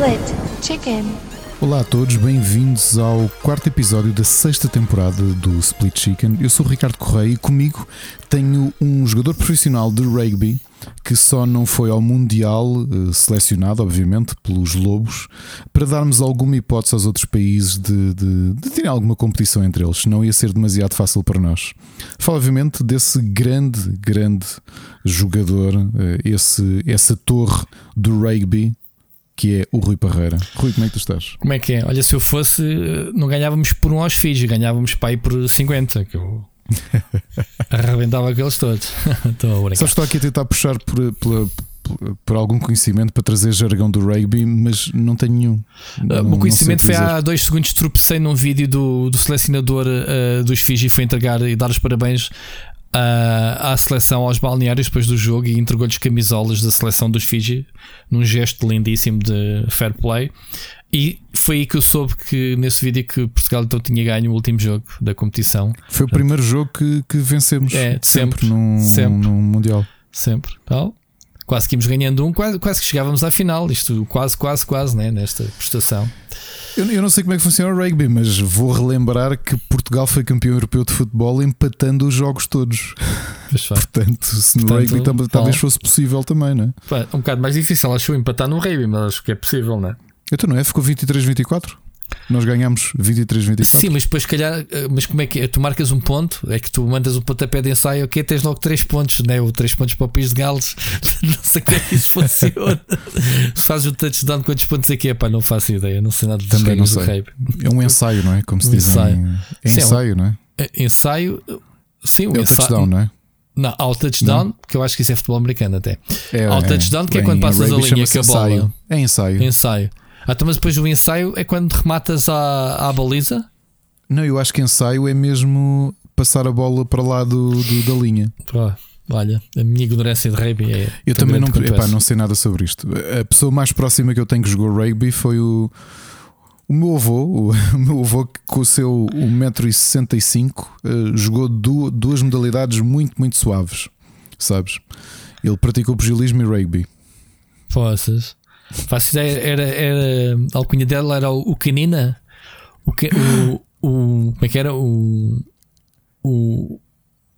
Split Chicken. Olá a todos, bem-vindos ao quarto episódio da sexta temporada do Split Chicken. Eu sou o Ricardo Correia e comigo tenho um jogador profissional de rugby que só não foi ao Mundial, eh, selecionado, obviamente, pelos Lobos, para darmos alguma hipótese aos outros países de, de, de terem alguma competição entre eles, senão ia ser demasiado fácil para nós. Fala, obviamente, desse grande, grande jogador, eh, esse, essa torre do rugby que é o Rui Parreira. Rui, como é que tu estás? Como é que é? Olha, se eu fosse, não ganhávamos por um aos Fiji, ganhávamos para aí por 50, que eu arrebentava aqueles todos. estou a Só estou aqui a tentar puxar por, por, por, por, algum conhecimento para trazer jargão do rugby, mas não tenho nenhum. Não, o meu conhecimento foi há dois segundos, tropecei num vídeo do, do selecionador uh, dos Fiji e foi entregar e dar os parabéns uh, à seleção, aos balneários depois do jogo e entregou-lhes camisolas da seleção dos Fiji num gesto lindíssimo de fair play. E foi aí que eu soube que nesse vídeo que Portugal então tinha ganho o último jogo da competição. Foi o primeiro jogo que, que vencemos é, sempre, sempre num, sempre. num Mundial. Sempre. Então, quase que íamos ganhando um, quase, quase que chegávamos à final. Isto quase, quase, quase, né? nesta prestação. Eu, eu, não sei como é que funciona o rugby, mas vou relembrar que Portugal foi campeão europeu de futebol empatando os jogos todos. Portanto, se no Portanto, rugby talvez fosse possível também, não é? Um bocado mais difícil, acho eu, empatar no rugby, mas acho que é possível, não é? Então não é? Ficou 23-24? Nós ganhamos 23-24. Sim, mas depois, calhar, eh, mas como é que é? Tu marcas um ponto, é que tu mandas um pontapé de ensaio, ok, tens logo 3 pontos, né? Ou 3 pontos para o país de Gales. Não sei como é que isso funciona. Se fazes o touchdown, quantos pontos é que é? Pá, não faço ideia, não sei nada dos Também não sei. É um ensaio, não é? Como se um diz. Ensaio. É sim, ensaio, não é? é? Ensaio, sim, um é o ensaio. touchdown, não é? Não, ao touchdown, não? que eu acho que isso é futebol americano até. É, ao touchdown, que é quando passas a linha com a bola. É ensaio. Ensaio. Ah, então, mas depois o ensaio é quando rematas à, à baliza? Não, eu acho que ensaio é mesmo passar a bola para lá do, do da linha. Pô, olha, a minha ignorância de rugby é. Eu também não, epá, não sei nada sobre isto. A pessoa mais próxima que eu tenho que jogou rugby foi o. O meu avô, o, meu avô com o seu 1,65m uh, jogou du, duas modalidades muito, muito suaves, sabes? Ele praticou pugilismo e rugby. Poças. Faço ideia, era, era, a alcunha dela era o, o Canina. O, o, o, como é que era? O, o,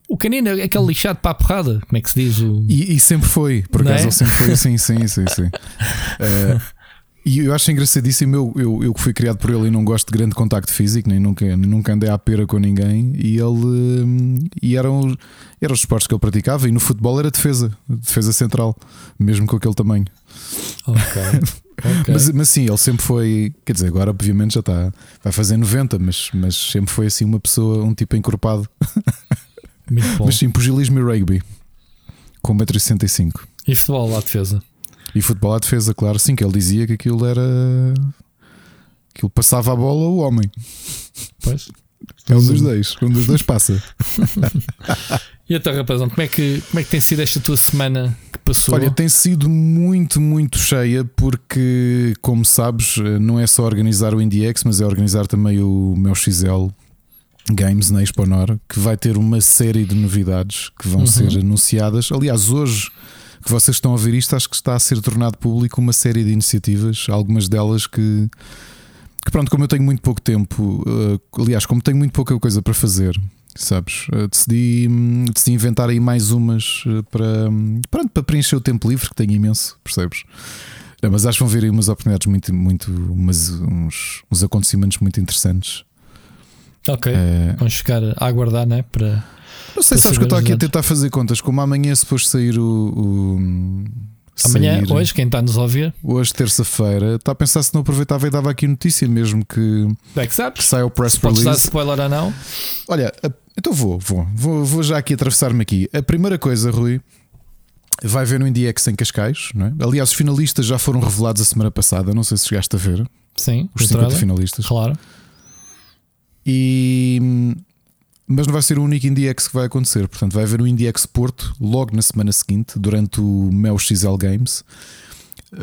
o canino, aquele lixado para a porrada, como é que se diz? O... E, e sempre foi, por acaso é? ele sempre foi assim, sim, sim, sim. Uh, e eu acho engraçadíssimo, eu, eu, eu que fui criado por ele e não gosto de grande contacto físico, nem nunca, nunca andei à pera com ninguém. E ele hum, e eram, eram os esportes que ele praticava, e no futebol era defesa, defesa central, mesmo com aquele tamanho. Ok. Okay. mas, mas sim, ele sempre foi. Quer dizer, agora obviamente já está. Vai fazer 90, mas, mas sempre foi assim uma pessoa, um tipo encorpado. Muito bom. Mas sim, pugilismo e rugby. Com 1,65m. E futebol à defesa? E futebol à defesa, claro, sim, que ele dizia que aquilo era. Aquilo passava a bola ao homem. Pois. É um dos dois. Um dos dois passa. e então, rapazão, como é, que, como é que tem sido esta tua semana que passou? Olha, tem sido muito, muito cheia, porque, como sabes, não é só organizar o IndieX, mas é organizar também o meu XL Games na Expo Nor, que vai ter uma série de novidades que vão uhum. ser anunciadas. Aliás, hoje que vocês estão a ver isto, acho que está a ser tornado público uma série de iniciativas, algumas delas que, que pronto, como eu tenho muito pouco tempo, uh, aliás, como tenho muito pouca coisa para fazer, sabes, uh, decidi, um, decidi inventar aí mais umas uh, para, um, pronto, para preencher o tempo livre, que tenho imenso, percebes? Não, mas acho que vão vir aí umas oportunidades muito, muito umas, uns, uns acontecimentos muito interessantes. Ok, vamos ficar a aguardar, né? Para não sei, sabes que eu estou aqui a tentar fazer contas. Como amanhã, se depois sair o. o amanhã, sair, hoje, quem está a nos ouvir? Hoje, terça-feira, está a pensar se não aproveitava e dava aqui notícia, mesmo que. É que sabes? Que saia o press se release. dar spoiler ou não? Olha, então vou, vou, vou, vou já aqui atravessar-me aqui. A primeira coisa, Rui. Vai ver no IndieX em Cascais, não é? Aliás, os finalistas já foram revelados a semana passada. Não sei se chegaste a ver. Sim, os 50 finalistas. Claro. E mas não vai ser o único IndieX que vai acontecer. Portanto, vai haver um IndieX Porto logo na semana seguinte, durante o Mel XL Games,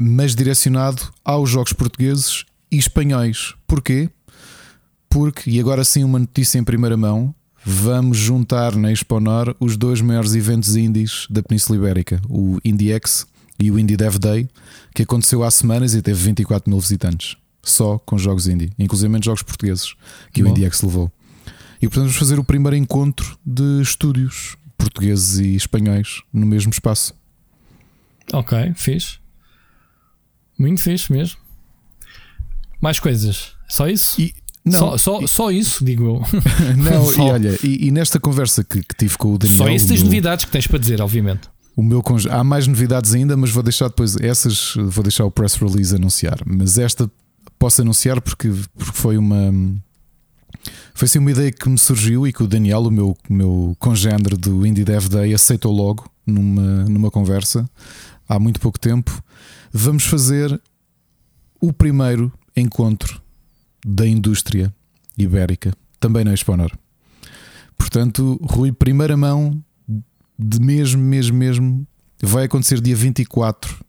mas direcionado aos jogos portugueses e espanhóis. Porquê? Porque, e agora sim uma notícia em primeira mão, vamos juntar na Exponor os dois maiores eventos indies da Península Ibérica, o IndieX e o Indie Dev Day, que aconteceu há semanas e teve 24 mil visitantes, só com jogos indie, inclusive jogos portugueses, que Bom. o IndieX levou. E portanto vamos fazer o primeiro encontro de estúdios portugueses e espanhóis no mesmo espaço. Ok, fiz. Muito fixe mesmo. Mais coisas. Só isso? E, não, só, só, e, só, isso, digo eu. Não, e olha, e, e, nesta conversa que, que, tive com o Daniel. Só isso das novidades que tens para dizer, obviamente. O meu Há mais novidades ainda, mas vou deixar depois essas, vou deixar o press release anunciar. Mas esta posso anunciar porque, porque foi uma. Foi assim uma ideia que me surgiu e que o Daniel, o meu, meu congênere do Indie Dev Day, aceitou logo numa, numa conversa há muito pouco tempo. Vamos fazer o primeiro encontro da indústria ibérica, também na Exponor. Portanto, Rui, primeira mão de mesmo, mesmo, mesmo, vai acontecer dia 24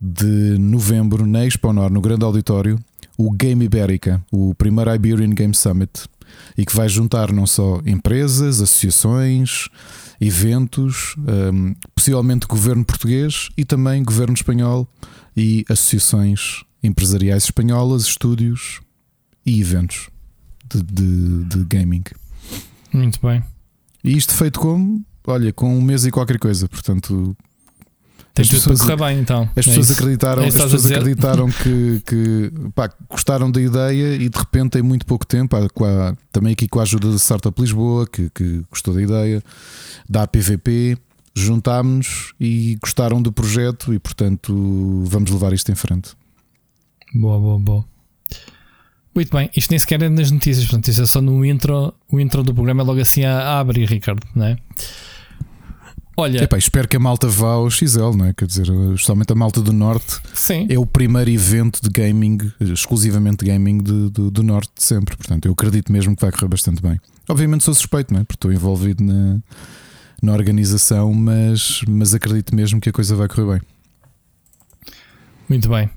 de novembro na Exponor, no grande auditório, o Game Ibérica, o primeiro Iberian Game Summit, e que vai juntar não só empresas, associações, eventos, um, possivelmente governo português e também governo espanhol e associações empresariais espanholas, estúdios e eventos de, de, de gaming. Muito bem. E isto feito como? Olha, com um mês e qualquer coisa, portanto. Tem tudo para correr bem, então. As é pessoas é acreditaram, é as pessoas acreditaram que, que pá, gostaram da ideia e de repente, em muito pouco tempo, há, também aqui com a ajuda da Startup Lisboa, que, que gostou da ideia, da PVP, juntámos-nos e gostaram do projeto e, portanto, vamos levar isto em frente. Boa, boa, boa. Muito bem, isto nem sequer é nas notícias, portanto, isto é só no intro, o intro do programa é logo assim a, a abrir, Ricardo, não é? Olha, Epá, espero que a malta vá ao XL, não é? Quer dizer, justamente a malta do Norte Sim. é o primeiro evento de gaming, exclusivamente gaming de, de, do Norte de sempre. Portanto, eu acredito mesmo que vai correr bastante bem. Obviamente sou suspeito, não é? Porque estou envolvido na, na organização, mas, mas acredito mesmo que a coisa vai correr bem. Muito bem.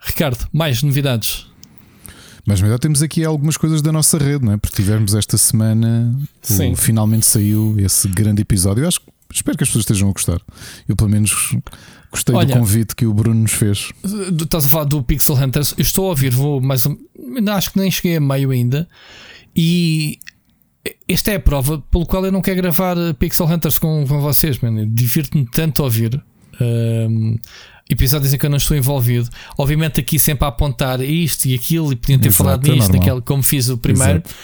Ricardo, mais novidades? Mas verdade temos aqui algumas coisas da nossa rede, não é? Porque tivemos esta semana, o, finalmente saiu esse grande episódio. Eu acho, espero que as pessoas estejam a gostar. Eu pelo menos gostei Olha, do convite que o Bruno nos fez. Estás a falar do Pixel Hunters? Eu estou a ouvir, vou mais acho que nem cheguei a meio ainda. E esta é a prova pelo qual eu não quero gravar Pixel Hunters com, com vocês, mano. Divirto-me tanto a ouvir. Um, episódios em que eu não estou envolvido. Obviamente, aqui sempre a apontar isto e aquilo, e podiam ter Exato, falado é nisto, naquele, como fiz o primeiro. Exato.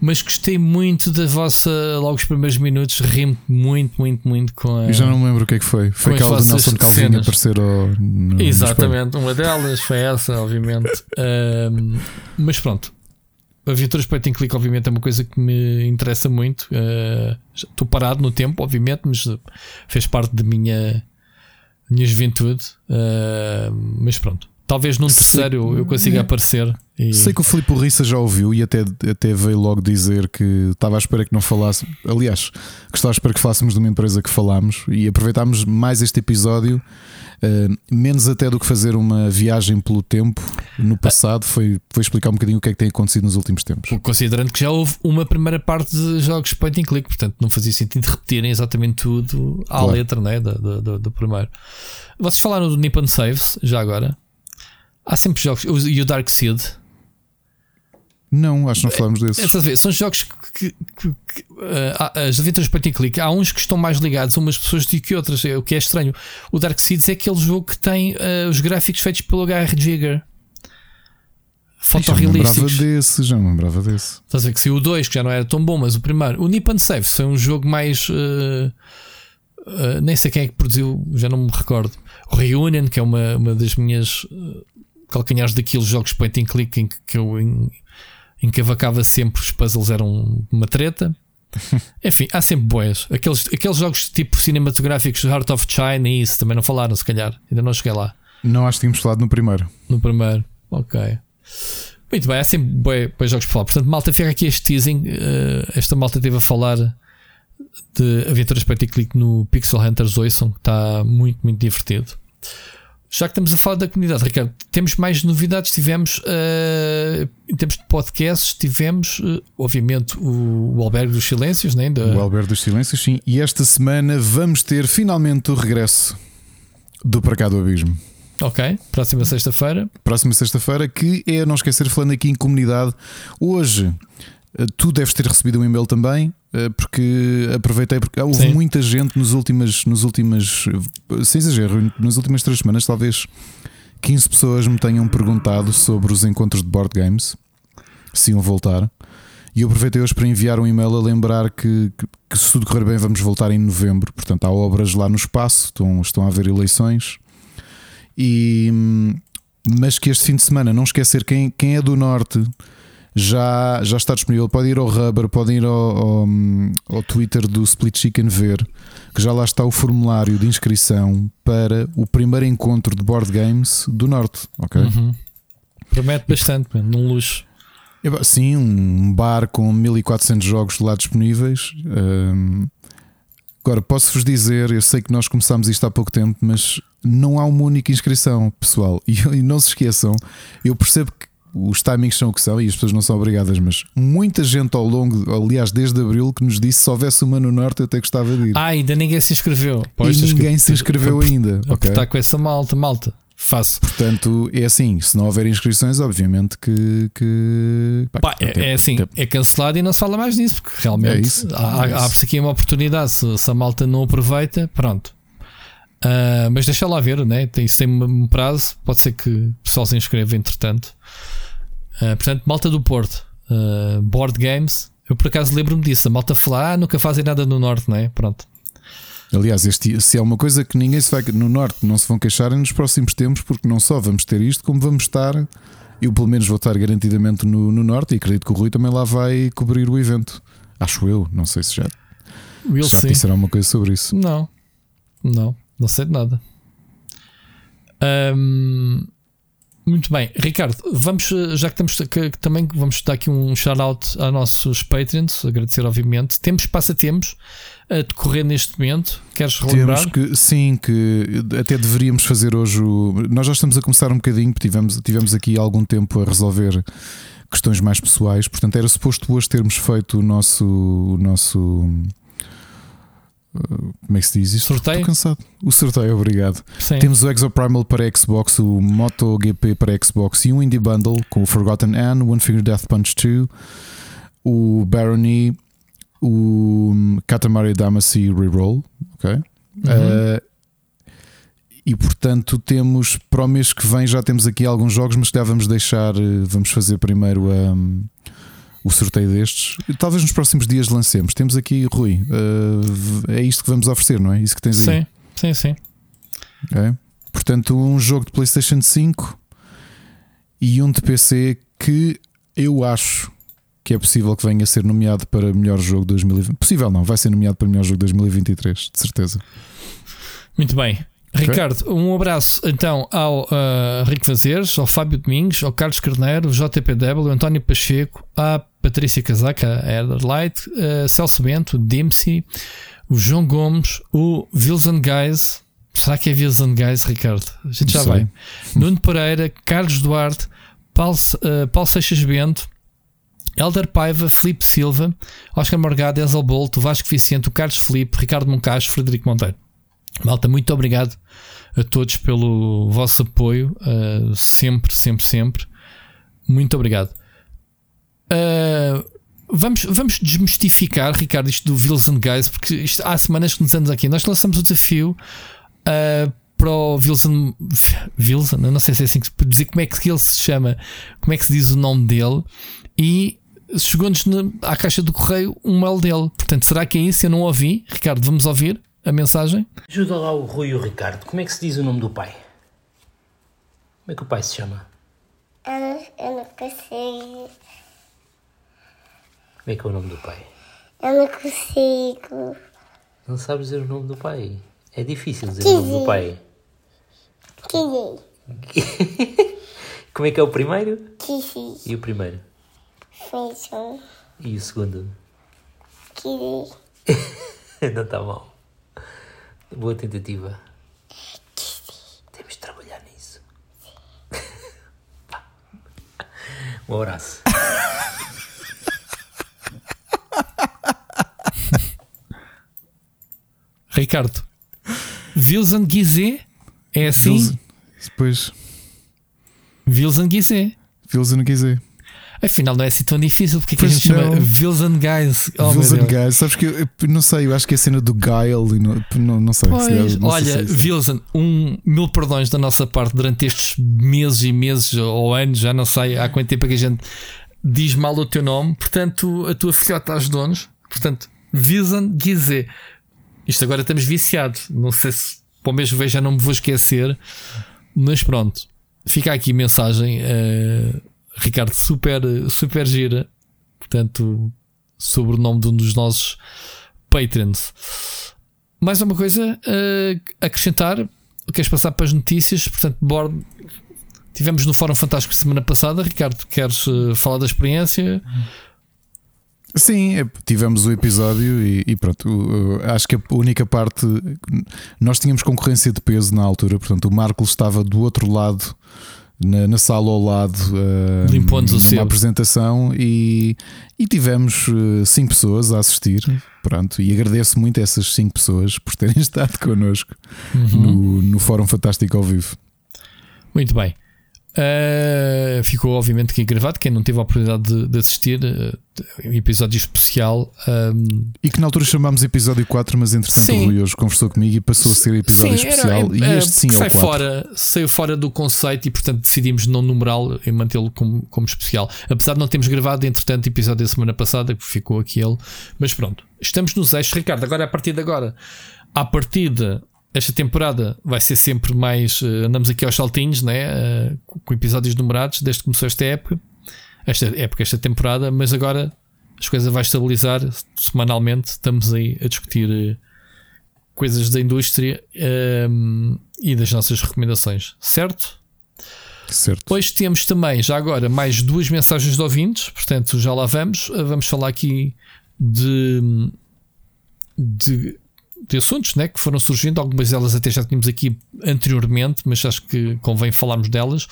Mas gostei muito da vossa, logo os primeiros minutos, ri muito, muito, muito com a. Eu já não me lembro o que é que foi. Foi aquela do Nelson Calvinho aparecer ao, no, Exatamente, uma delas foi essa, obviamente. um, mas pronto, Aventuras Point and Click, obviamente, é uma coisa que me interessa muito. Uh, estou parado no tempo, obviamente, mas fez parte da minha minha juventude. Uh, mas pronto. Talvez num terceiro eu, eu consiga é. aparecer. E... Sei que o Filipe Rissa já ouviu e até, até veio logo dizer que estava à espera que não falasse. Aliás, que estava à espera que falássemos de uma empresa que falámos e aproveitámos mais este episódio Uh, menos até do que fazer uma viagem pelo tempo no passado, foi, foi explicar um bocadinho o que é que tem acontecido nos últimos tempos. Considerando que já houve uma primeira parte de jogos point and click, portanto não fazia sentido repetirem exatamente tudo à claro. letra né, do, do, do, primeiro. Vocês falaram do Nippon Saves, já agora. Há sempre jogos. E o Dark Seed não, acho que não falamos desse. É, são jogos que, que, que uh, as aventuras point and click, há uns que estão mais ligados a umas pessoas do que outras, é, o que é estranho. O Dark Seeds é aquele jogo que tem uh, os gráficos feitos pelo HR Jigger. Fotorrealísticos. Já me lembrava desse, já me lembrava desse. Estás a ver que se o 2, que já não era tão bom, mas o primeiro, o Nippon Saves foi um jogo mais. Uh, nem sei quem é que produziu, já não me recordo. O Reunion, que é uma, uma das minhas calcanhares daqueles jogos point and click em que, eu encavacava sempre, os puzzles eram uma treta. Enfim, há sempre boas. Aqueles, aqueles jogos tipo cinematográficos, Heart of China e isso também não falaram, se calhar. Ainda não cheguei lá. Não, acho que tínhamos falado no primeiro. No primeiro, ok. Muito bem, há sempre boas jogos para falar. Portanto, malta, fica aqui este teasing. Uh, esta malta teve a falar de aventuras para click no Pixel Hunters 8, que está muito, muito divertido já que estamos a falar da comunidade, Ricardo, temos mais novidades. Tivemos, uh, em termos de podcasts, tivemos, uh, obviamente, o, o Albergue dos Silêncios, né? Da... O Albergue dos Silêncios, sim. E esta semana vamos ter finalmente o regresso Do Para Cá do Abismo. Ok, próxima sexta-feira. Próxima sexta-feira, que é, não esquecer, falando aqui em comunidade. Hoje, tu deves ter recebido um e-mail também, eh, porque aproveitei, porque houve Sim. muita gente nos últimas, nos últimas, eh, sem exagero, nas últimas três semanas, talvez 15 pessoas me tenham perguntado sobre os encontros de board games, se iam voltar. E eu aproveitei hoje para enviar um e-mail a lembrar que, que, que, se tudo correr bem, vamos voltar em novembro. Portanto, há obras lá no espaço, estão, estão a haver eleições. E, mas que este fim de semana, não esquecer quem, quem é do Norte já, já está disponível. Pode ir ao Rubber, pode ir ao, ao, ao, Twitter do Split Chicken ver que já lá está o formulário de inscrição para o primeiro encontro de board games do Norte. Ok? Uhum. Promete bastante, num luxo. Sim, um bar com 1400 jogos lá disponíveis. Um, agora, posso-vos dizer, eu sei que nós começámos isto há pouco tempo, mas não há uma única inscrição, pessoal. E, e não se esqueçam, eu percebo que os timings são o que são e as pessoas não são obrigadas, mas muita gente ao longo, aliás, desde abril, que nos disse se houvesse uma no Norte, eu até gostava de ir. Ah, ainda ninguém se inscreveu. Pois, e ninguém que... se inscreveu ainda. Okay. Está com essa malta, malta. Faço. Portanto, é assim: se não houver inscrições, obviamente que. que pá, é, é, assim, é cancelado e não se fala mais nisso, porque realmente é abre-se aqui uma oportunidade. Se, se, a malta não aproveita, pronto. Uh, mas deixa lá ver, né? tem, tem um prazo, pode ser que o pessoal se inscreva entretanto. Uh, portanto, malta do Porto, uh, board games. Eu por acaso lembro-me disso. A malta falar, ah, nunca fazem nada no Norte, não é? Pronto. Aliás, este, se é uma coisa que ninguém se vai no norte não se vão queixar nos próximos tempos, porque não só vamos ter isto, como vamos estar. Eu, pelo menos, vou estar garantidamente no, no norte e acredito que o Rui também lá vai cobrir o evento. Acho eu, não sei se já, Will já disseram alguma coisa sobre isso. Não, não, não sei de nada. Um, muito bem, Ricardo, vamos, já que estamos que, que também vamos dar aqui um shout-out a nossos Patreons, agradecer, obviamente. Temos passatempos a decorrer neste momento. Queres relembrar? Temos que, sim, que até deveríamos fazer hoje. O, nós já estamos a começar um bocadinho, porque tivemos, tivemos aqui algum tempo a resolver questões mais pessoais. Portanto, era suposto hoje termos feito o nosso. O nosso como é que se diz isto? Sorteio? Estou cansado. O sorteio, obrigado. Sim. Temos o Exoprimal para Xbox, o MotoGP para Xbox e um Indie Bundle com o Forgotten Anne, One Finger Death Punch 2, o Barony, o Katamari Damacy Reroll. Ok? Uhum. Uh, e portanto temos para o mês que vem já temos aqui alguns jogos, mas já vamos deixar, eh, vamos fazer primeiro um, o sorteio destes. Talvez nos próximos dias lancemos. Temos aqui, Rui, uh, é isto que vamos oferecer, não é? Isso que tens sim, aí. Sim, sim, é? Portanto, um jogo de PlayStation 5 e um de PC que eu acho que é possível que venha a ser nomeado para melhor jogo de 2020. Possível não, vai ser nomeado para melhor jogo de 2023, de certeza. Muito bem. Ricardo, um abraço então ao uh, Rico Vazeres, ao Fábio Domingos, ao Carlos Carneiro, ao JPW, ao António Pacheco, à Patrícia Casaca, a Light, uh, Celso Bento, Dempsey, o João Gomes, o Wilson Guys. Será que é Wilson Guys, Ricardo? A gente já vai. Nuno Pereira, Carlos Duarte, Paulo, uh, Paulo Seixas Bento, Elder Paiva, Felipe Silva, Oscar Morgado, Ezel Bolt, Vasco Vicente, o Carlos Felipe, Ricardo Moncacho, Frederico Monteiro. Malta, muito obrigado a todos pelo vosso apoio, uh, sempre, sempre, sempre. Muito obrigado. Uh, vamos, vamos desmistificar, Ricardo, isto do Wilson Guys, porque isto, há semanas que nos andamos aqui. Nós lançamos o desafio uh, para o Wilson. Wilson, não sei se é assim que dizer como é que ele se chama, como é que se diz o nome dele, e chegou-nos à caixa do correio um mail dele. Portanto, será que é isso? Eu não ouvi. Ricardo, vamos ouvir a mensagem? Ajuda lá o Rui e o Ricardo. Como é que se diz o nome do pai? Como é que o pai se chama? Eu não, eu não consigo. Como é que é o nome do pai? Eu não consigo. Não sabes dizer o nome do pai? É difícil dizer o nome do pai. Kiki. Como é que é o primeiro? Kiki. E o primeiro? Feijão. E o segundo? Kiri. Não está mal. Boa tentativa. Temos de trabalhar nisso. um abraço. Ricardo, Wilson Guizé? É assim? Depois. Wilson Guizé. Wilson Guizé. Afinal, não é assim tão difícil porque é que a gente chama Wilson Guys. Oh, Wilson Guys, sabes que eu, eu, não sei, eu acho que é a cena do Guile, não, não, não sei. Pois, se não olha, sei Wilson, um mil perdões da nossa parte durante estes meses e meses ou anos, já não sei há quanto tempo é que a gente diz mal o teu nome, portanto, a tua filhota aos donos, portanto, Wilson Guizé. Isto agora estamos viciados, não sei se para o mesmo vez já não me vou esquecer, mas pronto, fica aqui mensagem. Uh, Ricardo, super, super gira. Portanto, sobre o nome de um dos nossos patrons. Mais uma coisa uh, acrescentar? Queres passar para as notícias? Portanto, board, tivemos no Fórum Fantástico semana passada. Ricardo, queres uh, falar da experiência? Sim, é, tivemos o episódio e, e, pronto. Acho que a única parte. Nós tínhamos concorrência de peso na altura, portanto, o Marco estava do outro lado na, na sala ao lado uh, Limpou-nos o uma apresentação e, e tivemos uh, cinco pessoas a assistir. Pronto, e agradeço muito a essas cinco pessoas por terem estado connosco uhum. no, no Fórum Fantástico ao vivo. Muito bem. Uh, ficou obviamente aqui gravado. Quem não teve a oportunidade de, de assistir, uh, um episódio especial. Um... E que na altura chamámos episódio 4, mas entretanto sim. o Rui hoje conversou comigo e passou a ser episódio sim, especial. Era, e este sim é sai fora, saiu fora do conceito e portanto decidimos não numerá-lo e mantê-lo como, como especial. Apesar de não termos gravado, entretanto, episódio da semana passada, que ficou aqui ele. Mas pronto, estamos nos eixos, Ricardo. Agora, a partir de agora, à partida esta temporada vai ser sempre mais. Uh, andamos aqui aos saltinhos, né? Uh, com episódios numerados, desde que começou esta época, esta época, esta temporada, mas agora as coisas vai estabilizar semanalmente. Estamos aí a discutir uh, coisas da indústria e das nossas recomendações, certo? Certo. Depois temos também, já agora, mais duas mensagens de ouvintes, portanto, já lá vamos. Vamos falar aqui de. de de assuntos né, que foram surgindo, algumas delas até já tínhamos aqui anteriormente, mas acho que convém falarmos delas.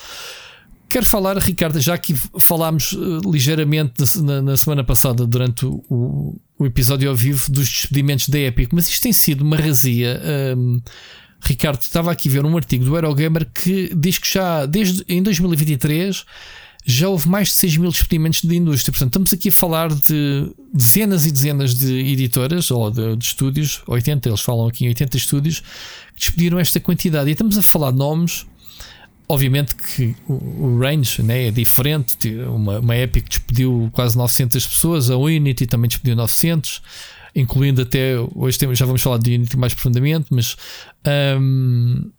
Quero falar, Ricardo, já que falámos uh, ligeiramente na, na, semana passada, durante o, o, episódio ao vivo, dos despedimentos da Epic, mas isto tem sido uma razia. Um, Ricardo, estava aqui a ver um artigo do Eurogamer que diz que já desde em 2023 já houve mais de 6 mil despedimentos de indústria. Portanto, estamos aqui a falar de dezenas e dezenas de editoras ou de, de estúdios, 80, eles falam aqui em 80 estúdios, que despediram esta quantidade. E estamos a falar de nomes. Obviamente que o, range né, é diferente. Uma, uma Epic despediu quase 900 pessoas, a Unity também despediu 900, incluindo até. Hoje já vamos falar de Unity mais profundamente, mas. Um,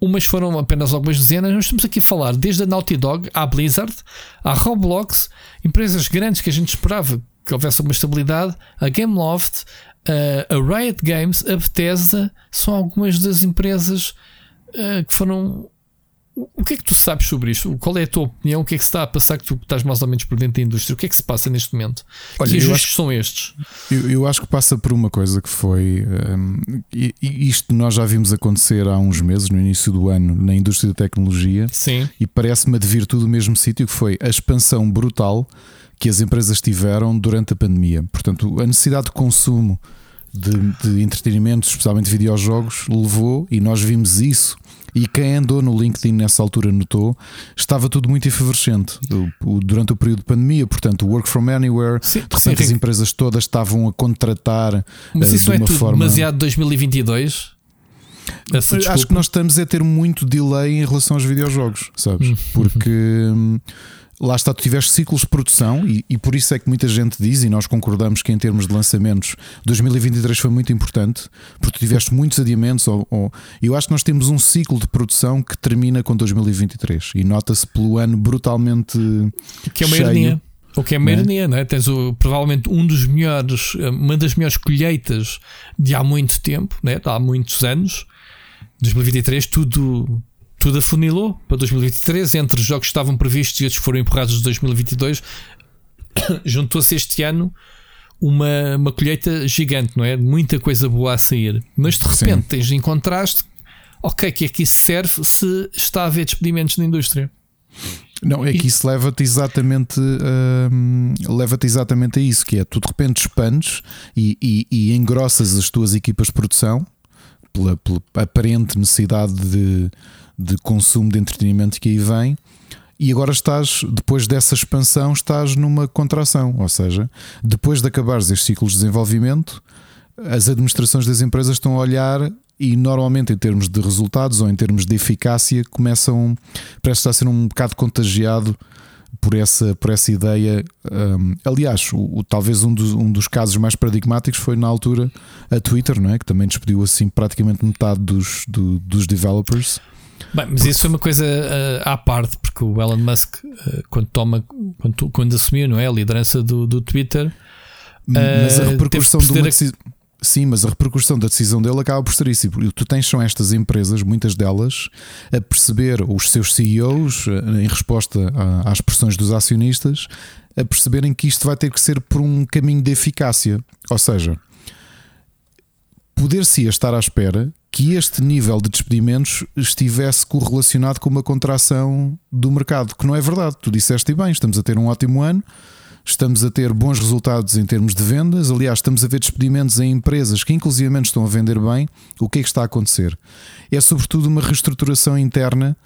Umas foram apenas algumas dezenas, nós estamos aqui a falar desde a Naughty Dog à Blizzard, à Roblox, empresas grandes que a gente esperava que houvesse alguma estabilidade, a Gameloft, a Riot Games, a Bethesda, são algumas das empresas uh, que foram o que é que tu sabes sobre isto? Qual é a tua opinião? O que é que se está a passar que tu estás mais ou menos por dentro da indústria? O que é que se passa neste momento? Olha, que ajustes são estes? Eu, eu, acho que passa por uma coisa que foi. Um, isto nós já vimos acontecer há uns meses, no início do ano, na indústria da tecnologia. Sim. E parece-me advir tudo o mesmo sítio, que foi a expansão brutal que as empresas tiveram durante a pandemia. Portanto, a necessidade de consumo de, de entretenimento, especialmente videojogos, levou, e nós vimos isso e quem andou no LinkedIn nessa altura notou, estava tudo muito efervescente durante o período de pandemia. Portanto, work from anywhere, sim, de repente as empresas todas estavam a contratar. Mas isso de uma é tudo forma... demasiado 2022? Acho que nós estamos a ter muito delay em relação aos videojogos, sabes? Hum. Porque. Lá está, tu tiveste ciclos de produção e, e, por isso é que muita gente diz, e nós concordamos que em termos de lançamentos 2023 foi muito importante, porque tu tiveste muitos adiamentos. Ou, ou, eu acho que nós temos um ciclo de produção que termina com 2023 e nota-se pelo ano brutalmente. Que é uma cheio. ironia. O que é uma ironia, não é? Tens o, provavelmente um dos melhores, uma das melhores colheitas de há muito tempo, né? há muitos anos. 2023, tudo tudo afunilou para 2023. Entre os jogos que estavam previstos e outros que foram empurrados de 2022, juntou-se este ano uma, uma colheita gigante, não é? Muita coisa boa a sair. Mas de repente Sim. tens em contraste, ok, que é que isso serve se está a haver despedimentos na indústria? Não, é que isso leva-te exatamente, hum, leva-te exatamente a isso, que é tu de repente expandes e, e, e engrossas as tuas equipas de produção pela, pela aparente necessidade de, de consumo de entretenimento que aí vem. E agora estás, depois dessa expansão, estás numa contração. Ou seja, depois de acabares este ciclo de desenvolvimento, as administrações das empresas estão a olhar e normalmente em termos de resultados ou em termos de eficácia começam parece estar a ser um bocado contagiado por essa, por essa ideia. Um, aliás, o, o, talvez um dos, um dos casos mais paradigmáticos foi na altura a Twitter, não é? que também despediu assim praticamente metade dos, do, dos developers. Bem, mas isso foi uma coisa uh, à parte, porque o Elon Musk, uh, quando toma, quando, quando assumiu não é, a liderança do, do Twitter, mas a eh, repercussão de uma decisão. Sim, mas a repercussão da decisão dele acaba por ser isso. Tu tens são estas empresas, muitas delas, a perceber os seus CEOs, em resposta às pressões dos acionistas, a perceberem que isto vai ter que ser por um caminho de eficácia. Ou seja, poder-se estar à espera que este nível de despedimentos estivesse correlacionado com uma contração do mercado, que não é verdade. Tu disseste bem, estamos a ter um ótimo ano, estamos a ter bons resultados em termos de vendas. Aliás, estamos a ver despedimentos em empresas que, inclusive, estão a vender bem. O que é que está a acontecer? É sobretudo uma reestruturação interna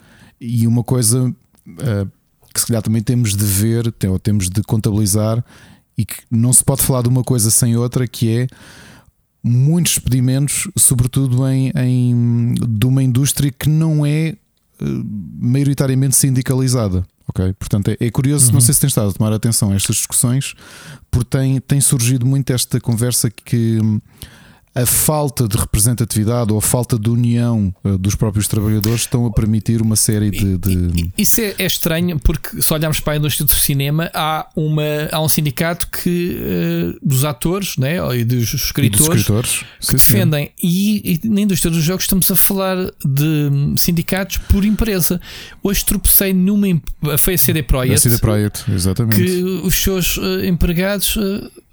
e uma coisa uh, que, se calhar, também temos de ver, ou temos de contabilizar, e que não se pode falar de uma coisa sem outra, que é muitos despedimentos, sobretudo em, em de uma indústria que não é uh, maioritariamente sindicalizada. Ok, portanto é, é curioso, uhum. não sei se tens estado a tomar atenção a estas discussões, porque tem, tem surgido muito esta conversa que a falta de representatividade ou a falta de união eh, dos próprios trabalhadores estão a permitir uma série de. de... Isso é, é, estranho porque se olharmos para a indústria do cinema, há, uma, há um sindicato que uh, dos atores né, e dos escritores, e dos escritores. que sim, defendem. Sim. E, e, na indústria dos jogos estamos a falar de sindicatos por empresa. Hoje tropecei numa. Foi a CD Projekt. A CD Projekt, exatamente. Que os seus uh, empregados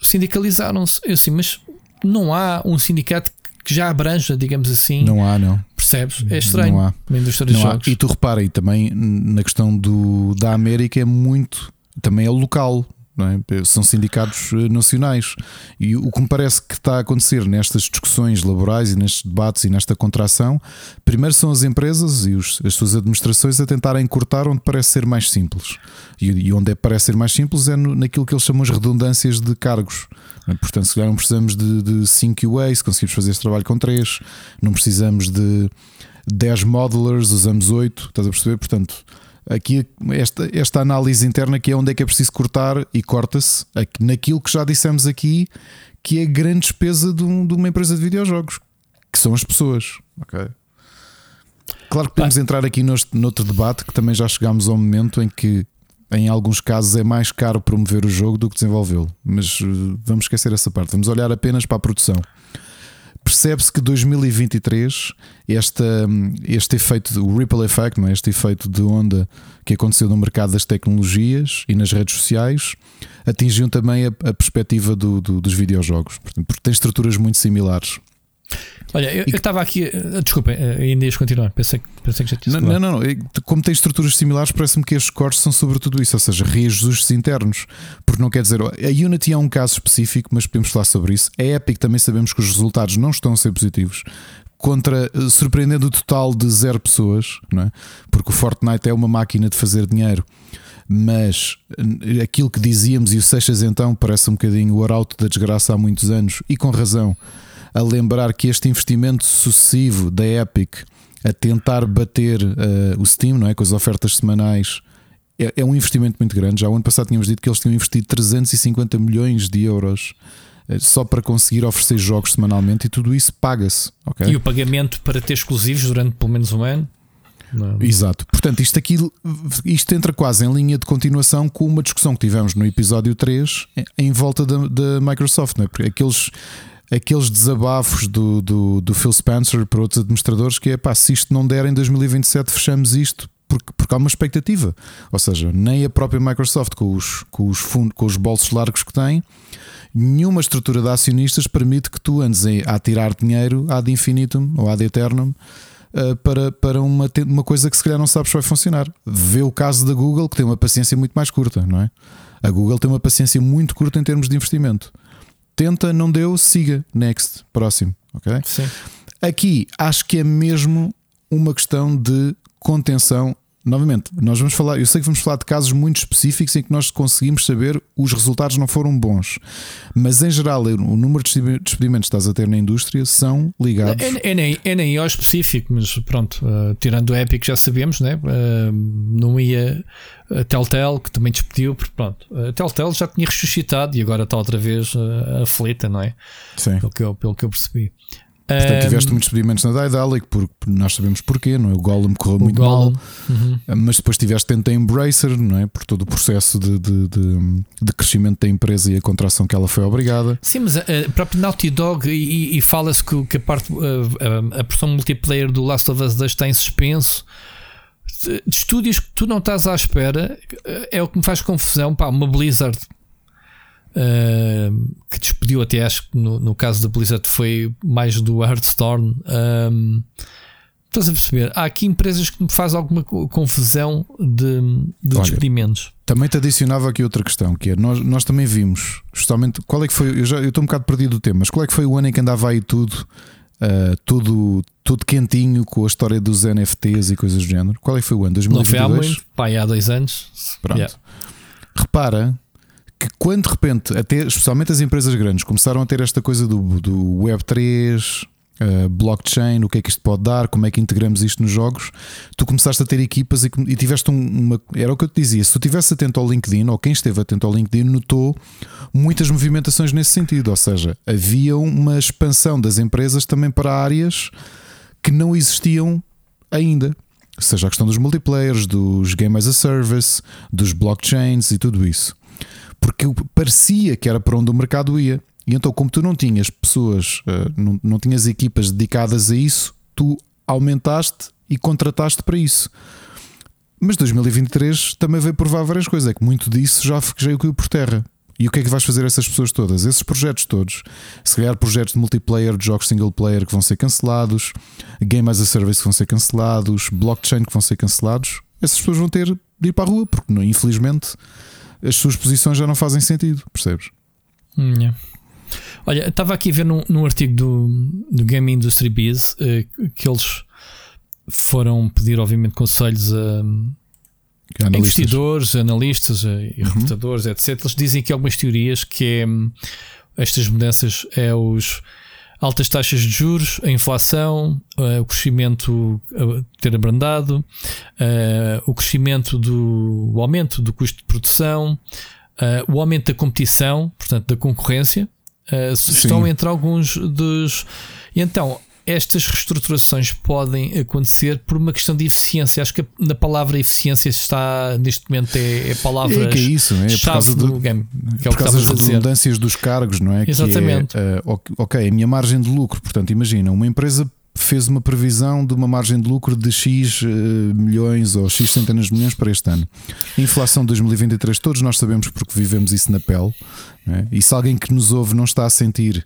sindicalizaram-se. Eu assim, mas não há um sindicato que já abranja, digamos assim. Não há, não. Percebes? É estranho. Não há. Na indústria não dos jogos. E tu repara, e também na questão do, da América é muito. Também é local. É? São sindicatos eh, nacionais. E o que me parece que está a acontecer nestas discussões laborais e nestes debates e nesta contração, primeiro são as empresas e os, as suas administrações a tentarem cortar onde parece ser mais simples. E, e onde é, parece ser mais simples é no, naquilo que eles chamam as redundâncias de cargos. É? Portanto, se calhar não precisamos de, de 5 QA, se conseguimos fazer este trabalho com 3, não precisamos de 10 modelers, usamos 8, estás a perceber? Portanto aqui esta, esta análise interna que é onde é que é preciso cortar e corta-se naquilo que já dissemos aqui, que é a grande despesa de, um, de uma empresa de videojogos, que são as pessoas. Okay? Claro que podemos entrar aqui noutro, noutro debate que também já chegámos ao momento em que em alguns casos é mais caro promover o jogo do que desenvolvê-lo, mas uh, vamos esquecer essa parte, vamos olhar apenas para a produção percebe-se que 2023, esta, este efeito, o ripple effect, é? este efeito de onda que aconteceu no mercado das tecnologias e nas redes sociais, atingiu também a, a perspectiva do, do, dos videojogos, porque tem estruturas muito similares. Olha, eu estava aqui. Eh, desculpem, eh, ainda ias continuar. Pensei, pensei que já tinha não, não, não, Como tem estruturas similares, parece-me que estes cortes são sobretudo isso, ou seja, reajustes internos. Porque não quer dizer. A Unity é um caso específico, mas podemos falar sobre isso. A Epic também sabemos que os resultados não estão a ser positivos. Contra, eh, surpreendendo o total de zero pessoas, não é? porque o Fortnite é uma máquina de fazer dinheiro mas aquilo que dizíamos e o Seixas então parece um bocadinho o arauto da desgraça há muitos anos e com razão a lembrar que este investimento sucessivo da Epic a tentar bater uh, o Steam, não é? Com as ofertas semanais, é, é, um investimento muito grande. Já o ano passado tínhamos dito que eles tinham investido 350 milhões de euros uh, só para conseguir oferecer jogos semanalmente e tudo isso paga-se. Okay? E o pagamento para ter exclusivos durante pelo menos um ano? Não. Exato. Portanto, isto aqui isto entra quase em linha de continuação com uma discussão que tivemos no episódio 3 em volta da, da Microsoft, não é? Porque aqueles aqueles desabafos do, do, do, Phil Spencer para outros administradores que é pá, se isto não der em 2027 fechamos isto porque, porque há uma expectativa. Ou seja, nem a própria Microsoft com os, com os, fundos, com os bolsos largos que tem, nenhuma estrutura de acionistas permite que tu andes a tirar dinheiro ad infinitum ou ad eternum uh, para, para uma, uma coisa que se calhar não sabes se vai funcionar. Vê o caso da Google que tem uma paciência muito mais curta, não é? A Google tem uma paciência muito curta em termos de investimento. Tenta, não deu, siga. Next, próximo. Ok? Sim. Aqui acho que é mesmo uma questão de contenção novamente, nós vamos falar, eu sei que vamos falar de casos muito específicos em que nós conseguimos saber os resultados não foram bons, mas em geral o número de despedimentos que estás a ter na indústria são ligados. É, é, nem, é nem ao específico, mas pronto, uh, tirando o Epic já sabemos, né? Uh, não ia a Telltale que também despediu, porque pronto, a Telltale já tinha ressuscitado e agora está outra vez uh, aflita, não é? Sim. Pelo que eu, pelo que eu percebi. Portanto, tiveste muitos despedimentos na Daedalic, porque nós sabemos porquê, não é? O Golem correu o muito mal, uhum. mas depois tiveste dentro da Embracer, não é? Por todo o processo de, de, de, de, crescimento da empresa e a contração que ela foi obrigada. Sim, mas a, a própria Naughty Dog, e, e fala-se que, que, a parte, a, a, a versão multiplayer do Last of Us 2 está em suspenso. De estúdios que tu não estás à espera é o que me faz confusão. Pá, uma Blizzard Uh, que despediu até acho que no, no, caso da Blizzard foi mais do Hearthstone. Um, estás a perceber? Há aqui empresas que me faz alguma confusão de, de Olha, despedimentos. Também te adicionava aqui outra questão, que é nós, nós também vimos justamente qual é que foi. Eu já eu estou um bocado perdido do tema, mas qual é que foi o ano em que andava aí tudo, uh, tudo, tudo quentinho com a história dos NFTs e coisas do género? Qual é que foi o ano? 2022? Não foi há muito, pai, há dois anos. Pronto. Yeah. Repara que quando de repente, até, especialmente as empresas grandes, começaram a ter esta coisa do, do Web3, uh, blockchain, o que é que isto pode dar, como é que integramos isto nos jogos, tu começaste a ter equipas e, e tiveste um, uma. Era o que eu te dizia, se tu estivesse atento ao LinkedIn, ou quem esteve atento ao LinkedIn, notou muitas movimentações nesse sentido. Ou seja, havia uma expansão das empresas também para áreas que não existiam ainda. Seja a questão dos multiplayers, dos game as a service, dos blockchains e tudo isso porque parecia que era para onde o mercado ia. E então, como tu não tinhas pessoas, eh, não, não tinhas equipas dedicadas a isso, tu aumentaste e contrataste para isso. Mas 2023 também veio provar várias coisas. É que muito disso já, caiu por terra. E o que é que vais fazer a essas pessoas todas? Esses projetos todos. Se calhar projetos de multiplayer, de jogos single player que vão ser cancelados, game as a service que vão ser cancelados, blockchain que vão ser cancelados, essas pessoas vão ter de ir para a rua, porque infelizmente as suas posições já não fazem sentido, percebes? Hum, yeah. Olha, estava aqui a ver num, num artigo do, do Game Industry Biz uh, que eles foram pedir, obviamente, conselhos a analistas. investidores, analistas eh, e uhum. recrutadores, etc. Eles dizem que algumas teorias que é, hum, estas mudanças é os altas taxas de juros, a inflação, uh, o crescimento uh, ter abrandado, uh, o crescimento do o aumento do custo de produção, o aumento da competição, portanto da concorrência, estão entre alguns dos. E então, estas reestruturações podem acontecer por uma questão de eficiência. Acho que na palavra eficiência está, neste momento, é, é a palavra é, que é isso, é? chave do, do game. Que é por causa das redundâncias dos cargos, não é? Exatamente. É, uh, ok, a minha margem de lucro, portanto, imagina, uma empresa fez uma previsão de uma margem de lucro de X uh, milhões ou X centenas de milhões para este ano. A inflação de 2023, todos nós sabemos porque vivemos isso na pele. É? E se alguém que nos ouve não está a sentir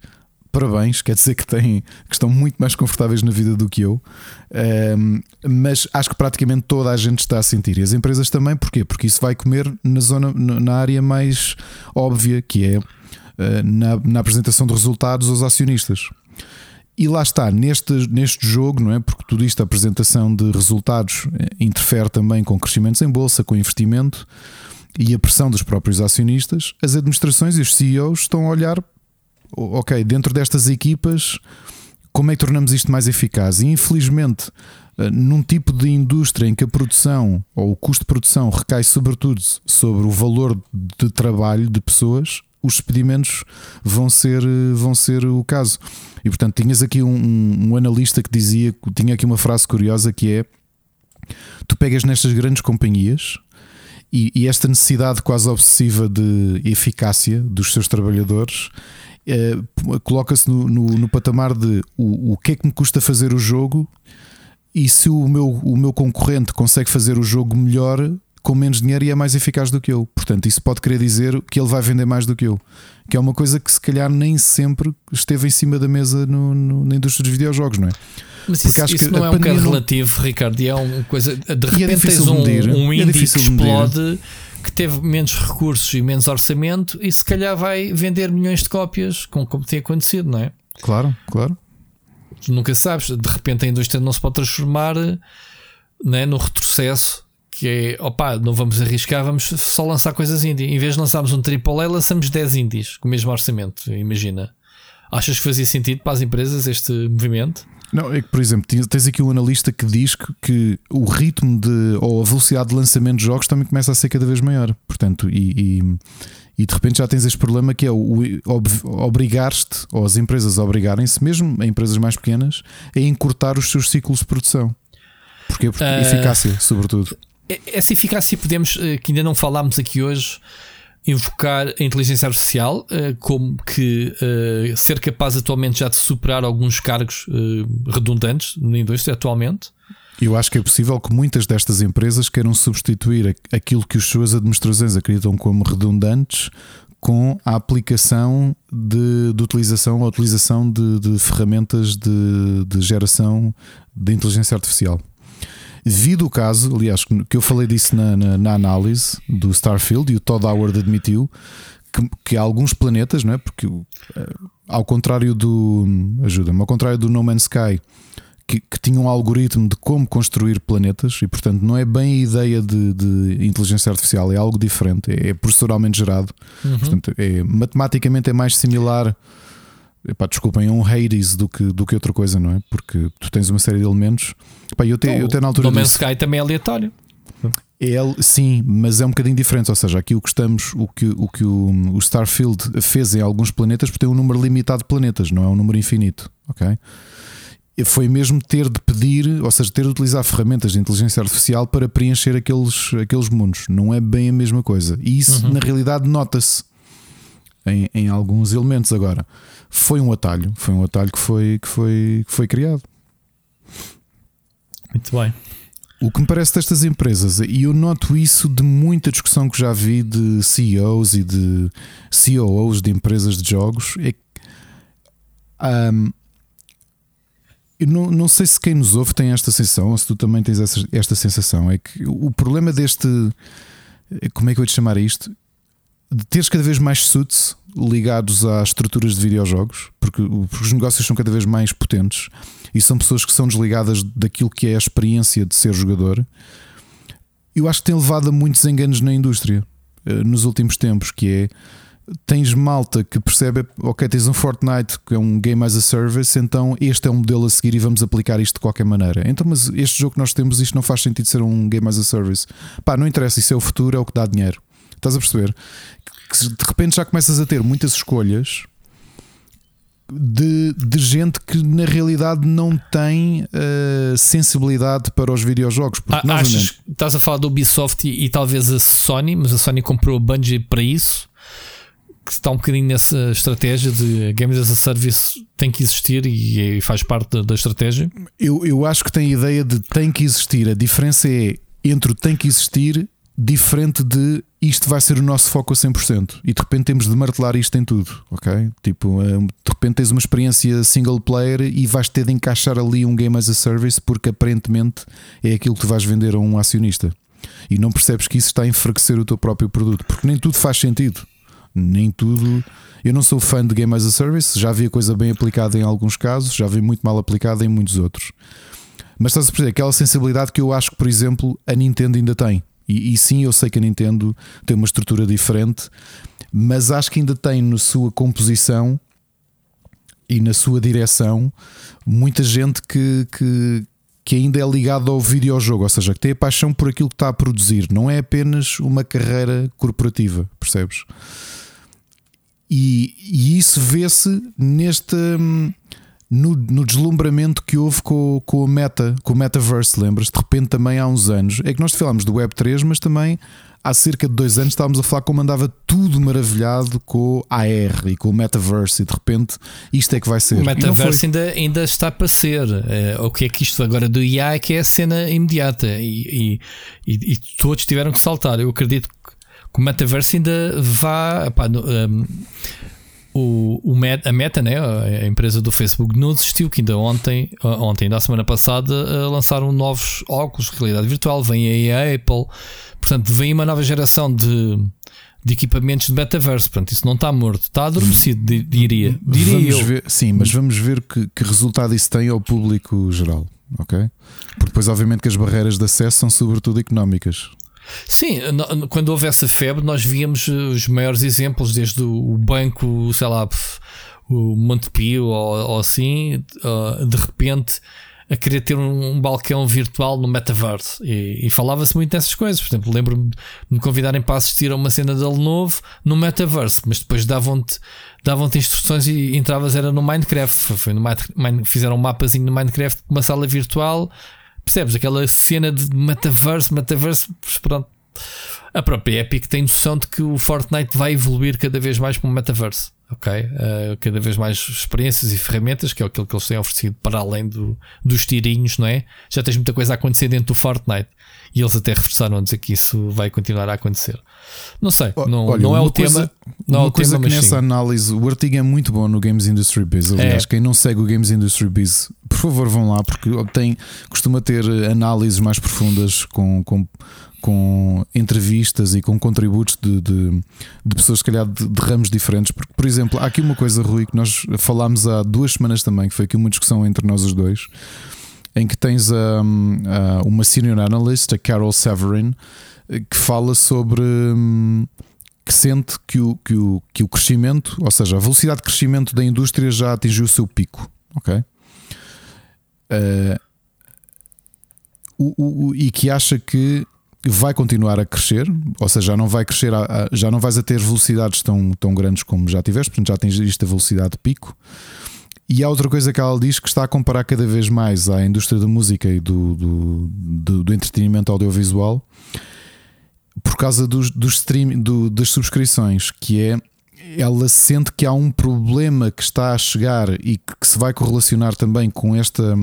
parabéns, quer dizer que, têm, que estão muito mais confortáveis na vida do que eu, um, mas acho que praticamente toda a gente está a sentir. E as empresas também, porquê? Porque isso vai comer na zona, na área mais óbvia, que é uh, na, na apresentação de resultados aos acionistas. E lá está, neste, neste jogo, não é? Porque tudo isto, a apresentação de resultados, eh, interfere também com crescimentos em bolsa, com investimento e a pressão dos próprios acionistas. As administrações e os CEOs estão a olhar ok, dentro destas equipas, como é que tornamos isto mais eficaz? E infelizmente, eh, num tipo de indústria em que a produção ou o custo de produção recai sobretudo sobre o valor de trabalho de pessoas, os despedimentos vão ser, eh, vão ser o caso. E portanto, tinhas aqui um, um analista que dizia, tinha aqui uma frase curiosa que é: tu pegas nestas grandes companhias e, e esta necessidade quase obsessiva de eficácia dos seus trabalhadores é, coloca-se no, no, no, patamar de o, o que é que me custa fazer o jogo e se o meu, o meu concorrente consegue fazer o jogo melhor com menos dinheiro e é mais eficaz do que eu. Portanto, isso pode querer dizer que ele vai vender mais do que eu. Que é uma coisa que se calhar nem sempre esteve em cima da mesa no, no, na indústria dos videojogos, não é? Mas Porque isso, isso não é um bocado relativo, Ricardo, e é uma coisa. De é repente é tens um, um é indie que explode que teve menos recursos e menos orçamento e se calhar vai vender milhões de cópias, como, como tem acontecido, não é? Claro, claro. Tu nunca sabes, de repente a indústria não se pode transformar né, no retrocesso que é opá, não vamos arriscar, vamos só lançar coisas indie. Em vez de lançarmos um AAA, lançamos 10 indies com o mesmo orçamento. Imagina. Achas que fazia sentido para as empresas este movimento? Não, é que, por exemplo, tens aqui um analista que diz que, o ritmo de ou a velocidade de lançamento de jogos também começa a ser cada vez maior. Portanto, e, e, e de repente já tens este problema que é o, obrigar-te, ou as empresas obrigarem-se, mesmo a empresas mais pequenas, a encurtar os seus ciclos de produção. Porquê? Porque uh, eficácia, sobretudo. Essa eficácia podemos, eh, que ainda não falámos aqui hoje, invocar a inteligência artificial uh, como que uh, ser capaz atualmente já de superar alguns cargos uh, redundantes na indústria atualmente. Eu acho que é possível que muitas destas empresas queiram substituir aquilo que os suas administrações acreditam como redundantes com a aplicação de, de utilização ou utilização de, de ferramentas de, de geração de inteligência artificial. Devido o caso, aliás, que eu falei disso na, na, na análise do Starfield e o Todd Howard admitiu que, que há alguns planetas, não é? Porque eh, ao contrário do. Ajuda-me, ao contrário do No Man's Sky, que, que, tinha um algoritmo de como construir planetas e, portanto, não é bem a ideia de, de inteligência artificial, é algo diferente, é, é processoralmente gerado. Uhum. Portanto, é, matematicamente é mais similar Epá, desculpem, é um Hades do que, do que outra coisa, não é? Porque tu tens uma série de elementos. Epá, eu, te, eu até na altura. O Man's Sky também é aleatório. É, sim, mas é um bocadinho diferente. Ou seja, aqui o que estamos, o que, o, que o, o Starfield fez em alguns planetas, porque tem um número limitado de planetas, não é um número infinito. Ok? Foi mesmo ter de pedir, ou seja, ter de utilizar ferramentas de inteligência artificial para preencher aqueles, aqueles mundos. Não é bem a mesma coisa. E isso, uhum. na realidade, nota-se em, em alguns elementos agora foi um atalho, foi um atalho que foi, que foi, que foi criado. Muito bem. O que me parece destas empresas, e eu noto isso de muita discussão que já vi de CEOs e de COOs de empresas de jogos, é que um, eu não, não sei se quem nos ouve tem esta sensação, ou se tu também tens essa, esta sensação. É que o problema deste. Como é que eu vou te chamar isto? De teres cada vez mais suits ligados às estruturas de videojogos, porque, os negócios são cada vez mais potentes e são pessoas que são desligadas daquilo que é a experiência de ser jogador. Eu acho que tem levado a muitos enganos na indústria eh, nos últimos tempos, que é tens malta que percebe, ok, tens um Fortnite que é um game as a service, então este é um modelo a seguir e vamos aplicar isto de qualquer maneira. Então, mas este jogo que nós temos, isto não faz sentido ser um game as a service. Pá, não interessa, isso é o futuro, é o que dá dinheiro. Estás a perceber? Que de repente já começas a ter muitas escolhas de, de gente que na realidade não tem uh, sensibilidade para os videojogos. Porque, ah, Achas que estás a falar do Ubisoft e, e, talvez a Sony, mas a Sony comprou a Bungie para isso. Que está um bocadinho nessa estratégia de Games as a Service tem que existir e, e faz parte da, da estratégia. Eu, eu acho que tem a ideia de tem que existir. A diferença é entre o tem que existir diferente de isto vai ser o nosso foco a 100% e de repente temos de martelar isto em tudo, ok? Tipo, eh, de repente tens uma experiência single player e vais ter de encaixar ali um game as a service porque aparentemente é aquilo que tu vais vender a um acionista e não percebes que isso está a enfraquecer o teu próprio produto porque nem tudo faz sentido, nem tudo. Eu não sou fã de game as a service, já vi a coisa bem aplicada em alguns casos, já vi muito mal aplicada em muitos outros. Mas estás a perceber aquela sensibilidade que eu acho que, por exemplo, a Nintendo ainda tem e, e, sim, eu sei que a Nintendo tem uma estrutura diferente, mas acho que ainda tem na sua composição e na sua direção muita gente que, que, que ainda é ligado ao videojogo, ou seja, que tem a paixão por aquilo que está a produzir, não é apenas uma carreira corporativa, percebes? E, e isso vê-se neste. Hum, no, no, deslumbramento que houve com, com, o Meta, com o Metaverse, lembras? De repente, também há uns anos, é que nós falámos do Web3, mas também há cerca de dois anos estávamos a falar como andava tudo maravilhado com o AR e com o Metaverse, e de repente isto é que vai ser. O Metaverse ainda, ainda está para ser. É, o que é que isto agora do IA é que é a cena imediata e, e, e, e todos tiveram que saltar. Eu acredito que o Metaverse ainda vá. Pá, um, o, o Meta, a Meta, né, a empresa do Facebook, não desistiu, que ainda ontem, ontem, da semana passada, lançaram novos óculos de realidade virtual, vem aí a Apple, portanto, vem uma nova geração de, de equipamentos de metaverso. Portanto, isso não está morto, está adormecido, diria. diria vamos eu. Ver, sim, mas vamos ver que, que resultado isso tem ao público geral, ok? Porque depois, obviamente, que as barreiras de acesso são sobretudo económicas. Sim, quando houve essa febre, nós víamos eh, os maiores exemplos, desde o banco, sei lá, o Montepio ou, ou assim, uh, de repente a querer ter um, balcão virtual no metaverse e, e falava-se muito dessas coisas. Por exemplo, lembro-me de me convidarem para assistir a uma cena dele novo no metaverse, mas depois davam-te davam instruções e entravas era no Minecraft. Foi no fizeram um mapazinho no Minecraft uma sala virtual. Percebes? Aquela cena de metaverse, metaverse, pronto. A própria Epic tem noção de que o Fortnite vai evoluir cada vez mais para um metaverse ok? Uh, cada vez mais experiências e ferramentas, que é aquilo que eles têm oferecido para além do, dos tirinhos, não é? Já tens muita coisa a acontecer dentro do Fortnite e eles até reforçaram a dizer que isso vai continuar a acontecer. Não sei, não, Olha, não é o coisa, tema. Não uma é o coisa tema, que nessa sim. análise, o artigo é muito bom no Games Industry Biz. Aliás, é. quem não segue o Games Industry Biz, por favor, vão lá, porque tem, costuma ter análises mais profundas com, com com entrevistas e com contributos de, de, de pessoas, se calhar, de, de, ramos diferentes. Porque, por exemplo, há aqui uma coisa, Rui, que nós falámos há duas semanas também, que foi aqui uma discussão entre nós os dois, em que tens um, uma senior analyst, a Carol Severin, que fala sobre. Um, que sente que o, que, o, que o crescimento, ou seja, a velocidade de crescimento da indústria já atingiu o seu pico. Ok? Uh, o, o, e que acha que vai continuar a crescer, ou seja, já não vai crescer, a, a, já não vais a ter velocidades tão, tão grandes como já tiveste, portanto já atingiste a velocidade de pico. E há outra coisa que ela diz que está a comparar cada vez mais à indústria da música e do, do, do, do entretenimento audiovisual por causa dos, dos stream, do, das subscrições, que é ela sente que há um problema que está a chegar e que se vai correlacionar também com esta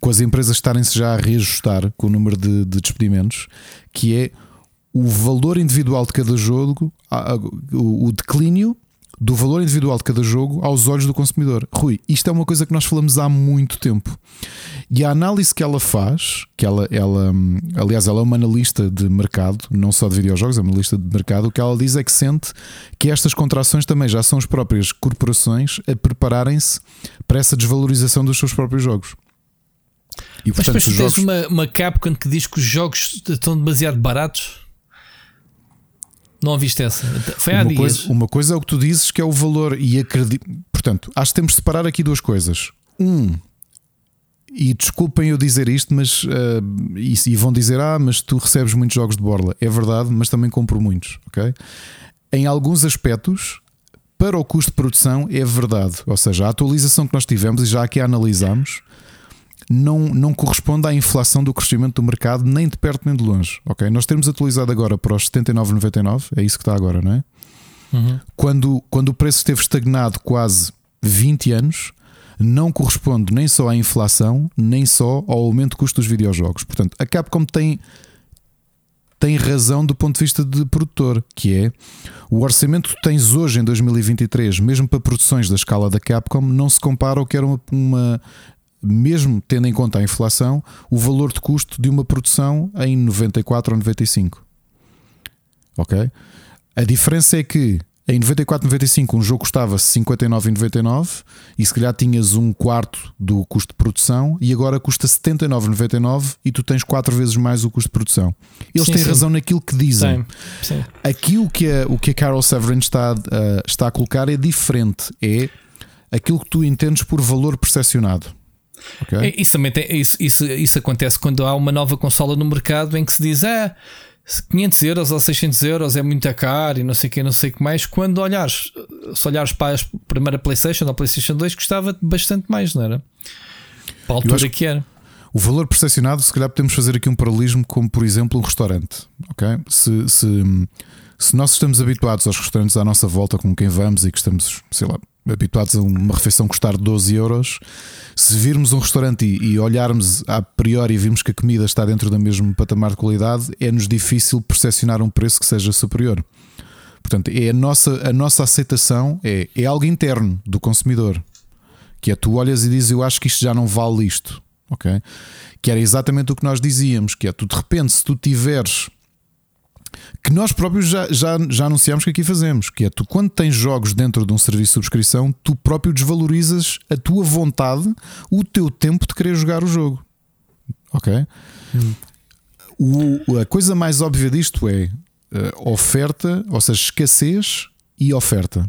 com as empresas estarem-se já a reajustar com o número de, de despedimentos, que é o valor individual de cada jogo, o declínio do valor individual de cada jogo aos olhos do consumidor. Rui, isto é uma coisa que nós falamos há muito tempo. E a análise que ela faz, que ela, ela aliás, ela é uma analista de mercado, não só de videojogos, é uma analista de mercado, o que ela diz é que sente que estas contrações também já são as próprias corporações a prepararem-se para essa desvalorização dos seus próprios jogos. E, portanto, Mas depois jogos... uma, uma Capcom que diz que os jogos estão demasiado baratos. Não ouviste essa? Foi há uma dias. Coisa, uma coisa é o que tu dizes que é o valor e acredito. Portanto, acho que temos de separar aqui duas coisas. Um, e desculpem eu dizer isto, mas uh, e, e, vão dizer: Ah, mas tu recebes muitos jogos de borla. É verdade, mas também compro muitos, ok? Em alguns aspectos, para o custo de produção, é verdade. Ou seja, a atualização que nós tivemos e já aqui a analisamos não, não corresponde à inflação do crescimento do mercado, nem de perto nem de longe. Ok? Nós temos atualizado agora para os 79,99, é isso que está agora, não é? Uhum. Quando, quando o preço esteve estagnado quase 20 anos, não corresponde nem só à inflação, nem só ao aumento do custo dos videojogos. Portanto, a Capcom tem, tem razão do ponto de vista de produtor, que é o orçamento que tens hoje em 2023, mesmo para produções da escala da Capcom, não se compara ao que era uma, uma mesmo tendo em conta a inflação, o valor de custo de uma produção em 94 ou 95. Ok? A diferença é que em 94, 95 um jogo custava 59,99 e se calhar tinhas um quarto do custo de produção e agora custa 79,99 e tu tens quatro vezes mais o custo de produção. Eles sim, têm sim. razão naquilo que dizem. Sim, Aqui o que, a, o que a Carol Severin está, uh, está a colocar é diferente. É aquilo que tu entendes por valor percepcionado. Okay. É, isso, também tem, isso, isso, isso acontece quando há uma nova consola no mercado em que se diz ah, 500 euros ou 600 euros é muito caro e não sei o que, não sei o que mais. Quando olhares, se olhares para a primeira PlayStation ou PlayStation 2, custava bastante mais, não era? Para a altura que era. O valor percepcionado, se calhar podemos fazer aqui um paralelismo, como por exemplo um restaurante. ok Se, se, se nós estamos habituados aos restaurantes à nossa volta, com quem vamos e que estamos, sei lá, habituados a uma refeição custar 12 euros, se virmos um restaurante e, olharmos a priori e vimos que a comida está dentro do mesmo patamar de qualidade, é-nos difícil percepcionar um preço que seja superior. Portanto, é a nossa, a nossa aceitação é, é algo interno do consumidor. Que é tu olhas e dizes, eu acho que isto já não vale isto. Ok? Que era exatamente o que nós dizíamos, que é tu de repente, se tu tiveres que nós próprios já, já, já anunciámos que aqui fazemos, que é tu quando tens jogos dentro de um serviço de subscrição, tu próprio desvalorizas a tua vontade, o teu tempo de querer jogar o jogo. Ok? Hum. O, a coisa mais óbvia disto é uh, oferta, ou seja, escassez e oferta.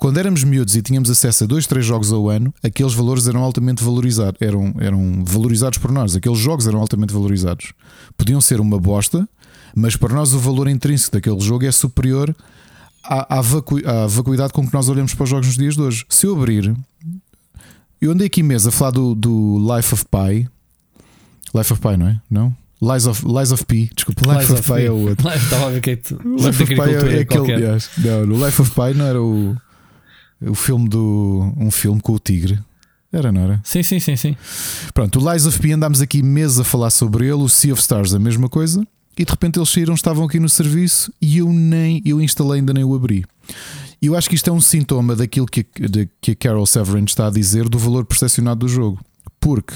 Quando éramos miúdos e tínhamos acesso a dois, três jogos ao ano, aqueles valores eram altamente valorizados, eram, eram valorizados por nós. Aqueles jogos eram altamente valorizados. Podiam ser uma bosta, mas para nós o valor intrínseco daquele jogo é superior à, à, vacu à vacuidade com que nós olhamos para os jogos nos dias de hoje. Se eu abrir, eu andei aqui mesmo a falar do, do Life of Pi. Life of Pi, não é? Não? Lies of, Lies of Pi, desculpa, Life, Life of, of Pi é o outro. Estava a ver que é tu. Life of Pi é, é aquele. Yes, não, no Life of Pi não era o, o filme do. Um filme com o tigre. Era, não era? Sim, sim, sim, sim. Pronto, o Lies of P andámos aqui meses a falar sobre ele, o Sea of Stars, a mesma coisa, e de repente eles saíram, estavam aqui no serviço e eu nem, eu instalei, ainda nem o abri. E eu acho que isto é um sintoma daquilo que, de, que a Carol Severin está a dizer do valor percepcionado do jogo. Porque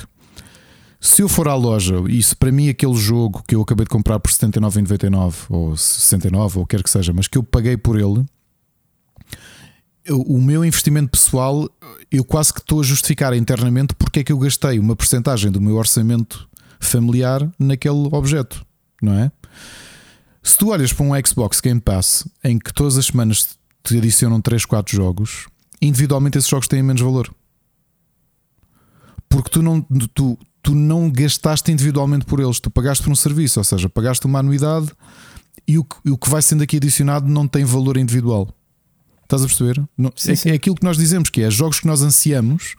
se eu for à loja, e se para mim aquele jogo que eu acabei de comprar por 79,99 ou 69 ou quer que seja, mas que eu paguei por ele, o meu investimento pessoal, eu quase que estou a justificar internamente porque é que eu gastei uma porcentagem do meu orçamento familiar naquele objeto, não é? Se tu olhas para um Xbox Game Pass em que todas as semanas te adicionam 3, 4 jogos, individualmente esses jogos têm menos valor. Porque tu não, tu, tu não gastaste individualmente por eles, tu pagaste por um serviço, ou seja, pagaste uma anuidade e o que, o que vai sendo aqui adicionado não tem valor individual. Estás a perceber? Não, sim, é, sim. é aquilo que nós dizemos que é jogos que nós ansiamos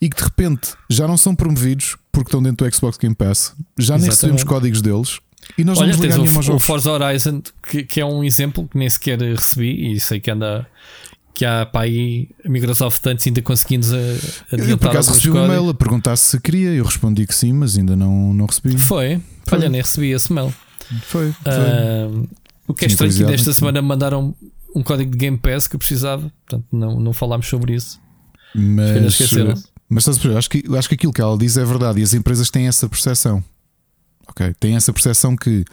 e que de repente já não são promovidos porque estão dentro do Xbox Game Pass, já Exatamente. nem recebemos códigos deles e nós Olha, vamos ligar o, o Forza Horizon, que, que, é um exemplo que nem sequer recebi e sei que anda. Que há para aí a Microsoft antes ainda conseguindo adiantar. Eu por acaso recebi um e-mail a perguntar se queria, eu respondi que sim, mas ainda não, não recebi. Foi. foi. Olha, nem recebi esse mail. Foi. foi. Uh, o que é estranho que desta semana mandaram um código de Game Pass que eu precisava, portanto não, não falámos sobre isso. Mas, mas estás a acho que, acho que aquilo que ela diz é verdade e as empresas têm essa percepção. Têm essa percepção que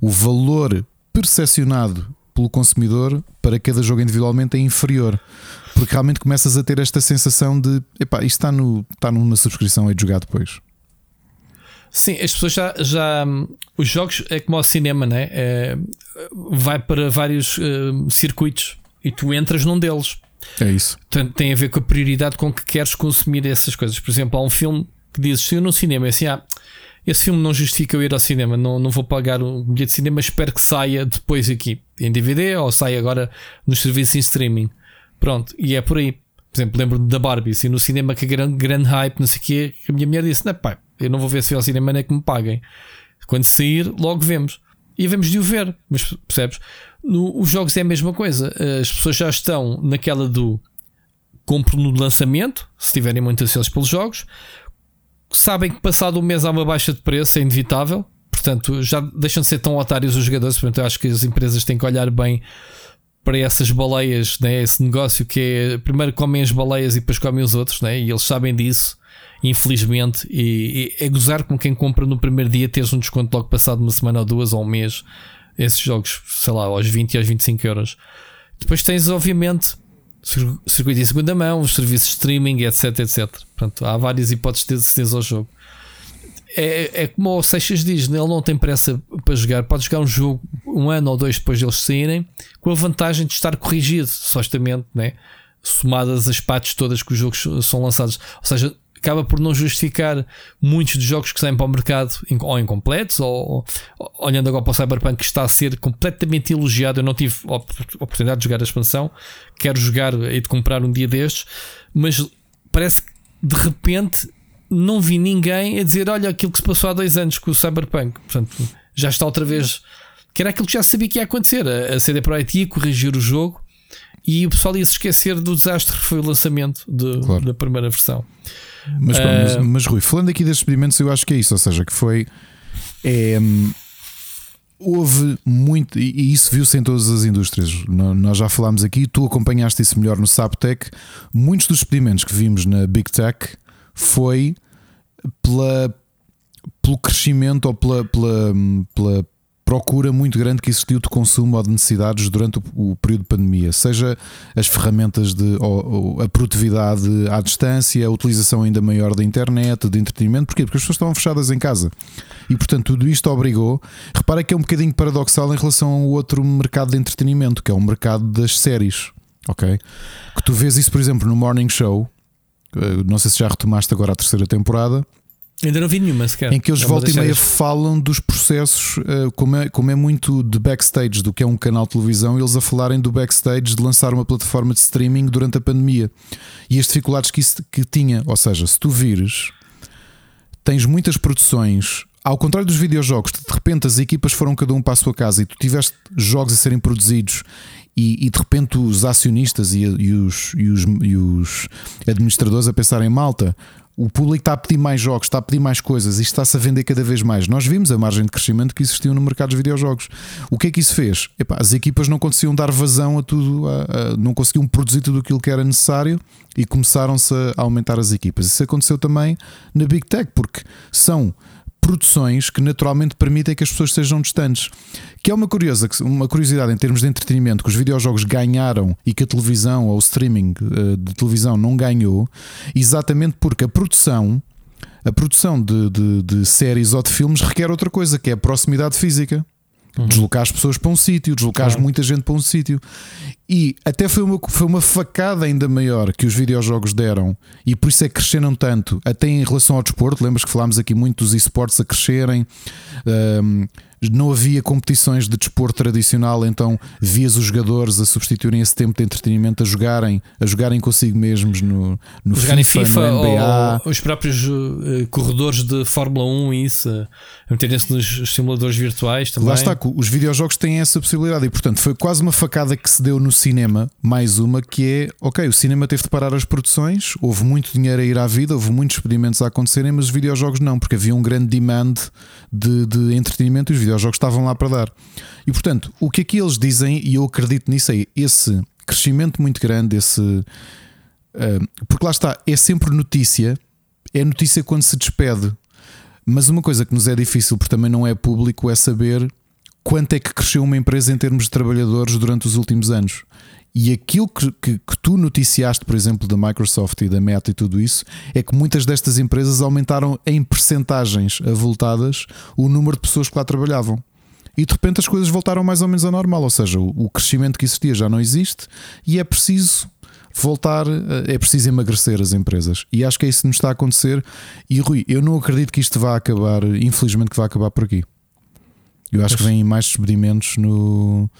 o valor percepcionado pelo consumidor para cada jogo individualmente é inferior. Porque realmente começas a ter esta sensação de epá, isto está, no, está numa subscrição e de jogar depois. Sim, as pessoas já, já. Os jogos é como ao cinema, né? É, vai para vários uh, circuitos e tu entras num deles. É isso. Portanto, tem a ver com a prioridade com que queres consumir essas coisas. Por exemplo, há um filme que dizes: se eu no cinema, é assim, ah, esse filme não justifica eu ir ao cinema, não, não vou pagar um bilhete de cinema, espero que saia depois aqui em DVD ou saia agora nos serviços em streaming. Pronto, e é por aí. Por exemplo, lembro-me da Barbie, se no cinema que grande, grande hype, não sei o quê, que a minha mulher disse: não, pai, eu não vou ver se ao cinema nem é que me paguem. Quando sair, logo vemos. E vemos de o ver. Mas percebes? No, os jogos é a mesma coisa. As pessoas já estão naquela do compro no lançamento, se tiverem muito ansiosos pelos jogos. Sabem que passado um mês há uma baixa de preço, é inevitável. Portanto, já deixam de ser tão otários os jogadores. Portanto, acho que as empresas têm que olhar bem para essas baleias, né? esse negócio que é primeiro comem as baleias e depois comem os outros, né? e eles sabem disso infelizmente, e, e é gozar com quem compra no primeiro dia teres um desconto logo passado uma semana ou duas ou um mês. Esses jogos, sei lá, aos 20 e aos 25 euros. Depois tens, obviamente, circuito em segunda mão, os serviços de streaming, etc, etc. Portanto, há várias hipóteses de aceder ao jogo. É, é como o Seixas diz, ele não tem pressa para jogar, pode jogar um jogo um ano ou dois depois de eles saírem, com a vantagem de estar corrigido, supostamente, né? somadas as partes todas que os jogos são lançados. Ou seja, acaba por não justificar muitos dos jogos que saem para o mercado ou incompletos, ou, ou olhando agora para o Cyberpunk que está a ser completamente elogiado. Eu não tive a oportunidade de jogar a expansão, quero jogar e de comprar um dia destes, mas parece que de repente não vi ninguém a dizer: Olha, aquilo que se passou há dois anos com o Cyberpunk, portanto, já está outra vez. Que era aquilo que já sabia que ia acontecer. A CD Projekt ia corrigir o jogo e o pessoal ia se esquecer do desastre que foi o lançamento de, claro. da primeira versão. Mas, uh... mas, mas, Rui, falando aqui destes experimentos, eu acho que é isso, ou seja, que foi. É, houve muito, e isso viu-se em todas as indústrias. Nós já falámos aqui, tu acompanhaste isso melhor no Saptec. Muitos dos experimentos que vimos na Big Tech foi pela, pelo crescimento ou pela, pela, pela procura muito grande que existiu de consumo ou de necessidades durante o, o período de pandemia, seja as ferramentas de ou, ou a produtividade à distância, a utilização ainda maior da internet, de entretenimento, porquê? Porque as pessoas estavam fechadas em casa e, portanto, tudo isto obrigou. Repara que é um bocadinho paradoxal em relação ao outro mercado de entretenimento, que é o mercado das séries, ok? Que tu vês isso, por exemplo, no Morning Show. Eh, não sei se já retomaste agora a terceira temporada. Ainda não vi nenhuma sequer. Em que eles volta e meia falam dos processos, eh, como é, como é muito de backstage do que é um canal de televisão, eles a falarem do backstage de lançar uma plataforma de streaming durante a pandemia e as dificuldades que isso que tinha. Ou seja, se tu vires, tens muitas produções. Ao contrário dos videojogos, de repente as equipas foram cada um para a sua casa e tu tiveste jogos a serem produzidos e, e, de repente os acionistas e, e, os, e, os, e os administradores a pensarem malta, o público está a pedir mais jogos, está a pedir mais coisas, isto está-se a vender cada vez mais. Nós vimos a margem de crescimento que existiu no mercado dos videojogos. O que é que isso fez? Epá, as equipas não conseguiam dar vazão a tudo, a, a, não conseguiam produzir tudo aquilo que era necessário e começaram-se a aumentar as equipas. Isso aconteceu também na Big Tech, porque são produções que naturalmente permitem que as pessoas sejam distantes. Que é uma, curiosa, uma curiosidade em termos de entretenimento que os videojogos ganharam e que a televisão ou o streaming eh, de televisão não ganhou, exatamente porque a produção. A produção de, de, de séries ou de filmes requer outra coisa, que é a proximidade física. Uhum. Deslocar as pessoas para um sítio, deslocar claro. muita gente para um sítio. E até foi uma, foi uma facada ainda maior que os videojogos deram, e por isso é que cresceram tanto, até em relação ao desporto. Lembras que falámos aqui muito dos esportes a crescerem. Um, não havia competições de desporto tradicional, então vias os jogadores a substituírem esse tempo de entretenimento a jogarem, a jogarem consigo mesmos no, no FIFA, FIFA, no NBA. Ou, os próprios uh, corredores de Fórmula 1 e isso, a meterem-se nos simuladores virtuais também. Lá está, os videojogos têm essa possibilidade e, portanto, foi quase uma facada que se deu no cinema, mais uma que é, ok, o cinema teve de parar as produções, houve muito dinheiro a ir à vida, houve muitos experimentos a acontecerem, mas os videojogos não, porque havia um grande demand de, de entretenimento e os videojogos estavam lá para dar. E portanto, o que é que eles dizem, e eu acredito nisso, é esse crescimento muito grande, esse. Uh, porque lá está, é sempre notícia, é notícia quando se despede. Mas uma coisa que nos é difícil, porque também não é público, é saber quanto é que cresceu uma empresa em termos de trabalhadores durante os últimos anos. E aquilo que, que, que, tu noticiaste, por exemplo, da Microsoft e da Meta e tudo isso, é que muitas destas empresas aumentaram em percentagens avultadas o número de pessoas que lá trabalhavam. E de repente as coisas voltaram mais ou menos ao normal, ou seja, o, o crescimento que existia já não existe e é preciso voltar, é preciso emagrecer as empresas. E acho que é isso que nos está a acontecer. E Rui, eu não acredito que isto vá acabar, infelizmente, que vai acabar por aqui. Eu acho que vêm mais despedimentos no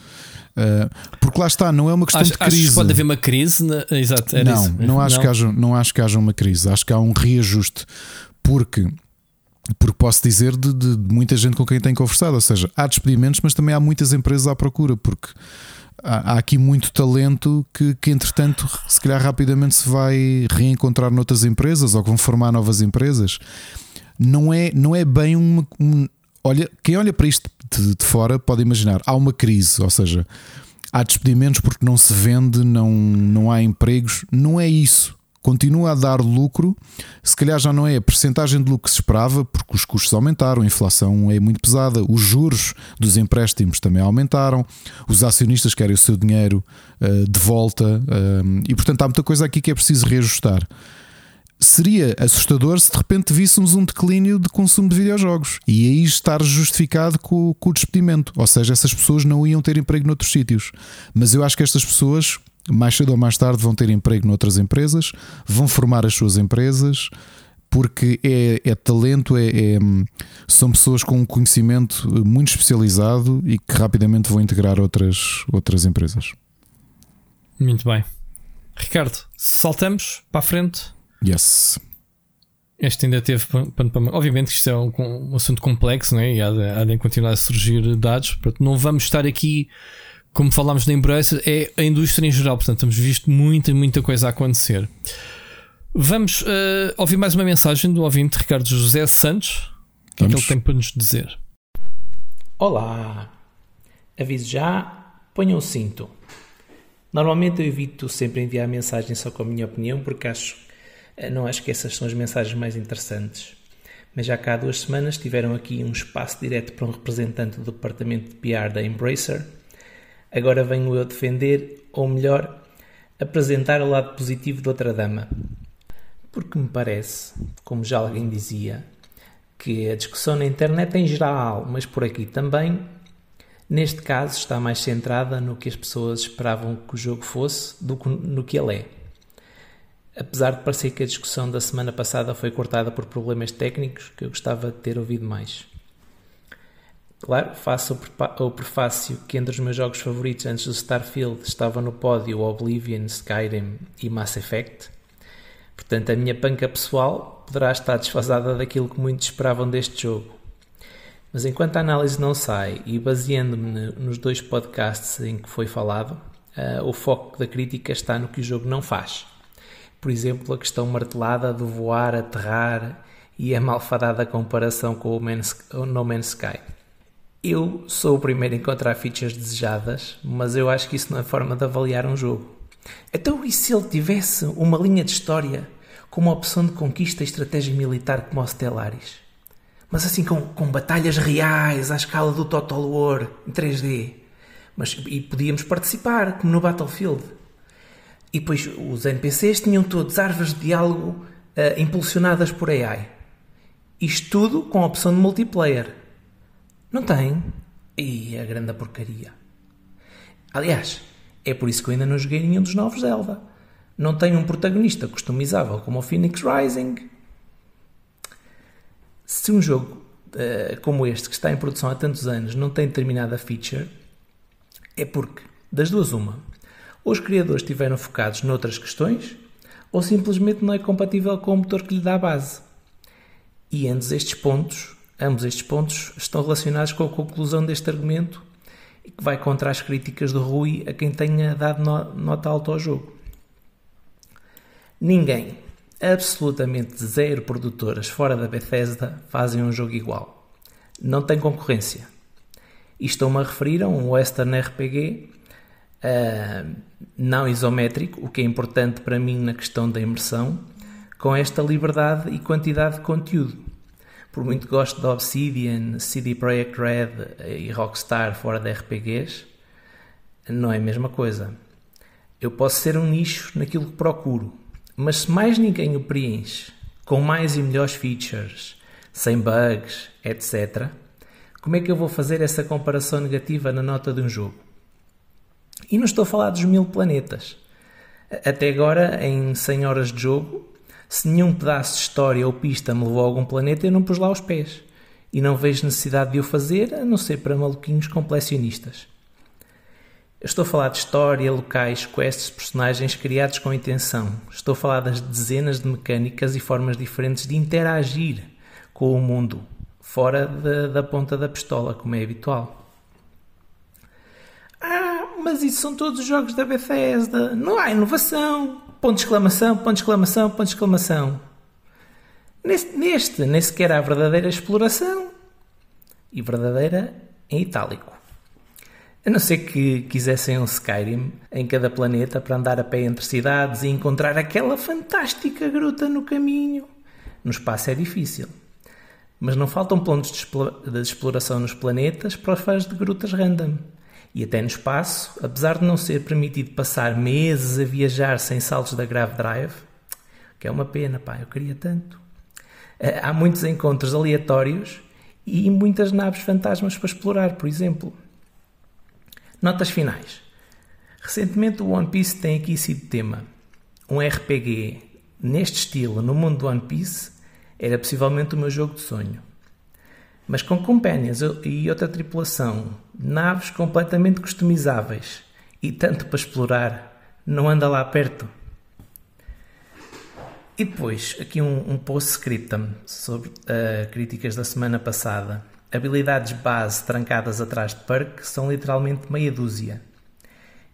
Uh, porque lá está, não é uma questão acho, de crise. que pode haver uma crise. Na... Exato, não, isso. não acho, não. Que haja, não acho que haja uma crise. Acho que há um reajuste. Porque porque posso dizer de, de, muita gente com quem tenho conversado, ou seja, há despedimentos, mas também há muitas empresas à procura, porque há, há, aqui muito talento que, que, entretanto, se calhar rapidamente se vai reencontrar noutras empresas ou que vão formar novas empresas. Não é, não é bem uma. Um, olha, quem olha para isto de, fora pode imaginar, há uma crise, ou seja, há despedimentos porque não se vende, não, não há empregos. Não é isso. Continua a dar lucro, se calhar já não é a percentagem de lucro que se esperava, porque os custos aumentaram, a inflação é muito pesada, os juros dos empréstimos também aumentaram, os acionistas querem o seu dinheiro uh, de volta, uh, e portanto há muita coisa aqui que é preciso reajustar seria assustador se de repente víssemos um declínio de consumo de videojogos e aí estar justificado com, com, o despedimento. Ou seja, essas pessoas não iam ter emprego noutros sítios. Mas eu acho que estas pessoas, mais cedo ou mais tarde, vão ter emprego noutras empresas, vão formar as suas empresas. Porque é, é talento, é, é, são pessoas com um conhecimento muito especializado e que rapidamente vão integrar outras, outras empresas. Muito bem. Ricardo, saltamos para a frente Yes. Este ainda teve. Obviamente que isto é um, um assunto complexo né? e há de, há de continuar a surgir dados. Portanto, não vamos estar aqui, como falámos da Embracer, é a indústria em geral. Portanto, temos visto muita, muita coisa a acontecer. Vamos uh, ouvir mais uma mensagem do ouvinte Ricardo José Santos. O que é que ele tem para nos dizer? Olá! Aviso já, ponham o cinto. Normalmente eu evito sempre enviar mensagem só com a minha opinião porque acho eh, não acho que essas são as mensagens mais interessantes. mas já cá há duas semanas tiveram aqui um espaço direto para um representante do departamento de PR da Embracer. Agora venho eu defender, ou melhor, apresentar o lado positivo de outra dama. Porque me parece, como já alguém dizia, que a discussão na internet em geral, mas por aqui também, neste caso está mais centrada no que as pessoas esperavam que o jogo fosse do que no que ele é. Apesar de parecer que a discussão da semana passada foi cortada por problemas técnicos que eu gostava de ter ouvido mais. Claro, faço o prefácio que entre os meus jogos favoritos antes do Starfield estava no pódio Oblivion, Skyrim e Mass Effect. Portanto, a minha panca pessoal poderá estar desfasada daquilo que muitos esperavam deste jogo. Mas enquanto a análise não sai e baseando-me nos dois podcasts em que foi falado, uh, o foco da crítica está no que o jogo não faz. Por exemplo, a questão martelada do voar, aterrar e a malfadada comparação com o, No Man's Sky. Eu sou o primeiro a encontrar features desejadas, mas eu acho que isso não é forma de avaliar um jogo. Então, e se ele tivesse uma linha de história com uma opção de conquista e estratégia militar como o Stellaris? Mas assim com, com batalhas reais à escala do Total War em 3D. Mas, e podíamos participar, como no Battlefield. E depois os NPCs tinham todos árvores de diálogo uh, impulsionadas por AI. Isto tudo com a opção de multiplayer. Não tem? E a grande porcaria. Aliás, é por isso que eu ainda não joguei nenhum dos novos Zelda. Não tem um protagonista customizável como o Phoenix Rising. Se um jogo uh, como este, que está em produção há tantos anos, não tem determinada feature, é porque, das duas, uma os criadores estiveram focados noutras questões, ou simplesmente não é compatível com o motor que lhe dá a base. E ambos estes pontos, ambos estes pontos estão relacionados com a conclusão deste argumento e que vai contra as críticas do Rui a quem tenha dado nota alta ao jogo. Ninguém, absolutamente zero produtoras fora da Bethesda fazem um jogo igual. Não tem concorrência. E estou-me a referir a um Western RPG uh, não isométrico, o que é importante para mim na questão da imersão, com esta liberdade e quantidade de conteúdo. Por muito gosto da Obsidian, CD Projekt Red e Rockstar fora de RPGs, não é a mesma coisa. Eu posso ser um nicho naquilo que procuro, mas se mais ninguém o preenche, com mais e melhores features, sem bugs, etc., como é que eu vou fazer essa comparação negativa na nota de um jogo? E não estou a falar dos mil planetas. Até agora, em 100 horas de jogo, se nenhum pedaço de história ou pista me levou a algum planeta, eu não pus lá os pés. E não vejo necessidade de o fazer, a não ser para maluquinhos completionistas. Eu estou a falar de história, locais, quests, personagens criados com intenção. Estou a falar das dezenas de mecânicas e formas diferentes de interagir com o mundo, fora da ponta da pistola, como é habitual mas isso são todos os jogos da Bethesda. Não há inovação. Ponto de exclamação, ponto de exclamação, ponto de exclamação. Neste, neste nem sequer há verdadeira exploração. E verdadeira em itálico. A não ser que quisessem um Skyrim em cada planeta para andar a pé entre cidades e encontrar aquela fantástica gruta no caminho. No espaço é difícil. Mas não faltam pontos de exploração nos planetas para os fãs de grutas random. E até no espaço, apesar de não ser permitido passar meses a viajar sem saltos da Grave Drive, que é uma pena, pá, eu queria tanto. Eh, há muitos encontros aleatórios e muitas naves fantasmas para explorar, por exemplo. Notas finais. Recentemente o One Piece tem aqui sido tema. Um RPG neste estilo, no mundo do One Piece, era possivelmente o meu jogo de sonho mas com companions e outra tripulação, naves completamente customizáveis e tanto para explorar, não anda lá perto. E depois, aqui um, um post-scriptum sobre uh, críticas da semana passada. Habilidades base trancadas atrás de perk são literalmente meia dúzia.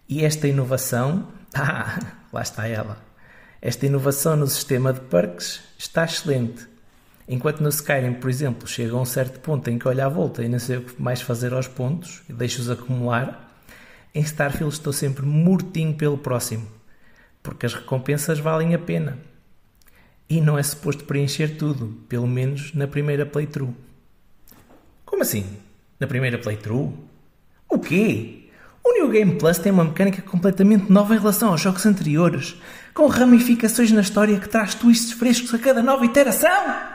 E esta inovação, ah, lá está ela. Esta inovação no sistema de perks está excelente Enquanto no Skyrim, por exemplo, chega a um certo ponto em que olho à volta e não sei o que mais fazer aos pontos e deixo-os acumular, em Starfield estou sempre mortinho pelo próximo, porque as recompensas valem a pena. E não é suposto preencher tudo, pelo menos na primeira playthrough. Como assim? Na primeira playthrough? O quê? O New Game Plus tem uma mecânica completamente nova em relação aos jogos anteriores, com ramificações na história que traz twists frescos a cada nova iteração!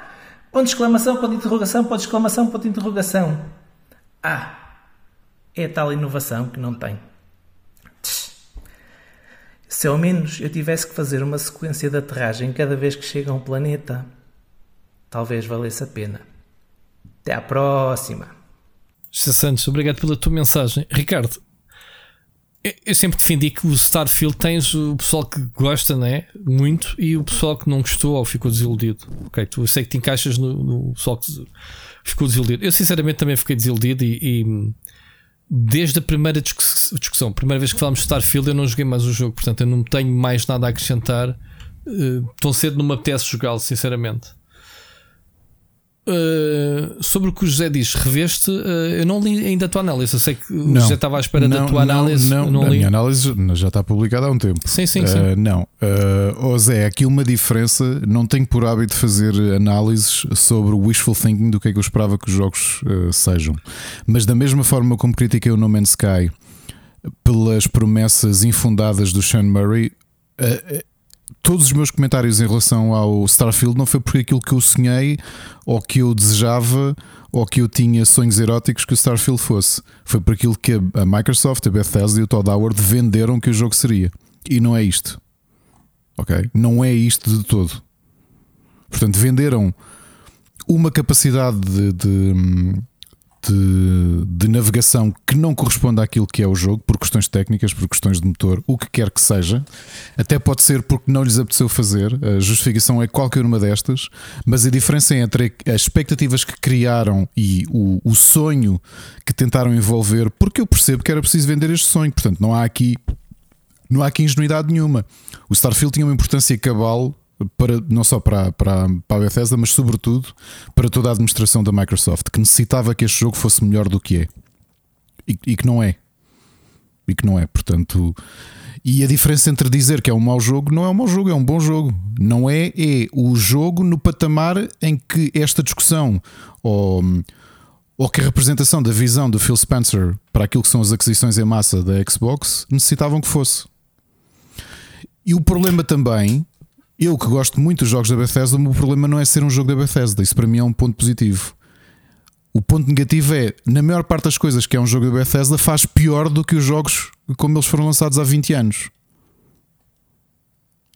Ponto de exclamação, ponto de interrogação, ponto de exclamação, ponto de interrogação. Ah, é a tal inovação que não tem. Se ao menos eu tivesse que fazer uma sequência de aterragem cada vez que chega a um planeta, talvez valesse a pena. Até à próxima. Santos, obrigado pela tua mensagem. Ricardo, eu sempre defendi que o Starfield tens o pessoal que gosta, né? Muito, e o pessoal que não gostou ou ficou desiludido. Ok, tu sei que te encaixas no, no pessoal que ficou desiludido. Eu sinceramente também fiquei desiludido e, e desde a primeira discussão, primeira vez que falámos de Starfield, eu não joguei mais o jogo, portanto eu não tenho mais nada a acrescentar. Uh, tão cedo não me apetece jogá-lo, sinceramente. Uh, sobre o que o José diz, reveste, uh, eu não li ainda a tua análise. Eu sei que o não, José estava à espera não, da tua análise. Não, não, a minha análise já está publicada há um tempo. Sim, sim, sim. Uh, não, uh, oh Zé, aqui uma diferença. Não tenho por hábito fazer análises sobre o wishful thinking do que é que eu esperava que os jogos sejam. Mas da mesma forma como critiquei o No Man's Sky pelas promessas infundadas do Sean Murray todos os meus comentários em relação ao Starfield não foi por aquilo que eu sonhei ou que eu desejava ou que eu tinha sonhos eróticos que o Starfield fosse. Foi por aquilo que a Microsoft, a Bethesda e o Todd Howard venderam que o jogo seria. E não é isto. Ok? Não é isto de todo. Portanto, venderam uma capacidade de, de de, de, navegação que não corresponde àquilo que é o jogo, por questões técnicas, por questões de motor, o que quer que seja. Até pode ser porque não lhes apeteceu fazer. A justificação é qualquer uma destas, mas a diferença entre as expectativas que criaram e o, o sonho que tentaram envolver, porque eu percebo que era preciso vender este sonho, portanto, não há aqui. Não há aqui ingenuidade nenhuma. O Starfield tinha uma importância cabal para, não só para, para, para a Bethesda, mas sobretudo para toda a administração da Microsoft, que necessitava que este jogo fosse melhor do que é e, e que não é. E que não é, portanto. E a diferença entre dizer que é um mau jogo não é um mau jogo, é um bom jogo. Não é, é o jogo no patamar em que esta discussão ou, ou que a representação da visão do Phil Spencer para aquilo que são as aquisições em massa da Xbox necessitavam que fosse. E o problema também eu que gosto muito dos jogos da Bethesda, o meu problema não é ser um jogo da Bethesda. Isso para mim é um ponto positivo. O ponto negativo é, na maior parte das coisas que é um jogo da Bethesda, faz pior do que os jogos como eles foram lançados há 20 anos.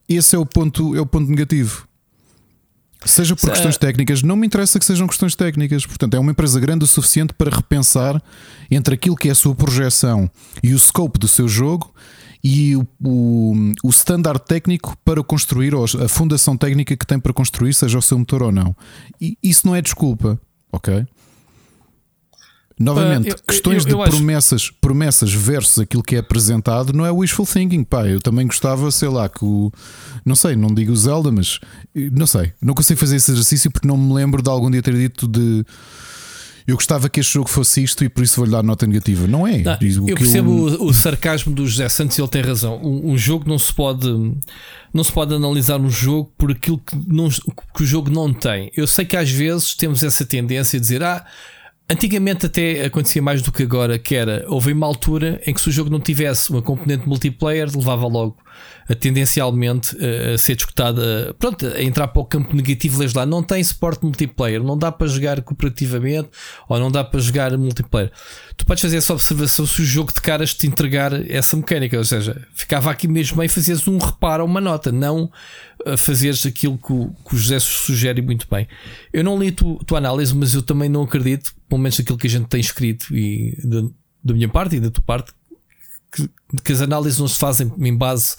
Esse é o ponto, é o ponto negativo. Seja por questões técnicas, não me interessa que sejam questões técnicas. Portanto, é uma empresa grande o suficiente para repensar entre aquilo que é a sua projeção e o scope do seu jogo e o, o, o standard técnico para construir, ou a fundação técnica que tem para construir, seja o seu motor ou não. E isso não é desculpa, ok? Novamente, uh, eu, questões eu, eu, de promessas, acho... promessas versus aquilo que é apresentado não é wishful thinking. Pá, eu também gostava, sei lá, que o. Não sei, não digo o Zelda, mas não sei, não consigo fazer esse exercício porque não me lembro de algum dia ter dito de eu gostava que este jogo fosse isto e por isso vou-lhe dar nota negativa. Não é? Não, eu percebo eu... o, sarcasmo do José Santos e ele tem razão. Um, um, jogo não se pode não se pode analisar um jogo por aquilo que, não, que o jogo não tem. Eu sei que às vezes temos essa tendência a dizer ah Antigamente até acontecia mais do que agora, que era, houve uma altura em que se o jogo não tivesse uma componente multiplayer, levava logo a, tendencialmente a, a ser discutada, pronto, a entrar para o campo negativo, lês lá, não tem suporte multiplayer, não dá para jogar cooperativamente ou não dá para jogar multiplayer. Tu podes fazer essa observação se o jogo de caras te entregar essa mecânica, ou seja, ficava aqui mesmo e fazias um reparo uma nota, não fazeres aquilo que o, que o José sugere muito bem. Eu não li a tua, tua análise, mas eu também não acredito, pelo menos aquilo que a gente tem escrito e da minha parte e da tua parte, que, que, as análises não se fazem em base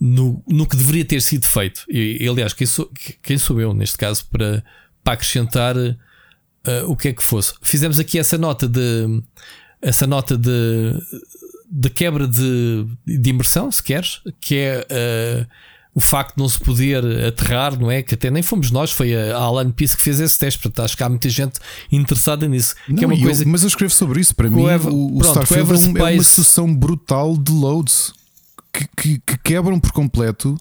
no, no que deveria ter sido feito. E, e aliás, quem sou, quem sou eu, neste caso, para, para acrescentar uh, o que é que fosse. Fizemos aqui essa nota de essa nota de, de quebra de, de imersão, se queres, que é uh, o facto de não se poder aterrar, não é? Que até nem fomos nós, foi a Alan Peace que fez esse teste, portanto acho que há muita gente interessada nisso. Não, que é uma coisa eu, mas eu escrevo sobre isso. Para mim, o, o pronto, Starfield é, é uma sucessão brutal de loads. que, que, que quebram por completo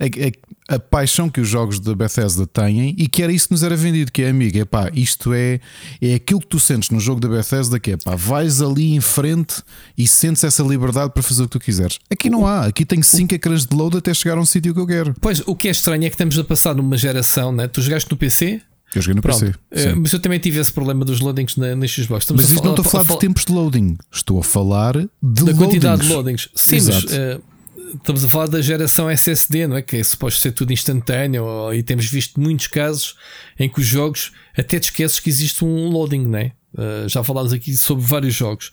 a, a, a, paixão que os jogos da Bethesda têm e que era isso que nos era vendido, que é amigo, é pá, isto é, é aquilo que tu sentes no jogo da Bethesda, que é pá, vais ali em frente e sentes essa liberdade para fazer o que tu quiseres. Aqui não há, aqui tenho 5 ecrãs de load até chegar a um sítio que eu quero. Pois, o que é estranho é que estamos a passar numa geração, né? tu jogaste no PC? Eu joguei no Pronto. PC. Uh, mas eu também tive esse problema dos loadings na, na Xbox. Estamos mas a, não estou a falar a, de tempos de loading, estou a falar de da loadings. quantidade de loadings. Sim, Exato. mas uh, estamos a falar da geração SSD, não é? Que é suposto ser tudo instantâneo. E temos visto muitos casos em que os jogos até te esqueces que existe um loading, não é? Uh, já falámos aqui sobre vários jogos.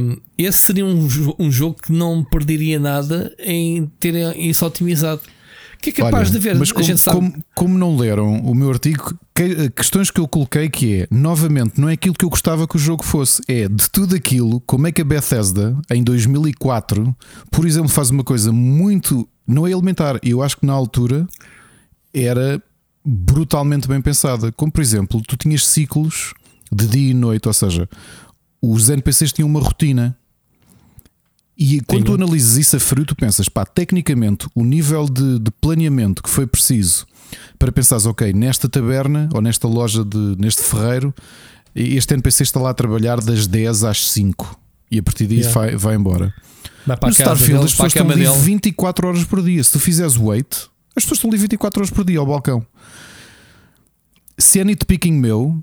Um, esse seria um, um jogo que não perderia nada em ter isso otimizado que é capaz Olha, de ver. Mas como, como, como, não leram o meu artigo, que, questões que eu coloquei que é, novamente, não é aquilo que eu gostava que o jogo fosse, é de tudo aquilo, como é que a Bethesda, em 2004, por exemplo, faz uma coisa muito, não é elementar, eu acho que na altura era brutalmente bem pensada. Como por exemplo, tu tinhas ciclos de dia e noite, ou seja, os NPCs tinham uma rotina. E quando tu analisas isso a frio, tu pensas, pá, tecnicamente, o nível de, de planeamento que foi preciso para pensares, ok, nesta taberna ou nesta loja, de, neste ferreiro, este NPC está lá a trabalhar das 10 às 5 e a partir disso yeah. vai, vai embora. Vai no Starfield, dele, as pessoas estão ali 24 horas por dia. Se tu fizeres wait, as pessoas estão ali 24 horas por dia ao balcão. Se é nitpicking meu,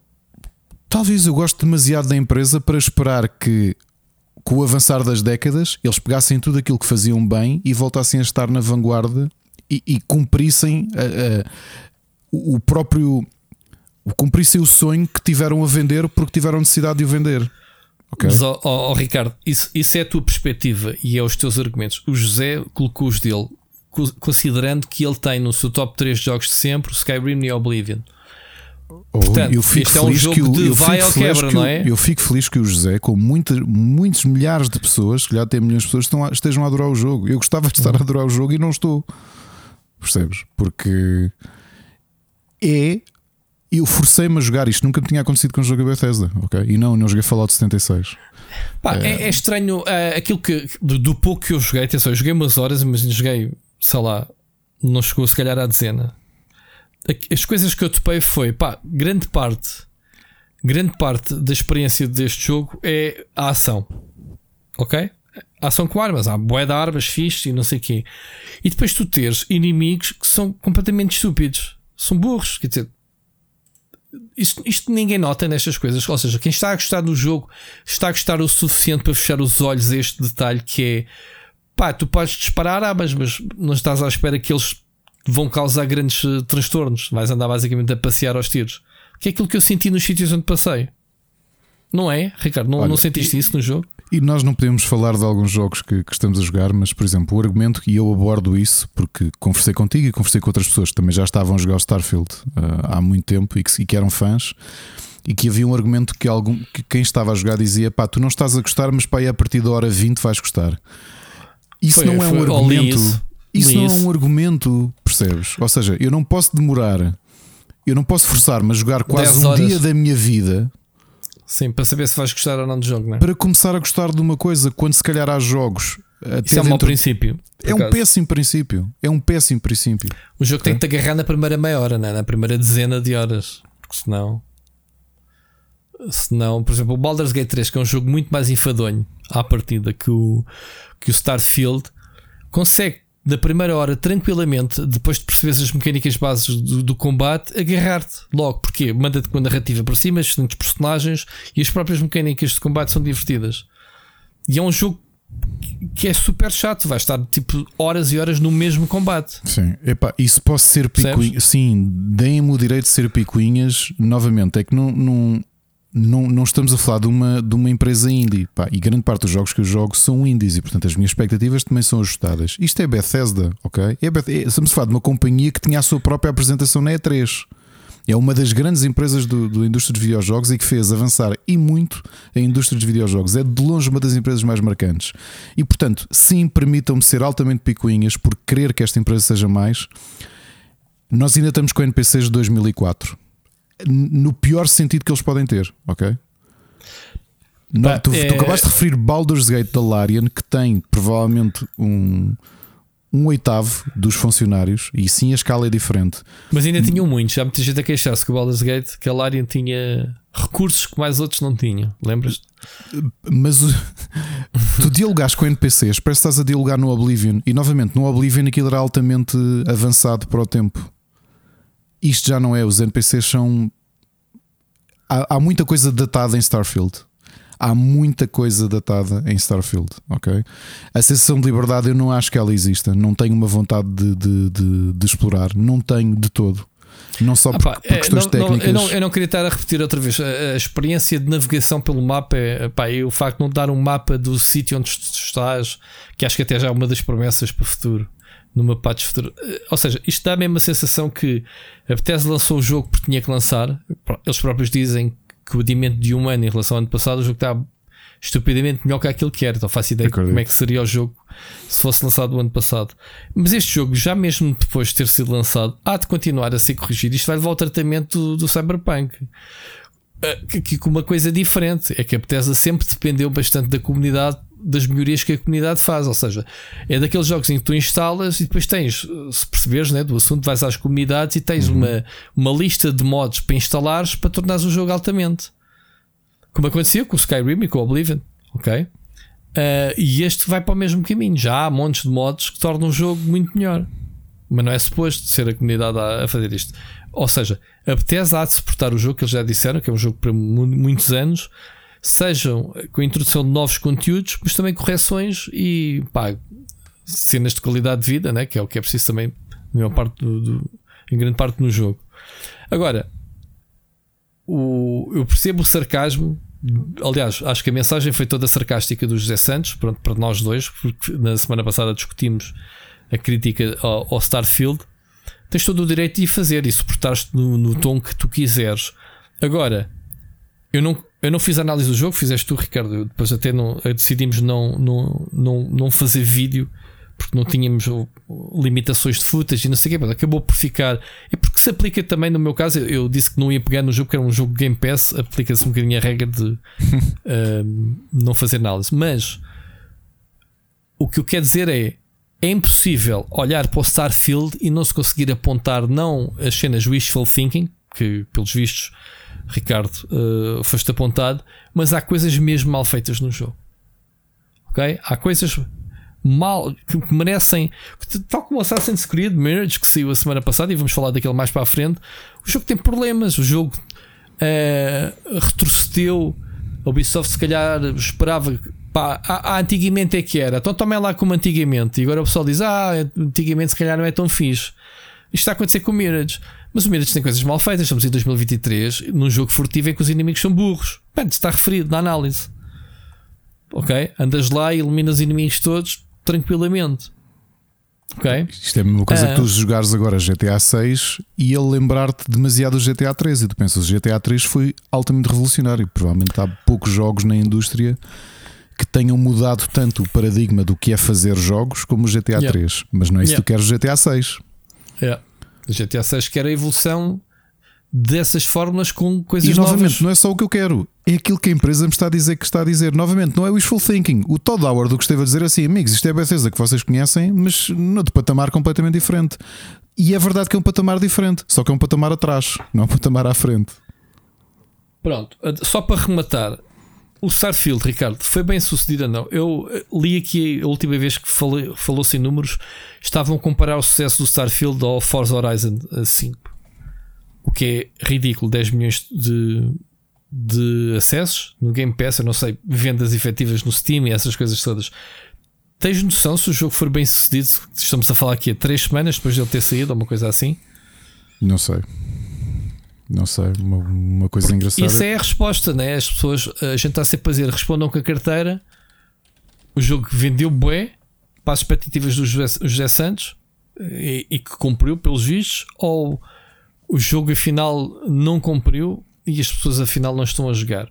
talvez eu goste demasiado da empresa para esperar que com o avançar das décadas, eles pegassem tudo aquilo que faziam bem e voltassem a estar na vanguarda e, e cumprissem o próprio. cumprissem o sonho que tiveram a vender porque tiveram necessidade de o vender. Okay. Mas, oh, oh, Ricardo, isso, isso é a tua perspectiva e é os teus argumentos. O José colocou os dele, considerando que ele tem no seu top 3 jogos de sempre Skyrim e o Oblivion. Portanto, eu fico este feliz é um jogo que o, de vai ou quebra, não é? Eu fico feliz que o José, com muita, muitos milhares de pessoas, que já tem milhões de pessoas, estão, estejam a adorar o jogo. Eu gostava de estar a adorar o jogo e não estou. Percebes? Porque é. Eu forcei-me a jogar isto, nunca me tinha acontecido com o jogo da Bethesda, ok? E não, não joguei Fallout 76. Pá, é... É, é, estranho uh, aquilo que do, do, pouco que eu joguei, atenção, eu joguei umas horas, mas joguei, sei lá, não chegou se calhar à dezena as coisas que eu topei foi, pá, grande parte, grande parte da experiência deste jogo é a ação. Ok? A ação com armas, há boé de armas, fixe e não sei quê. E depois tu teres inimigos que são completamente estúpidos, são burros, quer dizer. Isto, isto ninguém nota nestas coisas. Ou seja, quem está a gostar do jogo está a gostar o suficiente para fechar os olhos a este detalhe que é pá, tu podes disparar armas, mas não estás à espera que eles vão causar grandes uh, transtornos. Vais andar basicamente a passear aos tiros. Que é aquilo que eu senti nos sítios onde passei. Não é, Ricardo? Não, Olha, não sentiste e, isso no jogo? E nós não podemos falar de alguns jogos que, que, estamos a jogar, mas, por exemplo, o argumento, e eu abordo isso porque conversei contigo e conversei com outras pessoas que também já estavam a jogar o Starfield uh, há muito tempo e que, e que, eram fãs. E que havia um argumento que, algum, que quem estava a jogar dizia: pá, tu não estás a gostar, mas pá, a partir da hora 20 vais gostar. Isso foi, não é um argumento. Isso não é um argumento, percebes? Ou seja, eu não posso demorar, eu não posso forçar-me a jogar quase um dia da minha vida. Sim, para saber se vais gostar ou não do jogo, não é? Para começar a gostar de uma coisa, quando se calhar há jogos. Isso é um mau princípio. É um péssimo princípio. É um péssimo princípio. O jogo okay? tem que te agarrar na primeira meia hora, é? na primeira dezena de horas. Porque senão. Senão, por exemplo, o Baldur's Gate 3, que é um jogo muito mais enfadonho à partida que o, que o Starfield, consegue da primeira hora, tranquilamente, depois de perceberes as mecânicas bases do, do combate, agarrar-te logo. Porque manda-te com a narrativa por cima, excelentes personagens e as próprias mecânicas de combate são divertidas. E é um jogo que é super chato, vai estar tipo horas e horas no mesmo combate. Sim, Epá, isso posso ser picuinhas. Sim, deem-me o direito de ser picuinhas. Novamente, é que não, não, não, não estamos a falar de uma, de uma empresa indie. Pá, e grande parte dos jogos que eu jogo são indies e, portanto, as minhas expectativas também são ajustadas. Isto é Bethesda, ok? É é, estamos a falar de uma companhia que tinha a sua própria apresentação na E3. É uma das grandes empresas do, do indústria dos videojogos e que fez avançar e muito a indústria dos videojogos. É de longe uma das empresas mais marcantes. E, portanto, sim, permitam-me ser altamente picuinhas por querer que esta empresa seja mais. Nós ainda estamos com NPCs de 2004 no pior sentido que eles podem ter, ok? Não, tu, é... tu acabaste de referir Baldur's Gate da Larian, que tem provavelmente um, um oitavo dos funcionários, e sim a escala é diferente. Mas ainda tinham muitos, já muita gente a queixar-se que o Baldur's Gate, que a Larian tinha recursos que mais outros não tinham, lembras? Mas tu dialogaste com NPCs, parece que estás a dialogar no Oblivion, e novamente no Oblivion aquilo era altamente avançado para o tempo. Isto já não é, os NPCs são. Há, há muita coisa datada em Starfield há muita coisa datada em Starfield, ok? A sensação de liberdade eu não acho que ela exista, não tenho uma vontade de, de, de, de explorar, não tenho de todo. Não só por, por é, questões não, técnicas. Não, eu, não, eu, não, queria estar a repetir outra vez. A, a, experiência de navegação pelo mapa é pá, o facto de não dar um mapa do sítio onde estás, que acho que até já é uma das promessas para o futuro. Numa patch futuro. Eh, ou seja, isto dá a mesma sensação que a Bethesda lançou o jogo porque tinha que lançar. Eles próprios dizem que o adiamento de um ano em relação ao ano passado, o jogo está estupidamente melhor que aquilo que era. Então faço ideia de como é que seria o jogo se fosse lançado o ano passado. Mas este jogo, já mesmo depois de ter sido lançado, há de continuar a ser corrigido. Isto vai levar ao tratamento do, do Cyberpunk. Ah, que, que uma coisa diferente é que a Bethesda sempre dependeu bastante da comunidade das melhorias que a comunidade faz. Ou seja, é daqueles jogos em que tu instalas e depois tens, se perceberes né, do assunto, vais às comunidades e tens uhum. uma, uma lista de mods para instalares para tornares o jogo altamente. Como acontecia com o Skyrim e com o Oblivion. Ok? Uh, e este vai para o mesmo caminho. Já há montes de mods que tornam o jogo muito melhor. Mas não é suposto ser a comunidade a, a fazer isto. Ou seja, a Bethesda há de suportar o jogo que eles já disseram, que é um jogo para muitos anos, sejam com a introdução de novos conteúdos, mas também correções e pá, cenas de qualidade de vida, né? que é o que é preciso também parte do, do, em grande parte no jogo. Agora, o, eu percebo o sarcasmo. Aliás, acho que a mensagem foi toda sarcástica do José Santos, pronto, para nós dois, porque na semana passada discutimos a crítica ao, ao Starfield. Tens todo o direito de fazer e suportar-te no, no tom que tu quiseres. Agora, eu não, eu não fiz análise do jogo, fizeste tu, Ricardo. Depois até não, decidimos não, não, não, não fazer vídeo porque não tínhamos limitações de footage e não sei o quê, mas acabou por ficar. É porque se aplica também, no meu caso, eu disse que não ia pegar no jogo, que era um jogo Game Pass, aplica-se um bocadinho a regra de uh, não fazer análise. Mas o que eu quero dizer é. É impossível olhar para o Starfield e não se conseguir apontar não as cenas wishful thinking, que pelos vistos Ricardo, uh, foste apontado, mas há coisas mesmo mal feitas no jogo. Ok? Há coisas mal que merecem, tal como o Assassin's Creed Mirage que saiu a semana passada, e vamos falar daquele mais para a frente. O jogo tem problemas, o jogo uh, retrocedeu. A Ubisoft, se calhar, esperava pá, antigamente é que era, então tomem lá como antigamente. E agora o pessoal diz: Ah, antigamente se calhar não é tão fixe. Isto está a acontecer com o Mirage. Mas o Mirage tem coisas mal feitas. Estamos em 2023, num jogo furtivo em que os inimigos são burros. Bem, está referido na análise. Ok? Andas lá e eliminas os inimigos todos tranquilamente. Ok? Isto é a mesma coisa uh, que tu ah. jogares agora GTA 6 e ele lembrar-te demasiado do GTA 3 e tu pensas, o GTA 3 foi altamente revolucionário. Provavelmente há poucos jogos na indústria que tenham mudado tanto o paradigma do que é fazer jogos como o GTA yeah. 3. Mas não é isso yeah. que tu queres o GTA 6. Yeah. O GTA 6 quer a evolução dessas fórmulas com coisas e, novamente, novas. não é só o que eu quero, é aquilo que a empresa me está a dizer que está a dizer. Novamente, não é wishful thinking. O Todd Howard o que esteve a dizer assim, amigos, isto é a Bethesda que vocês conhecem, mas no de patamar completamente diferente. E é verdade que é um patamar diferente, só que é um patamar atrás, não é um patamar à frente. Pronto, só para rematar, o Starfield, Ricardo, foi bem sucedido ou não? Eu eh, li aqui a última vez que falou-se em números, estavam a comparar o sucesso do Starfield ao Forza Horizon 5. O que é ridículo, 10 milhões de, de acessos no Game Pass, eu não sei, vendas efetivas no Steam e essas coisas todas. Tens noção se o jogo for bem sucedido? Estamos a falar aqui há 3 semanas depois de ele ter saído ou uma coisa assim? Não sei. Não sei, uma, uma coisa Porque engraçada. Isso é a resposta, né? As pessoas, a gente está sempre a dizer, respondam com a carteira. O jogo vendeu bué para as expectativas do José, José Santos e, e, que cumpriu pelos vistos, ou o jogo afinal não cumpriu e as pessoas afinal não estão a jogar.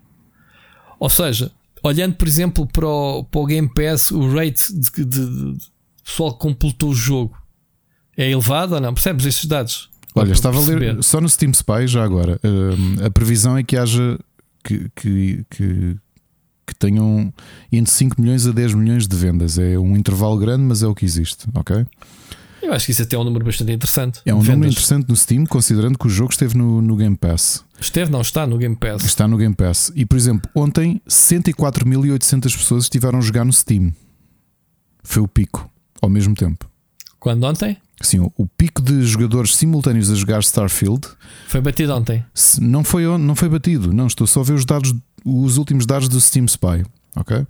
Ou seja, olhando por exemplo para o, para o Game Pass, o rate de, de, de, pessoal que completou o jogo é elevado ou não? Percebes estes dados? Olha, estava a ler só no Steam Spy já agora. Uh, a previsão é que haja que, que, que que tenham entre 5 milhões a 10 milhões de vendas. É um intervalo grande, mas é o que existe, ok? Eu acho que isso até é um número bastante interessante. É um vendas. número interessante no Steam, considerando que o jogo esteve no, no Game Pass. Esteve, não, está no Game Pass. Está no Game Pass. E por exemplo, ontem 104.800 pessoas estiveram a jogar no Steam. Foi o pico, ao mesmo tempo. Quando ontem? Sim, o pico de jogadores simultâneos a jogar Starfield foi batido ontem. Não foi, não foi batido, não. Estou só a ver os dados, os últimos dados do Steam Spy. Ok?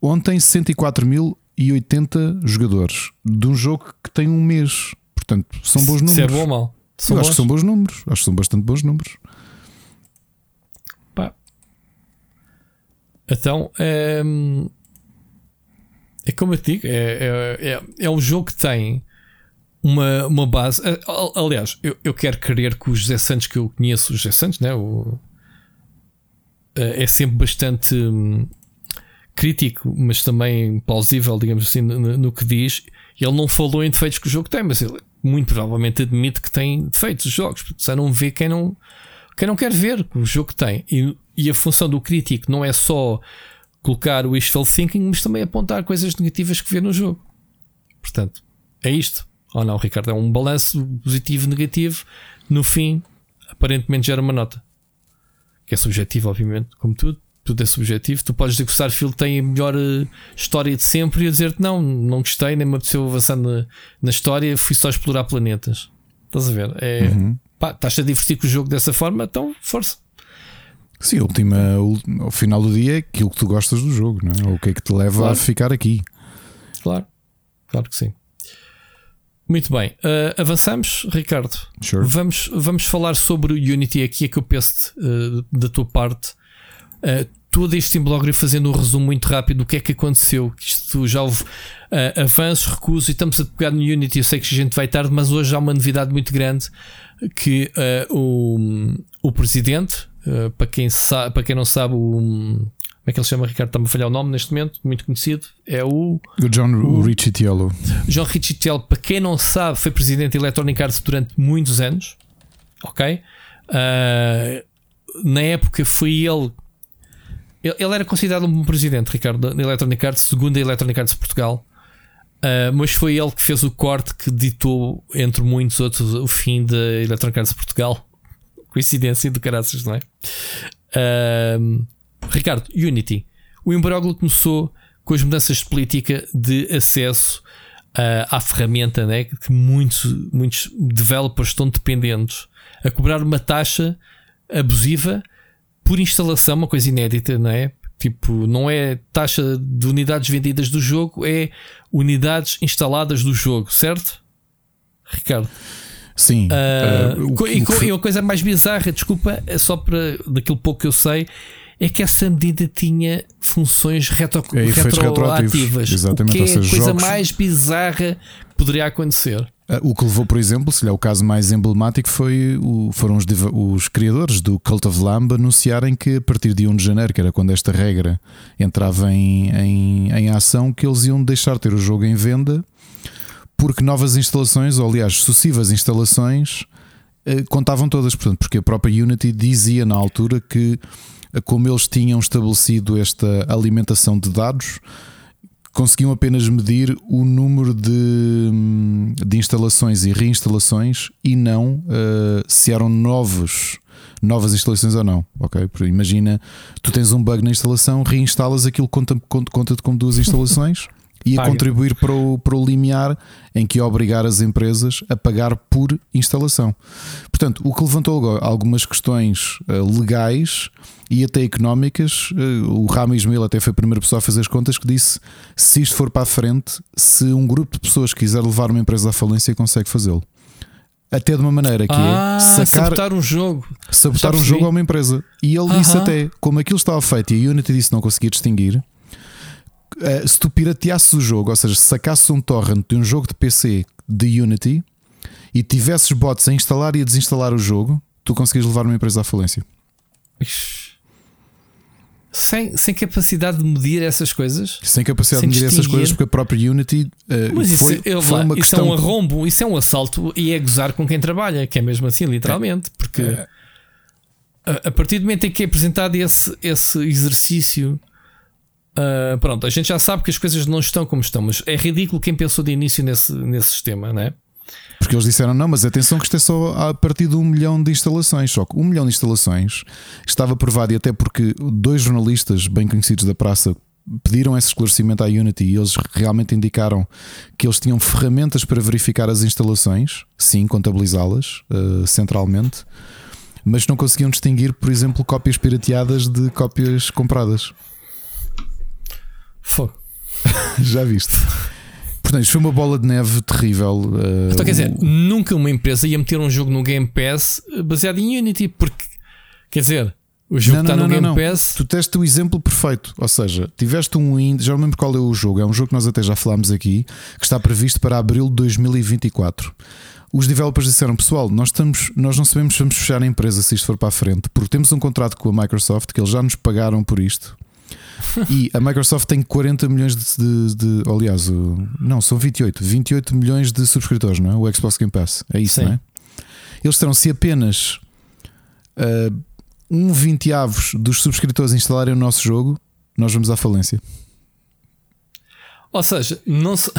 Ontem 104.080 jogadores de um jogo que tem um mês. Portanto, são bons números. Se é bom ou mal? São Eu acho que são bons números. Acho que são bastante bons números. Pá. Então, é, é como eu te digo, é, é, é, é um jogo que tem uma, uma base. Aliás, eu, eu quero crer que os José Santos que eu conheço, os José Santos, né? O, é sempre bastante hum, crítico, mas também plausível, digamos assim, no, no, que diz. Ele não falou em defeitos que o jogo tem, mas ele muito provavelmente admite que tem defeitos os jogos, porque só não vê quem não, quem não quer ver o jogo tem. E, e a função do crítico não é só colocar o wishful thinking, mas também apontar coisas negativas que vê no jogo. Portanto, é isto. Ou não, Ricardo? É um balanço positivo negativo. No fim, aparentemente gera uma nota. Que é subjetivo, obviamente, como tudo. Tudo é subjetivo. Tu podes dizer que o Starfield tem a melhor uh, história de sempre e dizer-te não, não gostei, nem me apeteceu avançar na, na história, fui só explorar planetas. Estás a ver? É, uhum. pá, estás a divertir com o jogo dessa forma, então força. Sim, última, ao final do dia é aquilo que tu gostas do jogo, não é? Ou o que é que te leva claro. a ficar aqui. Claro, claro que sim. Muito bem, uh, avançamos, Ricardo. Sure. Vamos, vamos falar sobre o Unity aqui, é que eu peço uh, da tua parte. Uh, todo este Teamblogger fazendo um resumo muito rápido do que é que aconteceu. Isto já houve uh, avanços, recusos e estamos a pegar no Unity. Eu sei que a gente vai tarde, mas hoje há uma novidade muito grande que o, o presidente, para, quem sabe, para quem não sabe, o como é que ele se chama, Ricardo? Está-me a falhar o nome neste momento, muito conhecido. É o. O John o, Riccitiello. John Riccitiello, para quem não sabe, foi presidente da Electronic Arts durante muitos anos. Ok? Uh, na época foi ele. Ele era considerado um presidente, Ricardo, da Electronic Arts, segundo a Electronic Arts Portugal. Uh, mas foi ele que fez o corte que ditou, entre muitos outros, o fim da Electronic Arts Portugal. Coincidência do caraças, não é? Uh, Ricardo, Unity. O imbróglio começou com as mudanças de política de acesso uh, à ferramenta, né? que muitos, muitos developers estão dependentes a cobrar uma taxa abusiva por instalação, uma coisa inédita, não é? Tipo, não é taxa de unidades vendidas do jogo, é unidades instaladas do jogo, certo? Ricardo. Sim. Uh, uh, e, e, uma coisa mais bizarra, desculpa, só para daquilo pouco que eu sei, é que essa medida tinha funções retro, é, retroativas. Exatamente, o que é a coisa jogos... mais bizarra que poderia acontecer. Ah, o que levou, por exemplo, se é o caso mais emblemático, foi o, foram os, os, criadores do Cult of Lamb anunciarem que a partir de 1 de janeiro, que era quando esta regra entrava em, em, em ação, que eles iam deixar ter o jogo em venda porque novas instalações, ou aliás, sucessivas instalações, eh, contavam todas. Portanto, porque a própria Unity dizia na altura que como eles tinham estabelecido esta alimentação de dados, conseguiam apenas medir o número de, de instalações e reinstalações e não uh, se eram novos novas instalações ou não, ok? Imagina, tu tens um bug na instalação, reinstalas aquilo conta-te conta, conta como duas instalações e a contribuir para o, para o limiar em que obrigar as empresas a pagar por instalação. Portanto, o que levantou algumas questões uh, legais e até económicas. Uh, o Rami Ismail até foi a primeira pessoa a fazer as contas que disse: se isto for para a frente, se um grupo de pessoas quiser levar uma empresa à falência, consegue fazê-lo. Até de uma maneira que é ah, é sacar, sabotar um jogo. Sabotar um jogo a uma empresa. E ele disse até, como aquilo estava feito e a Unity disse não conseguia distinguir, uh, se tu pirateasses o jogo, ou seja, se sacasses um torrent de um jogo de PC de Unity e tivesses bots a instalar e a desinstalar o jogo, tu conseguias levar uma empresa à falência. Sem, sem capacidade de medir essas coisas? Sem capacidade sem de medir essas coisas, porque a própria Unity uh, Mas isso, foi, eu, foi uma isso questão. é um arrombo, isso é um assalto e é gozar com quem trabalha, que é mesmo assim, literalmente. Porque é. a, a, partir do momento em que é apresentado esse, esse exercício Uh, pronto, a gente já sabe que as coisas não estão como estão, mas é ridículo quem pensou de início nesse, nesse sistema, não é? Porque eles disseram não, mas atenção que isto é só a partir de um milhão de instalações. Só que um milhão de instalações estava provado, e até porque dois jornalistas bem conhecidos da praça pediram esse esclarecimento à Unity e eles realmente indicaram que eles tinham ferramentas para verificar as instalações, sim, contabilizá-las uh, centralmente, mas não conseguiam distinguir, por exemplo, cópias pirateadas de cópias compradas. Fogo. Já viste? Portanto, isto foi uma bola de neve terrível. Uh, então, quer dizer, nunca uma empresa ia meter um jogo no Game Pass baseado em Unity, porque, quer dizer, o jogo não, está não, no não, Game Pass. Tu teste o exemplo perfeito. Ou seja, tiveste um indie, já não lembro qual é o jogo, é um jogo que nós até já falámos aqui, que está previsto para abril de 2024. Os developers disseram, pessoal, nós, estamos, nós não sabemos se vamos fechar a empresa se isto for para a frente, porque temos um contrato com a Microsoft que eles já nos pagaram por isto e a Microsoft tem 40 milhões de. de, de aliás, não, são 28. 28 milhões de subscritores, não é? O Xbox Game Pass. É isso, Sim. não é? Eles terão, se apenas uh, um vinteavos dos subscritores instalarem o nosso jogo, nós vamos à falência. Ou seja, não se...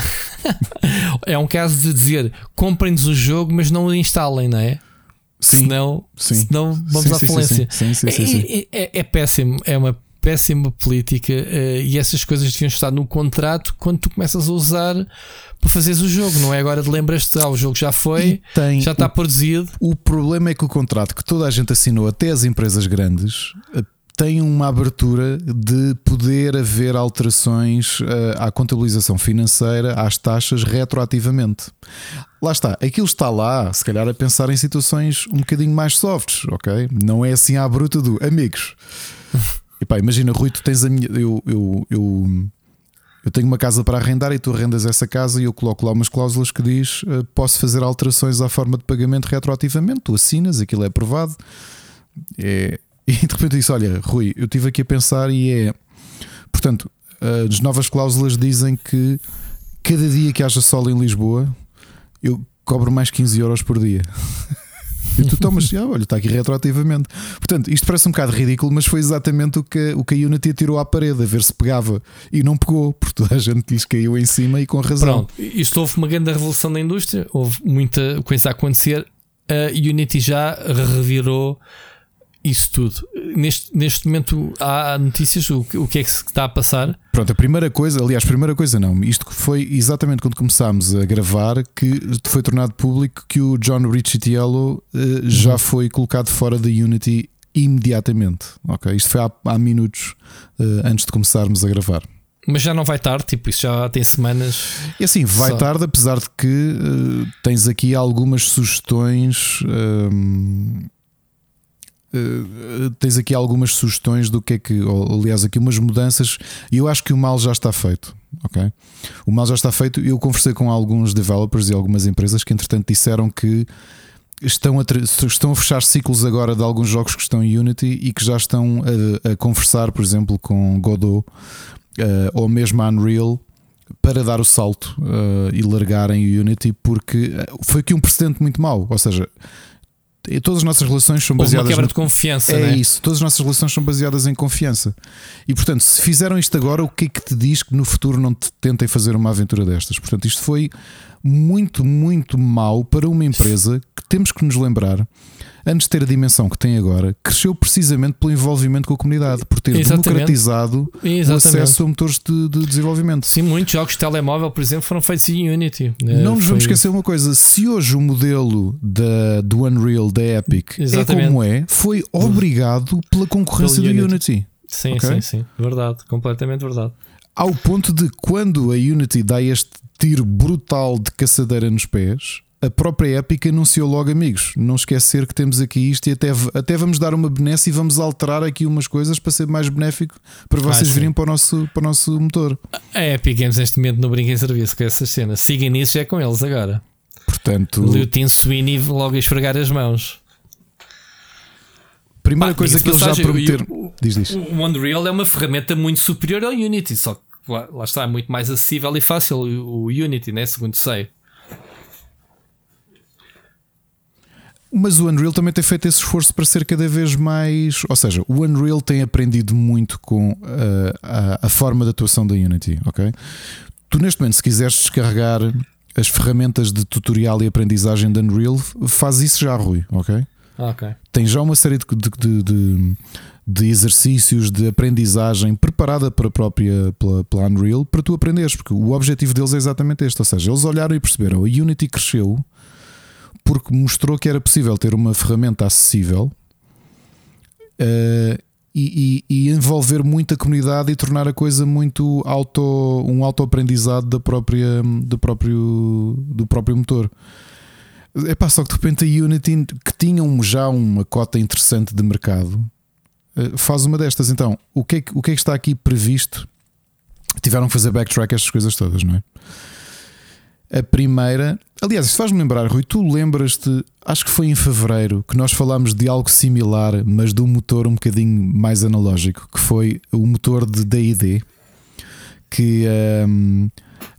é um caso de dizer comprem-nos o jogo, mas não o instalem, não é? Sim. Senão, sim. senão vamos sim, à falência. Sim, sim, sim, sim, é, é, é, péssimo. É uma péssima política uh, e essas coisas deviam estar no contrato quando tu começas a usar para fazeres o jogo, não é agora de lembras-te, ah, o jogo já foi, já está o, produzido. O problema é que o contrato que toda a gente assinou, até as empresas grandes, eh, tem uma abertura de poder haver alterações uh, à contabilização financeira, às taxas retroativamente. Lá está, aquilo está lá, se calhar a pensar em situações um bocadinho mais softs, ok? Não é assim à bruta do amigos. E pá, imagina, Rui, tu tens a minha. Eu, eu, eu, eu tenho uma casa para arrendar e tu arrendas essa casa e eu coloco lá umas cláusulas que diz uh, posso fazer alterações à forma de pagamento retroativamente. Tu assinas, aquilo é aprovado. É, e de repente disse: Olha, Rui, eu estive aqui a pensar e é. Portanto, as novas cláusulas dizem que cada dia que haja sol em Lisboa eu cobro mais 15 euros por dia. E tu tomas, ah, olha, está aqui retroativamente. Portanto, isto parece um bocado ridículo, mas foi exatamente o que, o que a Unity tirou à parede, a ver se pegava. E não pegou, porque toda a gente lhes caiu em cima e com razão. Pronto, isto houve uma grande revolução da indústria, houve muita coisa a acontecer. A Unity já revirou isso tudo. Neste, neste momento há notícias, o, o que é que se está a passar? Pronto, a primeira coisa, aliás, primeira coisa não, isto foi exatamente quando começámos a gravar que foi tornado público que o John Riccitiello uh, já uhum. foi colocado fora da Unity imediatamente. Ok, isto foi há, há minutos uh, antes de começarmos a gravar. Mas já não vai tarde, tipo, isso já tem semanas. E assim, vai só. tarde, apesar de que uh, tens aqui algumas sugestões. Ehm, Uh, tens aqui algumas sugestões do que é que, ou, aliás, aqui umas mudanças, e eu acho que o mal já está feito. Ok? O mal já está feito. Eu conversei com alguns developers e algumas empresas que, entretanto, disseram que estão a, estão a fechar ciclos agora de alguns jogos que estão em Unity e que já estão a, a conversar, por exemplo, com Godot uh, ou mesmo a Unreal para dar o salto uh, e largarem o Unity, porque foi aqui um precedente muito mau. Ou seja, todas as nossas relações são baseadas. Uma quebra no... de confiança, é né? isso. Todas as nossas relações são baseadas em confiança. E portanto, se fizeram isto agora, o que é que te diz que no futuro não te tentem fazer uma aventura destas? Portanto, isto foi muito, muito mau para uma empresa que temos que nos lembrar antes de ter a dimensão que tem agora, cresceu precisamente pelo envolvimento com a comunidade, por ter Exatamente. democratizado Exatamente. o acesso a motores de, de, desenvolvimento. Sim, muitos jogos de telemóvel, por exemplo, foram feitos em Unity. Não nos vamos esquecer uma coisa: se hoje o modelo da, do Unreal da Epic é Exatamente. é como é, foi obrigado pela concorrência do Unity. Unity. Sim, okay? sim, sim. Verdade, completamente verdade. Ao ponto de quando a Unity dá este tiro brutal de caçadeira nos pés, a própria Epic anunciou logo, amigos, não esquecer que temos aqui isto e até, até vamos dar uma benesse e vamos alterar aqui umas coisas para ser mais benéfico para ah, vocês ah, virem para o, nosso, para o nosso motor. A Epic Games neste momento não brinca em serviço com essas cenas. Siga nisso é com eles agora. Portanto, o Tim Sweeney logo a esfregar as mãos. Primeira Pá, coisa que eles já prometeram. O, diz, diz. o Unreal é uma ferramenta muito superior ao Unity, só que lá, lá está, é muito mais acessível e fácil o, o Unity, né? segundo sei. Mas o Unreal também tem feito esse esforço para ser cada vez mais. Ou seja, o Unreal tem aprendido muito com uh, a, a, forma de atuação da Unity, ok? Tu, neste momento, se quiseres descarregar as ferramentas de tutorial e aprendizagem da Unreal, faz isso já, Rui, ok? Ok. Tem já uma série de, de, de, de exercícios de aprendizagem preparada para a própria pela, pela Unreal para tu aprenderes, porque o objetivo deles é exatamente este. Ou seja, eles olharam e perceberam a Unity cresceu porque mostrou que era possível ter uma ferramenta acessível uh, e, e, e, envolver muita comunidade e tornar a coisa muito auto, um autoaprendizado da própria, do, próprio, do próprio motor. É pá, só que de repente a Unity, que tinha já uma cota interessante de mercado, eh, faz uma destas. Então, o que, é que, o que é que está aqui previsto? Tiveram que fazer backtrack estas coisas todas, não é? A primeira, aliás, isto faz-me lembrar, Rui, tu lembras-te, acho que foi em fevereiro, que nós falámos de algo similar, mas de um motor um bocadinho mais analógico, que foi o motor de DD, que um,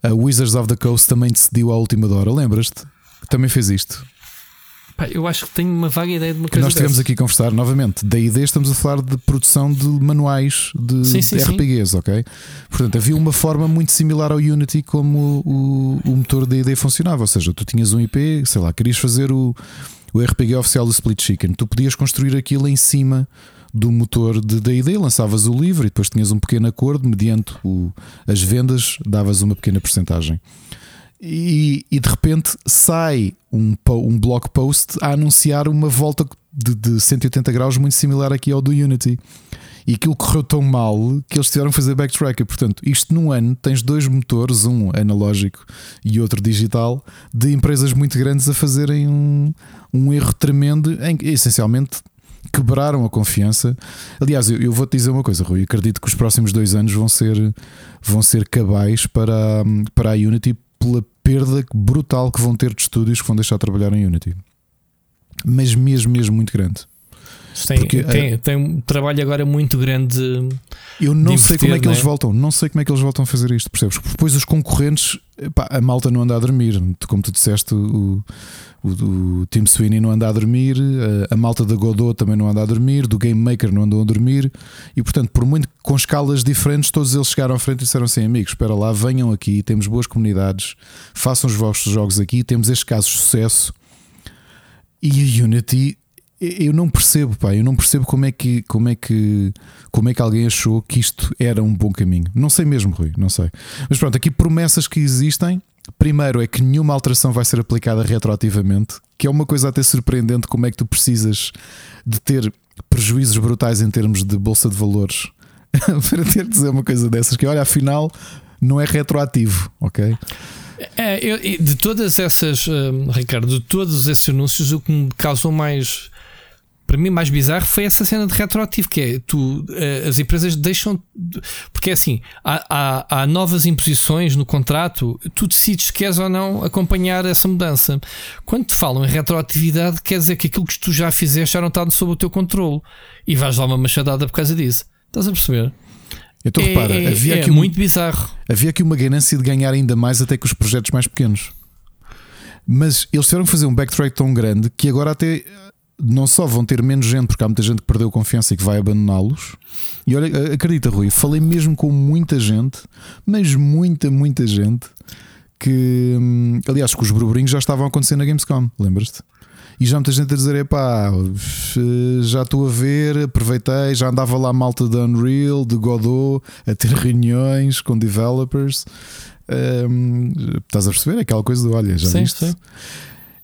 a Wizards of the Coast também decidiu à última hora. Lembras-te? Também fez isto. Pá, eu acho que tenho uma vaga ideia de uma coisa. Nós estivemos aqui a conversar novamente. Da ideia estamos a falar de produção de manuais de, sim, sim, RPGs, sim. ok? Portanto, havia uma forma muito similar ao Unity como o, o motor da ideia funcionava. Ou seja, tu tinhas um IP, sei lá, querias fazer o, o RPG oficial do Split Chicken, tu podias construir aquilo em cima do motor de D&D, lançavas o livro e depois tinhas um pequeno acordo, mediante o, as vendas, davas uma pequena porcentagem e, e de repente sai um, um blog post a anunciar uma volta de, de 180 graus muito similar aqui ao do Unity. E aquilo correu tão mal que eles tiveram que fazer backtracker. Portanto, isto num ano tens dois motores, um analógico e outro digital, de empresas muito grandes a fazerem um, um erro tremendo em que essencialmente quebraram a confiança. Aliás, eu, eu vou-te dizer uma coisa, Rui. Acredito que os próximos dois anos vão ser, vão ser cabais para, para a Unity pela perda brutal que vão ter de estúdios que vão deixar de trabalhar em Unity. Mas mesmo, mesmo muito grande. Tem, Porque, tem, é, tem um trabalho agora muito grande. Eu não sei como é que eles é? voltam, não sei como é que eles voltam a fazer isto, percebes? Porque depois os concorrentes, pá, a malta não anda a dormir. Como tu disseste, o, o, o Tim Sweeney não anda a dormir, a, a, malta da Godot também não anda a dormir, do Game Maker não andou a dormir, e portanto, por muito com escalas diferentes, todos eles chegaram à frente e disseram assim: amigos, espera lá, venham aqui, temos boas comunidades, façam os vossos jogos aqui, temos este caso de sucesso. E a Unity eu não percebo, pá, eu não percebo como é que como é que como é que alguém achou que isto era um bom caminho. Não sei mesmo, Rui, não sei. Mas pronto, aqui promessas que existem. Primeiro é que nenhuma alteração vai ser aplicada retroativamente, que é uma coisa até surpreendente como é que tu precisas de ter prejuízos brutais em termos de bolsa de valores para ter de dizer uma coisa dessas que olha, afinal não é retroativo, ok? É, eu, de todas essas, hum, Ricardo, de todos esses anúncios, o que me causou mais para mim mais bizarro foi essa cena de retroativo, que é tu, eh, as empresas deixam. Porque é assim, há, há, há, novas imposições no contrato, tu decides se queres ou não acompanhar essa mudança. Quando te falam em retroatividade, quer dizer que aquilo que tu já fizeste já não está sob o teu controle e vais lá uma machadada por causa disso. Estás a perceber? Então é, repara, é, havia é aqui muito um, bizarro. Havia aqui uma ganância de ganhar ainda mais até que os projetos mais pequenos. Mas eles tiveram que fazer um backtrack tão grande que agora até não só vão ter menos gente, porque há muita gente que perdeu confiança e que vai abandoná-los. E olha, acredita, Rui, falei mesmo com muita gente, mas muita, muita gente que, hum, aliás, que os burburinhos já estavam a acontecer na Gamescom, lembras-te? E já muita gente a dizer: pá, já estou a ver, aproveitei, já andava lá malta da Unreal, de Godot, a ter reuniões com developers. Um, estás a perceber? Aquela coisa do olha, já sim, viste? Sim.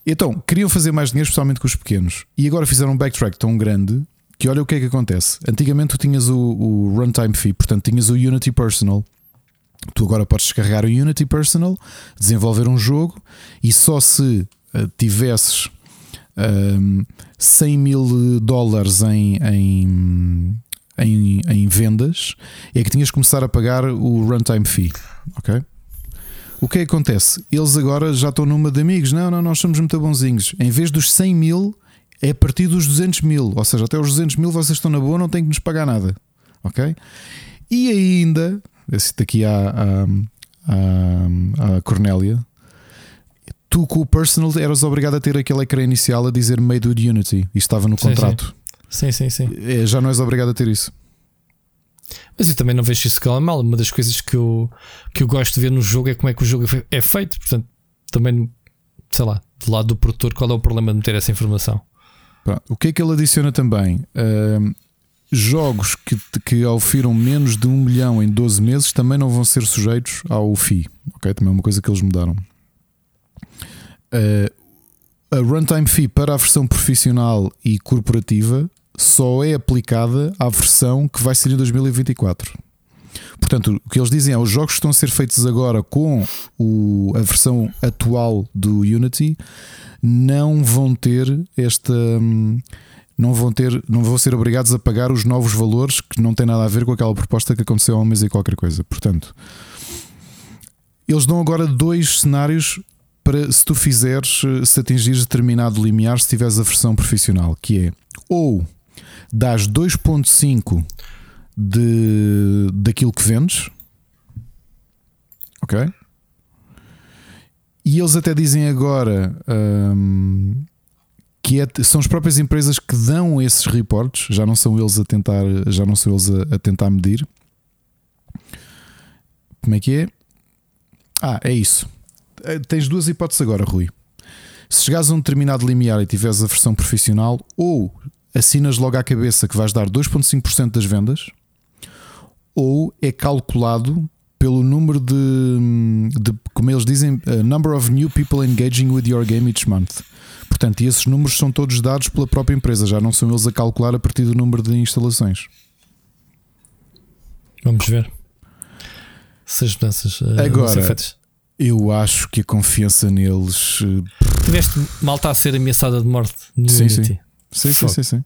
Então, queriam fazer mais dinheiro, especialmente com os pequenos. E agora fizeram um backtrack tão grande que olha o que é que acontece. Antigamente tu tinhas o, o runtime fee, portanto tinhas o Unity Personal. Tu agora podes descarregar o Unity Personal, desenvolver um jogo e só se uh, tivesses um, 100 mil dólares em, em, em, em, vendas é que tinhas que começar a pagar o runtime fee. Ok? O que é que acontece? Eles agora já estão numa de amigos. Não, não, nós somos muito bonzinhos. Em vez dos 100 mil, é a partir dos 200 mil. Ou seja, até os 200 mil vocês estão na boa, não têm que nos pagar nada. Ok? E ainda, daqui à, à, à, à Cornélia, tu com o personal eras obrigado a ter aquele ecrã inicial a dizer Made with Unity e estava no contrato. Sim, sim, sim. sim. É, já não és obrigado a ter isso. Mas eu também não vejo isso que mal. Uma das coisas que eu, que eu gosto de ver no jogo é como é que o jogo é feito. Portanto, também, sei lá, do lado do produtor, qual é o problema de meter essa informação? O que é que ele adiciona também? Jogos que, que ofiram menos de um milhão em 12 meses também não vão ser sujeitos ao FII. Ok? Também é uma coisa que eles mudaram. Uh, a runtime fee para a versão profissional e corporativa só é aplicada à versão que vai ser em 2024. Portanto, o que eles dizem é os jogos que estão a ser feitos agora com o, a versão atual do Unity não vão ter esta. Não vão, ter, não vão ser obrigados a pagar os novos valores que não têm nada a ver com aquela proposta que aconteceu há um mês e qualquer coisa. Portanto, eles dão agora dois cenários para se tu fizeres, se atingires determinado limiar, se tiveres a versão profissional, que é ou dás 2.5 de daquilo que vendes, ok? E eles até dizem agora hum, que é, são as próprias empresas que dão esses reportes, já não são eles a tentar, já não são eles a, a tentar medir. Como é que é? Ah, é isso. Eh, tens duas hipóteses agora, Rui. Se chegares a um determinado limiar e tiveres a versão profissional, ou assinas logo à cabeça que vais dar 2,5% das vendas, ou é calculado pelo número de, de, como eles dizem, number of new people engaging with your game each month. Portanto, e esses números são todos dados pela própria empresa, já não são eles a calcular a partir do número de instalações. Vamos ver se as mudanças uh, Agora, eu acho que a confiança neles. Eh, Tiveste malta a ser ameaçada de morte no sim, Unity. Sim. Sim, sim, sim, sim.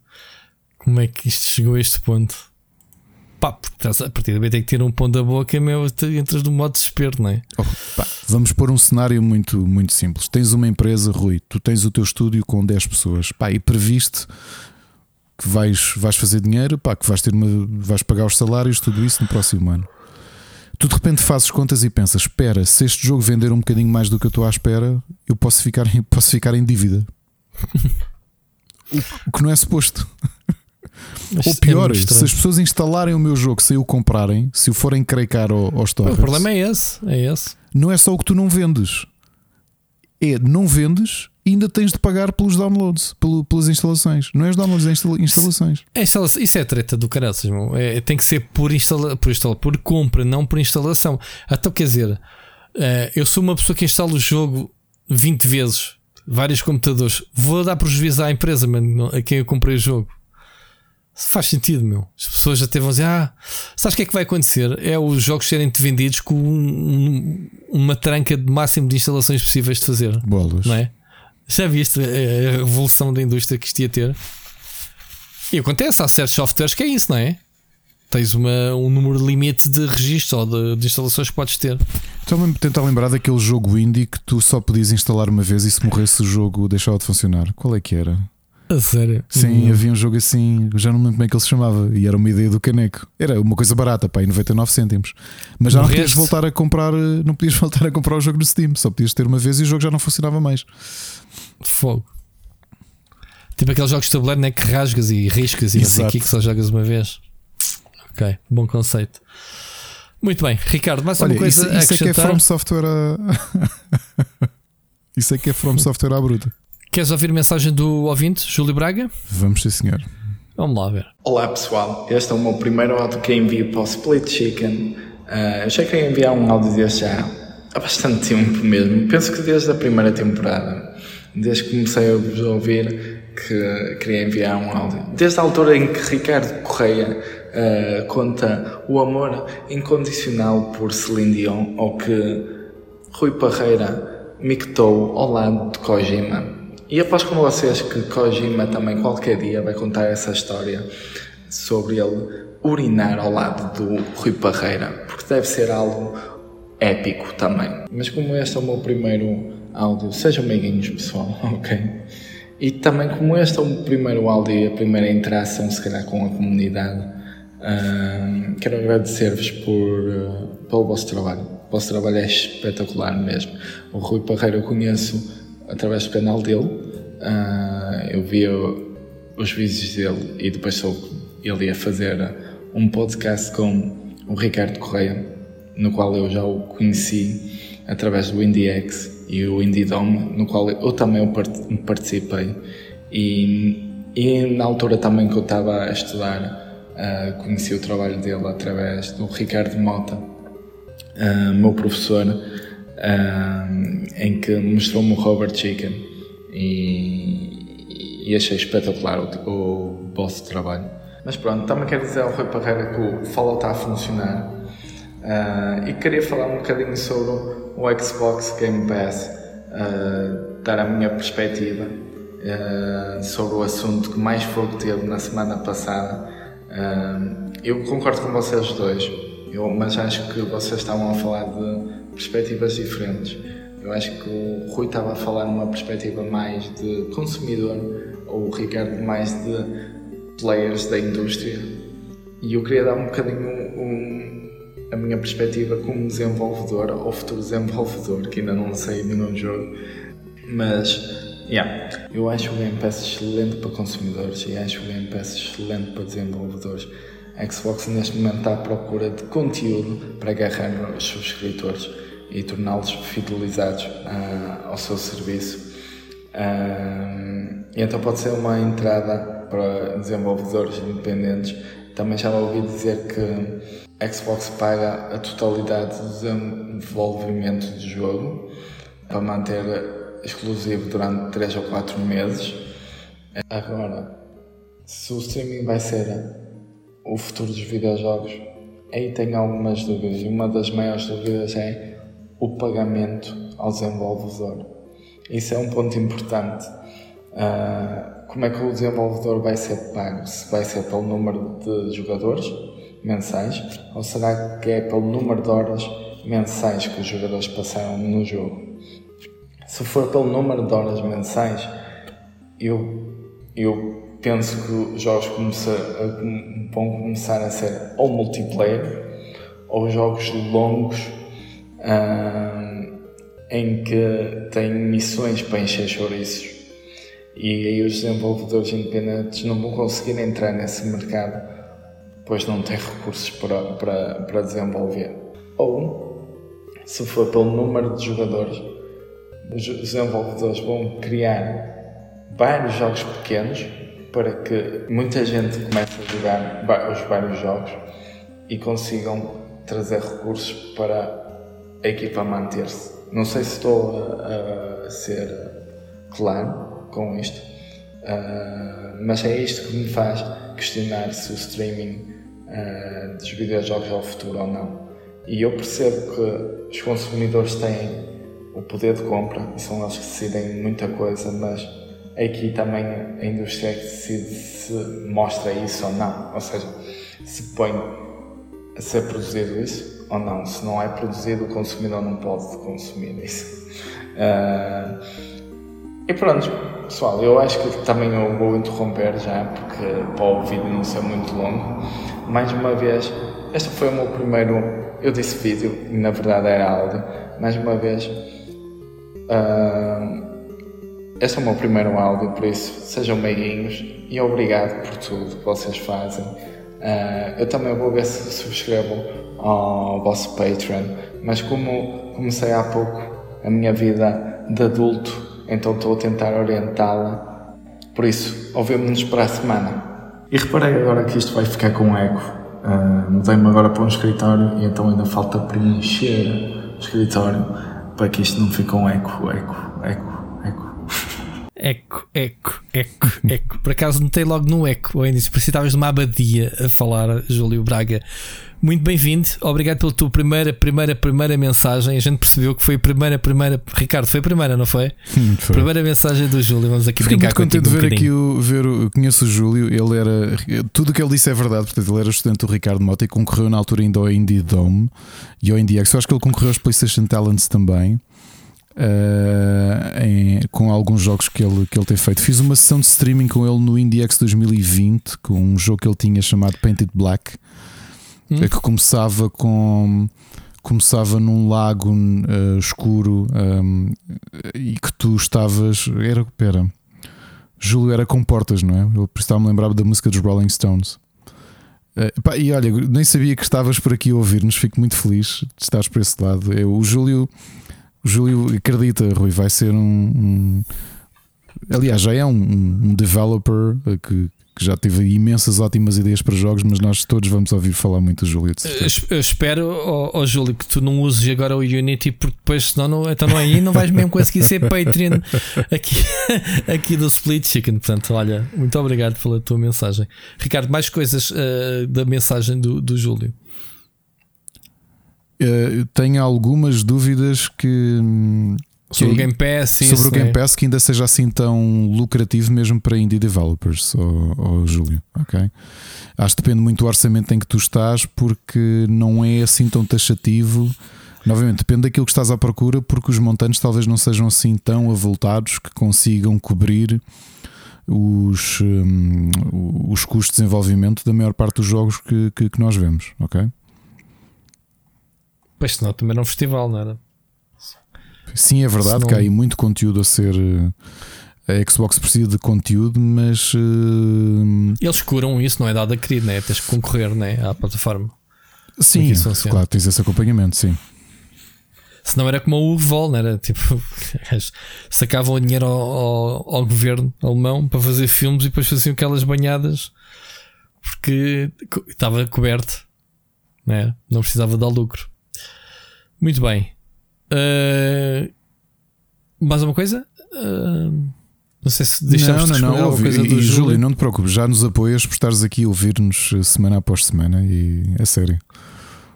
Como é que isto chegou a este ponto? Pá, porque a partir daí tem que ter um ponto da boca, meu, entras no modo desespero, não é? Oh, pá, vamos pôr um cenário muito, muito simples. Tens uma empresa, Rui, tu tens o teu estúdio com 10 pessoas, pá, e previste que vais, vais fazer dinheiro, pá, que vais, ter uma, vais pagar os salários, tudo isso no próximo ano. Tu de repente fazes contas e pensas: espera, se este jogo vender um bocadinho mais do que eu estou à espera, eu posso ficar, posso ficar em dívida. O, que não é suposto. Mas Ou é pior, é se as pessoas instalarem o meu jogo sem o comprarem, se o forem crecar ao, aos torrents, o problema é esse, é esse. Não é só o que tu não vendes, é não vendes ainda tens de pagar pelos downloads, pelo, pelas instalações. Não é os downloads, é instalações. É instalação. Isso é treta do caraças, é, tem que ser por, instala, por, instala, por compra, não por instalação. Então, quer dizer, eh, eu sou uma pessoa que instala o jogo 20 vezes, vários computadores. Vou dar prejuízo à empresa mano, a quem eu comprei o jogo. Isso faz sentido, meu. As pessoas até vão dizer: Ah, sabes o que é que vai acontecer? É os jogos serem vendidos com um, uma tranca de máximo de instalações possíveis de fazer. Bolas. Não é? Já viste a revolução da indústria que isto ia ter? E acontece, há certos softwares que é isso, não é? Tens uma, um número limite de registros ou de, de instalações que podes ter. Estou-me a tentar lembrar daquele jogo indie que tu só podias instalar uma vez e se morresse o jogo deixava de funcionar. Qual é que era? A sério? Sim, hum. havia um jogo assim, já não me lembro como é que ele se chamava, e era uma ideia do caneco. Era uma coisa barata, pá, em 99 cêntimos. Mas já não podias voltar a comprar, não podias voltar a comprar o jogo no Steam, só podias ter uma vez e o jogo já não funcionava mais. Fogo. Tipo aqueles jogos de tabuleiro né, que rasgas e riscas e não sei o que, que só jogas uma vez. Ok, bom conceito. Muito bem, Ricardo, mais Olha, alguma coisa isso, isso a é que é From Software a... isso é que é From Software à bruta. Queres ouvir a mensagem do ouvinte, Júlio Braga? Vamos sim, senhor. Vamos lá ver. Olá pessoal, este é o meu primeiro áudio que envio para o Split Chicken. Uh, eu já queria enviar um áudio deste já há bastante tempo mesmo. Penso que desde a primeira temporada desde que comecei a vos ouvir, que queria enviar um áudio. Desde a altura em que Ricardo Correia uh, conta o amor incondicional por Celine Dion, ou que Rui Parreira mictou ao lado de Kojima. E aposto com vocês que Kojima também qualquer dia vai contar essa história sobre ele urinar ao lado do Rui Parreira, porque deve ser algo épico também. Mas como este é o meu primeiro áudio, sejam meiguinhos pessoal, ok? E também como este é o primeiro áudio e a primeira interação se calhar com a comunidade, quero agradecer-vos por, uh, pelo vosso trabalho. O vosso trabalho é espetacular mesmo. O Rui Parreira eu conheço através do canal dele. Uh, eu via os vídeos dele e depois soube que ele ia fazer um podcast com o Ricardo Correia, no qual eu já o conheci através do IndieX e o Indie Dome, no qual eu também participei. E, e na altura também que eu estava a estudar, uh, conheci o trabalho dele através do Ricardo Mota, uh, meu professor, uh, em que mostrou-me o Robert Chicken e, e achei espetacular o, o vosso trabalho. Mas pronto, também quero dizer ao Rui Parreira que o Follow está a funcionar e queria falar um bocadinho sobre o Xbox Game Pass, dar a minha perspectiva sobre o assunto que mais fogo teve na semana passada. Eu concordo com vocês dois, eu, mas acho que vocês estavam a falar de perspectivas diferentes. Eu acho que o Rui estava a falar numa perspectiva mais de consumidor, ou o Ricardo mais de players da indústria. E eu queria dar um bocadinho um, a minha perspectiva como desenvolvedor ou futuro desenvolvedor, que ainda não sei nenhum jogo, mas yeah, eu acho o Game Pass excelente para consumidores e acho o Game Pass excelente para desenvolvedores. A Xbox neste momento está à procura de conteúdo para agarrar os subscritores e torná-los fidelizados uh, ao seu serviço. Uh, e então pode ser uma entrada para desenvolvedores independentes. Também já ouvi dizer que a Xbox paga a totalidade do desenvolvimento do jogo para manter exclusivo durante 3 ou 4 meses. Agora, se o streaming vai ser o futuro dos videojogos, aí tenho algumas dúvidas. E uma das maiores dúvidas é o pagamento ao desenvolvedor. Isso é um ponto importante. Uh, como é que o desenvolvedor vai ser pago? Se vai ser pelo número de jogadores mensais ou será que é pelo número de horas mensais que os jogadores passaram no jogo? Se for pelo número de horas mensais, eu, eu penso que os jogos vão começar a ser ou multiplayer ou jogos longos hum, em que têm missões para encher chouriços e aí os desenvolvedores independentes não vão conseguir entrar nesse mercado, pois não têm recursos para, para, para desenvolver. Ou, se for pelo número de jogadores, os desenvolvedores vão criar vários jogos pequenos para que muita gente comece a jogar os vários jogos e consigam trazer recursos para a equipa manter-se. Não sei se estou a, a ser claro com isto. Uh, mas é isto que me faz questionar se o streaming uh, dos videojogos é o futuro ou não. E eu percebo que os consumidores têm o poder de compra e são eles que decidem muita coisa, mas aqui também a indústria é que decide se mostra isso ou não. Ou seja, se põe a ser produzido isso ou não. Se não é produzido, o consumidor não pode consumir isso. Uh, e pronto, pessoal, eu acho que também eu vou interromper já, porque para o vídeo não ser muito longo. Mais uma vez, este foi o meu primeiro. Eu disse vídeo, na verdade era áudio. Mais uma vez, uh, este é o meu primeiro áudio, por isso sejam meiguinhos e obrigado por tudo que vocês fazem. Uh, eu também vou ver se subscrevo ao vosso Patreon, mas como comecei há pouco a minha vida de adulto então estou a tentar orientá-la. Por isso, ouvimos-nos para a semana. E reparei agora que isto vai ficar com eco. Uh, Mudei-me agora para um escritório e então ainda falta preencher o escritório para que isto não fique com eco, eco, eco, eco. Eco, eco, eco, eco. Por acaso notei logo no eco, ainda se precisavas de uma abadia a falar, Júlio Braga. Muito bem-vindo, obrigado pela tua primeira, primeira, primeira mensagem. A gente percebeu que foi a primeira, primeira. Ricardo, foi a primeira, não foi? Hum, foi. Primeira mensagem do Júlio. Vamos aqui Fiquei brincar muito contente de ver um aqui o. Ver o conheço o Júlio, ele era. Tudo o que ele disse é verdade, portanto, ele era estudante do Ricardo Mota e concorreu na altura ainda ao Indie Dome e ao Indie X. Eu acho que ele concorreu aos PlayStation Talents também. Uh, em, com alguns jogos que ele, que ele tem feito. Fiz uma sessão de streaming com ele no IndieX 2020 com um jogo que ele tinha chamado Painted Black hum? é que começava com, começava num lago uh, escuro um, e que tu estavas. Era. Pera. Júlio era com portas, não é? Eu estava-me lembrar da música dos Rolling Stones. Uh, pá, e olha, nem sabia que estavas por aqui a ouvir-nos, fico muito feliz de estares por esse lado. Eu, o Júlio, o Júlio acredita, Rui, vai ser um, um aliás, já é um, um developer que, que já teve imensas ótimas ideias para jogos, mas nós todos vamos ouvir falar muito do Júlio. Eu espero, oh, oh, Júlio, que tu não uses agora o Unity, porque depois, senão, não, então não é aí, não vais mesmo conseguir ser Patreon aqui, aqui do Split Chicken. Portanto, olha, muito obrigado pela tua mensagem. Ricardo, mais coisas uh, da mensagem do, do Júlio. Uh, tenho algumas dúvidas que hum, Sobre o Game Pass, sobre o Game Pass que ainda seja assim tão lucrativo mesmo para indie developers, ou, Júlio, ok? Acho que depende muito do orçamento em que tu estás, porque não é assim tão taxativo. Novamente, depende daquilo que estás à procura, porque os montantes talvez não sejam assim tão avultados que consigam cobrir os, um, os custos de desenvolvimento da maior parte dos jogos que, que, que nós vemos, ok? Pois senão também era um festival, não era? Sim, é verdade Senão... que há aí muito conteúdo a ser. Eh, A Xbox precisa de conteúdo, mas. Uh... Eles curam isso, não é dado a querer, né? tens que concorrer né? à plataforma. Sim, claro, tens esse acompanhamento, sim. Se não era como o Vol, não era tipo. sacavam dinheiro ao, ao, ao, governo alemão para fazer filmes e depois faziam aquelas banhadas porque estava coberto, né? não precisava dar lucro. Muito bem. Uh, mais uma coisa? Uh, não sei se deixamos não, não, não, coisa e, do Júlio. Não te preocupes, já nos apoias por estares aqui a ouvir-nos semana após semana e é sério.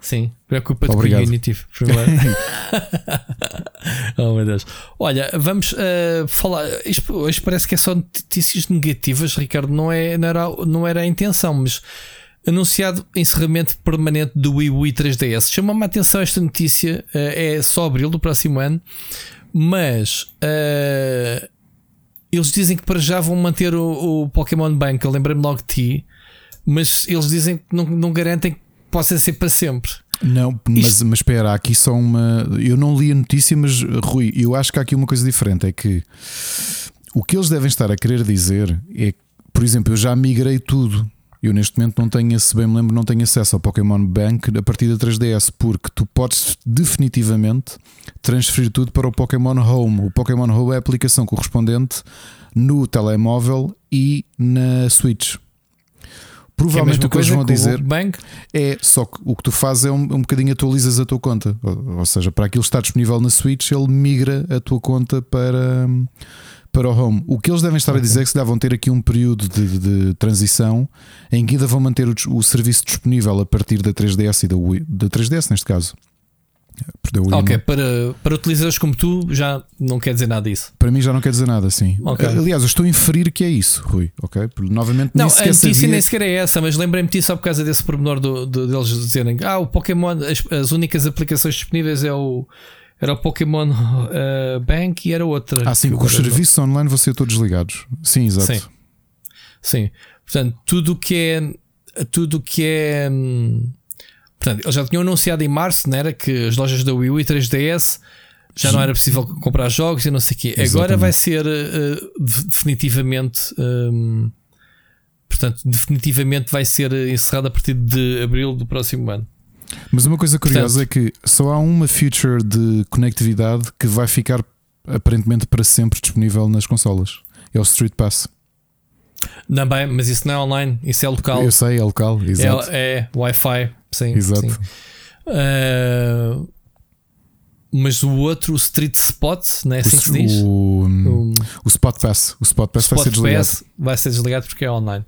Sim, preocupa-te com o Unity primeiro. oh meu Deus. Olha, vamos uh, falar. Isto hoje parece que é só notícias negativas, Ricardo. Não, é, não, era, não era a intenção, mas anunciado encerramento permanente do Wii U 3DS. Chama-me a atenção esta notícia, uh, é só abril do próximo ano, mas uh, eles dizem que para já vão manter o, o Pokémon Bank. Eu lembrei-me logo de ti, mas eles dizem que não, não garantem que possa ser para sempre. Não, mas, mas espera, há aqui só uma. Eu não li a notícia, mas Rui, eu acho que há aqui uma coisa diferente: é que o que eles devem estar a querer dizer é, por exemplo, eu já migrei tudo eu neste momento não tenho, se bem me lembro, não tenho acesso ao Pokémon Bank a partir da 3DS, porque tu podes definitivamente transferir tudo para o Pokémon Home. O Pokémon Home é a aplicação correspondente no telemóvel e na Switch. Provavelmente é o que eles vão dizer é só que o que tu fazes é um, um bocadinho atualizas a tua conta. Ou, ou seja, para aquilo estar disponível na Switch, ele migra a tua conta para para o home. O que eles devem estar a dizer é que se vão ter aqui um período de, de transição em que ainda vão manter o, o, serviço disponível a partir da 3DS e da, Wii, da 3DS, neste caso. Ok, para, para utilizadores como tu já não quer dizer nada disso. Para mim já não quer dizer nada, sim. Okay. Aliás, eu estou a inferir que é isso, Rui. Ok, novamente não, a notícia sabia... nem sequer é essa, mas lembrei-me disso só por causa desse pormenor do, do, deles dizerem ah, o Pokémon, as, as únicas aplicações disponíveis é o era o Pokémon uh, Bank e era outra. Ah, sim, com os serviços não... online vão ser todos ligados. Sim, exato. Sim. sim. Portanto, tudo que é. Tudo que é. Hum, portanto, eles já tinham anunciado em março, não era? Que as lojas da Wii U e 3DS já sim. não era possível comprar jogos e não sei o quê. Exatamente. Agora vai ser uh, definitivamente. Um, portanto, definitivamente vai ser encerrado a partir de abril do próximo ano. Mas uma coisa curiosa Portanto, é que só há uma feature de conectividade que vai ficar aparentemente para sempre disponível nas consolas. É o Street Pass. Não, bem, mas isso não é online, isso é local. Eu sei, é local, exato. É, é Wi-Fi, sim. Exato. Sim. Uh, mas o outro, o Street Spot, não é assim o, que se diz? O, o, o Spot Pass. O Spot Pass Spot vai ser desligado. Vai ser desligado porque é online.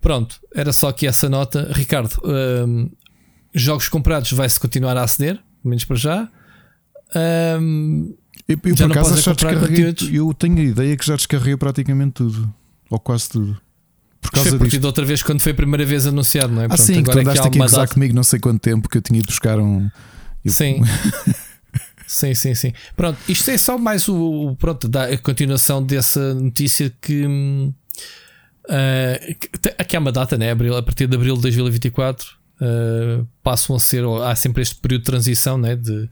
Pronto, era só aqui essa nota. Ricardo, uh, jogos comprados vai-se continuar a aceder, menos para já. Um, eu, eu por acaso já descarreguei. Eu tenho a ideia que já descarreguei praticamente tudo, ou quase tudo. Por causa foi disto. outra vez quando foi a primeira vez anunciado, não é? Ah, Pronto, sim, que tu andaste aqui a gozar comigo não sei quanto tempo que eu tinha ido buscar um. Eu... Sim. sim, sim, sim. Pronto, isto é só mais o. Pronto, da, a continuação dessa notícia que. Uh, aqui há uma data, né? Abril, a partir de abril de 2024 uh, passam a ser. Há sempre este período de transição né, de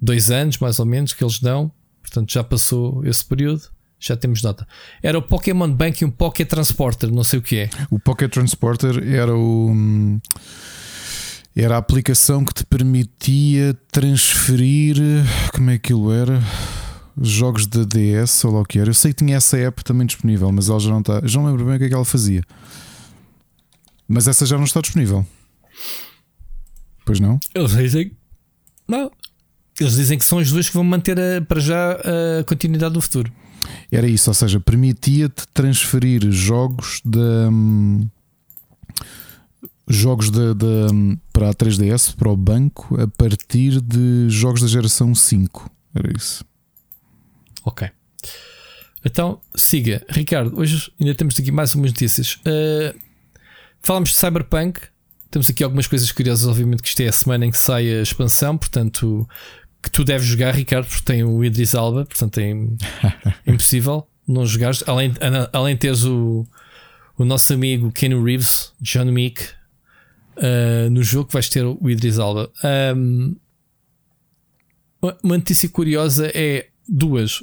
dois anos, mais ou menos, que eles dão. Portanto, já passou esse período. Já temos data. Era o Pokémon Bank e um Pocket Transporter, não sei o que é. O Pocket Transporter era o. Era a aplicação que te permitia transferir. Como é que aquilo era? Jogos da DS ou lá o que era. Eu sei que tinha essa app também disponível, mas ela já não está. Já não lembro bem o que é que ela fazia. Mas essa já não está disponível. Pois não? Eles dizem. Não. Eles dizem que são as duas que vão manter a, para já a continuidade do futuro. Era isso, ou seja, permitia-te transferir jogos da. Hum, jogos de, de, para a 3DS, para o banco, a partir de jogos da geração 5. Era isso. Ok. Então, siga. Ricardo, hoje ainda temos aqui mais umas notícias. Uh, falamos de Cyberpunk. Temos aqui algumas coisas curiosas. Obviamente, que isto é a semana em que sai a expansão. Portanto, que tu deves jogar, Ricardo, porque tem o Idris Alba. Portanto, é impossível não jogares. Além, além de teres o, o nosso amigo Ken Reeves, John Meek, uh, no jogo, vais ter o Idris Alba. Um, uma notícia curiosa é duas.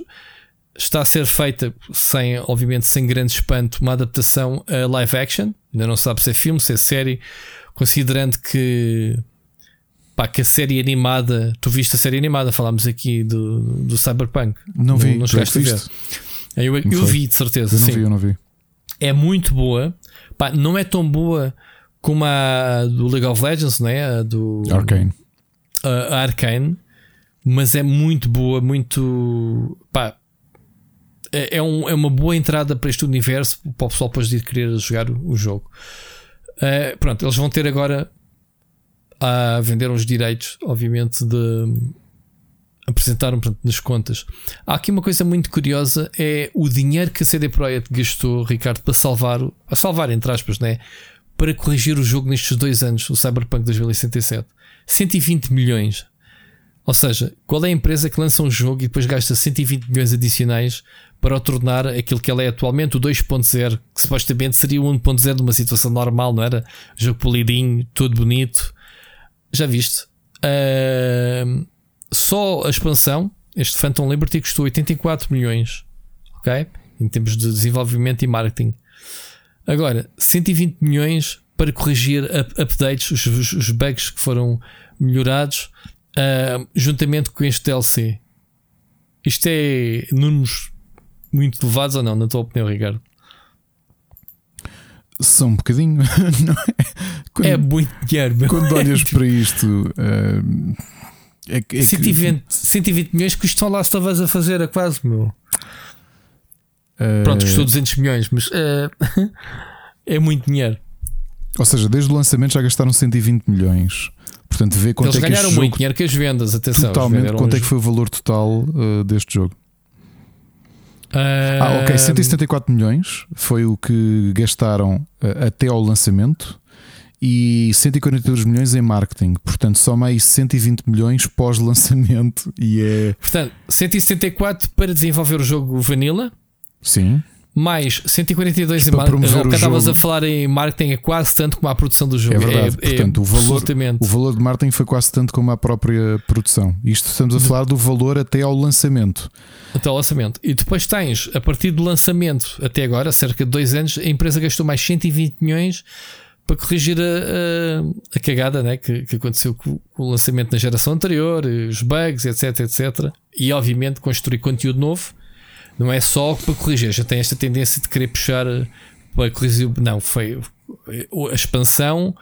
Está a ser feita, sem, obviamente, sem grande espanto, uma adaptação a live action. Ainda não sabe se é filme, se é série, considerando que, pá, que a série animada. Tu viste a série animada, falámos aqui do, do Cyberpunk. Não vi, não, não chegaste a ver. Eu, eu, eu vi, de certeza. Eu não sim. vi, eu não vi. É muito boa. Pá, não é tão boa como a do League of Legends, né? a do Arcane. A, a Arcane, mas é muito boa, muito pá, é, é, um, é uma boa entrada para este universo para o pessoal depois de querer jogar o, o jogo. Uh, pronto, eles vão ter agora a vender os direitos, obviamente, de apresentaram portanto, nas contas. Há aqui uma coisa muito curiosa: é o dinheiro que a CD Projekt gastou, Ricardo, para salvar, a salvar entre aspas, né? para corrigir o jogo nestes dois anos, o Cyberpunk 2077. 120 milhões. Ou seja, qual é a empresa que lança um jogo e depois gasta 120 milhões adicionais para o tornar aquilo que ela é atualmente, o 2.0, que supostamente seria o 1.0 de uma situação normal, não era? Jogo polidinho, todo bonito. Já viste? Uh, só a expansão, este Phantom Liberty, custou 84 milhões. Ok? Em termos de desenvolvimento e marketing. Agora, 120 milhões para corrigir updates, os, os bugs que foram melhorados, uh, juntamente com este DLC. Isto é números muito elevados ou não, na tua opinião, Ricardo? São um bocadinho, não é? Quando, é muito dinheiro, meu. Quando olhas para isto, uh, é, é 120, que... 120 milhões que estão lá estavas a fazer a quase, meu. Uh... Pronto, custou 200 milhões, mas uh, é muito dinheiro. Ou seja, desde o lançamento já gastaram 120 milhões. Portanto, vê quanto Eles é que ganharam muito dinheiro que as vendas, atenção. Totalmente, quanto é que foi o valor total uh, deste jogo? Ah, ok, 174 milhões foi o que gastaram até ao lançamento e 142 milhões em marketing, portanto, só mais 120 milhões pós-lançamento e é. Portanto, 174 para desenvolver o jogo Vanilla, Sim. Mais 142 para em marketing. Estavas a falar em marketing é quase tanto como a produção do jogo. É verdade. É, Portanto, é o, valor, o valor de marketing foi quase tanto como a própria produção. Isto estamos a falar do valor até ao lançamento. Até ao lançamento. E depois tens, a partir do lançamento até agora, cerca de dois anos, a empresa gastou mais 120 milhões para corrigir a, a, a cagada né, que, que aconteceu com, com, o lançamento na geração anterior, os bugs, etc, etc. E obviamente construir conteúdo novo não é só para corrigir, já tem esta tendência de querer puxar eh, para corrigir. Não, foi a expansão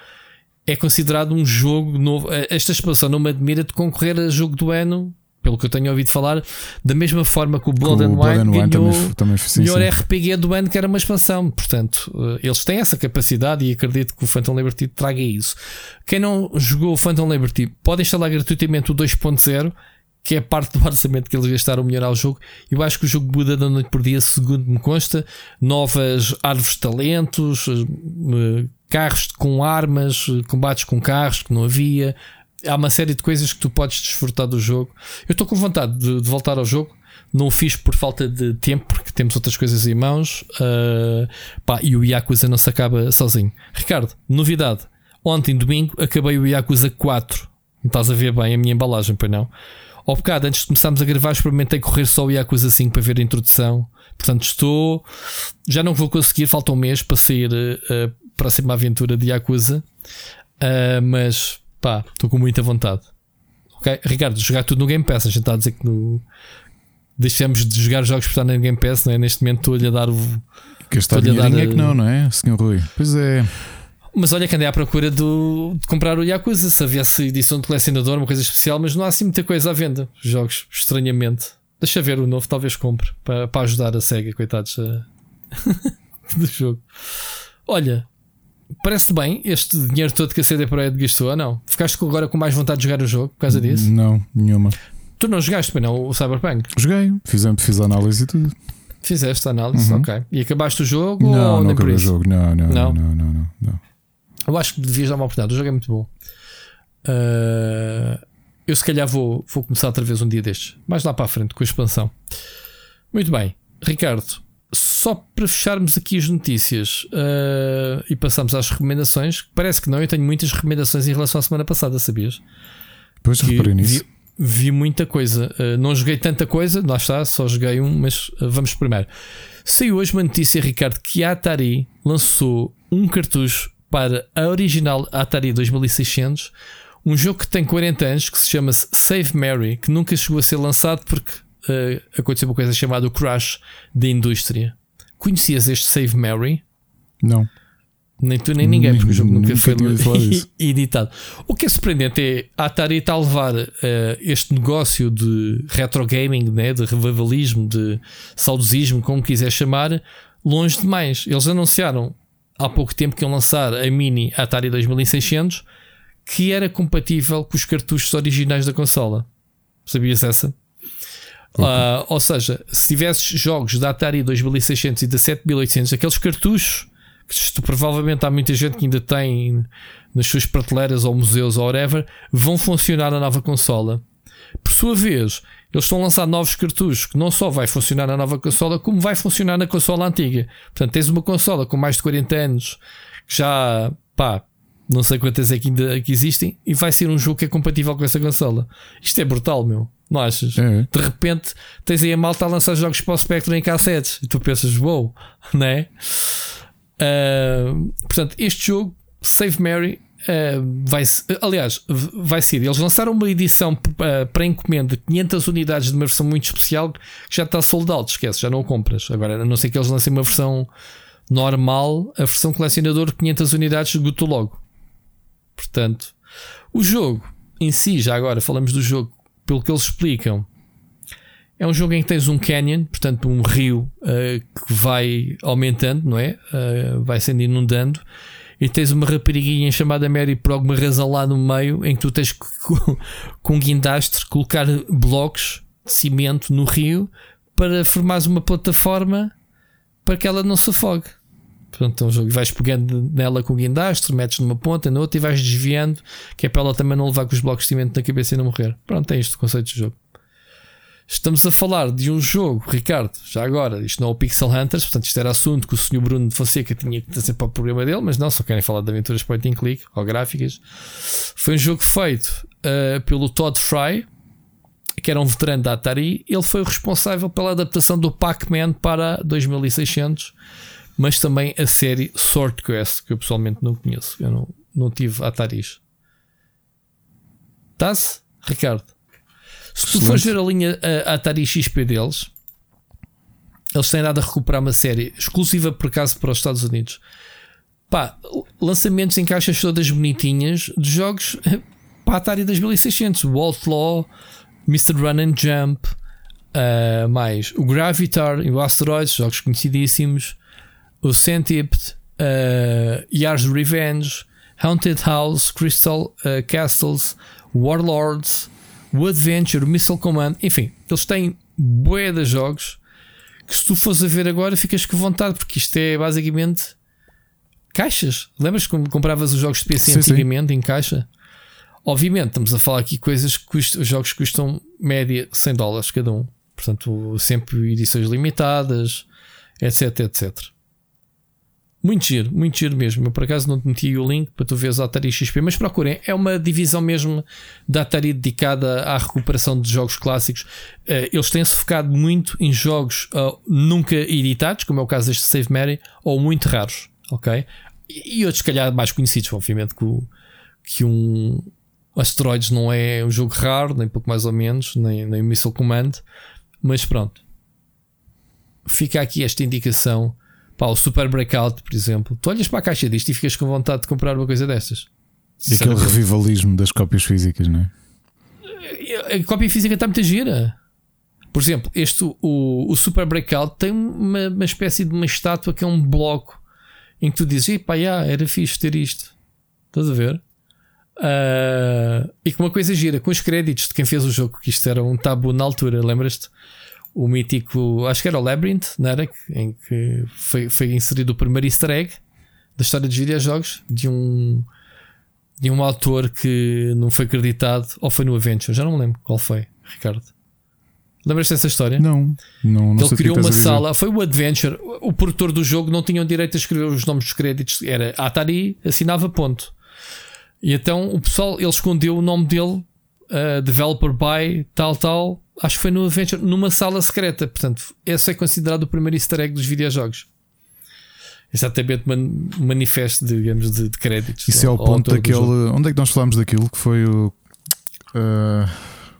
é considerado um jogo novo. Eh, esta expansão não me admira de concorrer a jogo do ano, pelo que eu tenho ouvido falar, da mesma forma que o Blood and Wine ganhou também, também, sim, melhor sim. RPG do ano, que era uma expansão. Portanto, eh, eles têm essa capacidade e acredito que o Phantom Liberty traga isso. Quem não jogou o Phantom Liberty pode instalar gratuitamente o 2.0 que é parte do orçamento que eles gastaram melhorar o jogo. Eu acho que o jogo muda da noite por dia, segundo me consta. Novas árvores de talentos, eh, carros com armas, combates com carros que não havia. Há uma série de coisas que tu podes desfrutar do jogo. Eu estou com vontade de, de, voltar ao jogo. Não o fiz por falta de tempo, porque temos outras coisas em mãos. Uh, pá, e o Yakuza não se acaba sozinho. Ricardo, novidade. Ontem, domingo, acabei o Yakuza 4. Não estás a ver bem a minha embalagem, pois não? Ao bocado, antes de começarmos a gravar, experimentei correr só o Yakuza 5 para ver a introdução. Portanto, estou. Já não vou conseguir, falta um mês para sair a uh, próxima aventura de Yakuza. Uh, mas, pá, estou com muita vontade. Ok? Ricardo, jogar tudo no Game Pass. A gente está a dizer que no. Deixamos de jogar jogos por estar no Game Pass, não é? Neste momento estou-lhe a dar o. Gastar dinheirinho dar... é que não, não é, Senhor Rui? Pois é. Mas olha que andei à procura do, de comprar o Yakuza se havia-se edição de colecionador, uma coisa especial, mas não há assim muita coisa à venda. Jogos, estranhamente. Deixa ver o novo, talvez compre para, para ajudar a SEGA, coitados do jogo. Olha, parece bem este dinheiro todo que a CD Projekt gastou ou não? Ficaste agora com mais vontade de jogar o jogo por causa disso? Não, nenhuma. Tu não jogaste, não o Cyberpunk? Joguei, fiz, fiz a análise e tudo. Fizeste a análise, uhum. ok. E acabaste o jogo? Não, ou não acabei o jogo, não, não, não, não, não, não, não. Eu acho que devias dar uma oportunidade. O jogo é muito bom. Uh, eu se calhar vou, vou começar outra vez um dia destes. Mais lá para a frente com a expansão. Muito bem. Ricardo, só para fecharmos aqui as notícias uh, e passamos às recomendações, parece que não, eu tenho muitas recomendações em relação à semana passada, sabias? Pois reparei nisso. Vi, vi, muita coisa. Uh, não joguei tanta coisa, lá está, só joguei um, mas vamos primeiro. Saiu hoje uma notícia, Ricardo, que a Atari lançou um cartucho para a original Atari 2600, um jogo que tem 40 anos, que se chama Save Mary, que nunca chegou a ser lançado porque uh, aconteceu uma coisa chamada o crash da indústria. Conhecias este Save Mary? Não. Nem tu nem ninguém, porque o jogo nunca foi editado. O que é surpreendente é a Atari está a levar uh, este negócio de retro gaming, né, de revivalismo, de saudosismo, como quiser chamar, longe demais. Eles anunciaram há pouco tempo que iam lançar a mini Atari 2600 que era compatível com os cartuchos originais da consola. Sabias essa? Okay. Uh, ou seja, se tivesses jogos da Atari 2600 e da 7800, aqueles cartuchos que tu, provavelmente há muita gente que ainda tem nas suas prateleiras ou museus ou whatever, vão funcionar na nova consola. Por sua vez, eles estão a lançar novos cartuchos que não só vai funcionar na nova consola, como vai funcionar na consola antiga. Portanto, tens uma consola com mais de 40 anos que já pá, não sei quantas é que ainda que existem, e vai ser um jogo que é compatível com essa consola. Isto é brutal, meu. Não achas? É. De repente tens aí a malta a lançar jogos para o Spectrum em cassetes e tu pensas, wow, né? Uh, portanto, este jogo, Save Mary, uh, vai aliás, vai ser. Eles lançaram uma edição uh, para encomenda de 500 unidades de uma versão muito especial que já está sold out, esquece, já não o compras. Agora, a não ser que eles lancem uma versão normal, a versão colecionador de 500 unidades, esgotou logo. Portanto, o jogo em si, já agora falamos do jogo, pelo que eles explicam, é um jogo em que tens um canyon, portanto, um rio uh, que vai aumentando, não é? Vai sendo inundando. E tens uma rapariguinha chamada Mary por alguma razão lá no meio em que tu tens que, com um guindastre, colocar blocos de cimento no rio para formares uma plataforma para que ela não se afogue. Portanto, é um jogo vais pegando nela com o guindastro, metes numa ponta, na outra e vais desviando, que é para ela também não levar com os blocos de cimento na cabeça e não morrer. Pronto, é isto o conceito de jogo. Estamos a falar de um jogo, Ricardo, já agora, isto não é o Pixel Hunters, portanto, isto era assunto que o Sr. Bruno de Fonseca tinha que trazer para o programa dele, mas não, só querem falar de aventuras point and click ou gráficas. Foi um jogo feito uh, pelo Todd Fry, que era um veterano da Atari. Ele foi o responsável pela adaptação do Pac-Man para 2600 mas também a série Sword Quest, que eu pessoalmente não conheço. Eu não, não tive Ataris. Está-se, Ricardo? Se tu fores ver a linha a, Atari XP deles, eles têm nada a recuperar uma série exclusiva por acaso para os Estados Unidos. Pá, lançamentos em caixas todas bonitinhas de jogos para a Atari 2600, o Outlaw, Mr. Run and Jump, uh, mais o Gravitar e o Asteroids, jogos conhecidíssimos o Centipede, uh, Yars Revenge, Haunted House, Crystal uh, Castles, Warlords, o Adventure, o Missile Command, enfim, eles têm bué de jogos que se tu fores a ver agora ficas com vontade, porque isto é basicamente caixas. Lembras como compravas os jogos de PC sim, antigamente sim. em caixa? Obviamente, estamos a falar aqui coisas que custam, os jogos custam média 100 dólares cada um, portanto, sempre edições limitadas, etc, etc. Muito giro, muito giro mesmo. Eu por acaso não te meti o link para tu veres a Atari XP, mas procurem. É uma divisão mesmo da Atari dedicada à recuperação de jogos clássicos. Uh, eles têm-se focado muito em jogos uh, nunca editados, como é o caso deste Save Mary, ou muito raros, ok? E, outros, se calhar, mais conhecidos, obviamente, que, o, que um Asteroids não é um jogo raro, nem pouco mais ou menos, nem, nem Missile Command, mas pronto. Fica aqui esta indicação Pá, o Super Breakout, por exemplo. Tu olhas para a caixa disto e ficas com vontade de comprar uma coisa destas. E aquele revivalismo das cópias físicas, não é? A cópia física está muito gira. Por exemplo, este, o, o Super Breakout tem uma, uma espécie de uma estátua que é um bloco em que tu dizes: pá, yeah, era fixe ter isto. Estás a ver? Uh, e com uma coisa gira, com os créditos de quem fez o jogo, que isto era um tabu na altura, lembras-te? O mítico, acho que era o Labyrinth, não era? Em que foi, foi inserido o primeiro easter egg da história dos videojogos de um de um autor que não foi acreditado, ou foi no Adventure, já não me lembro qual foi, Ricardo. Lembras-te dessa história? Não, não, não Ele criou uma sala, foi o Adventure. O produtor do jogo não tinha o direito a escrever os nomes dos créditos, era Atari, assinava ponto. E então o pessoal, ele escondeu o nome dele, uh, developer by tal, tal, acho que foi no Adventure, numa sala secreta. Portanto, esse é considerado o primeiro easter egg dos videojogos. Exatamente, man, manifesto, digamos, de, de créditos. Isso é o ponto daquele. Onde é que nós falámos daquilo? Que foi o, uh,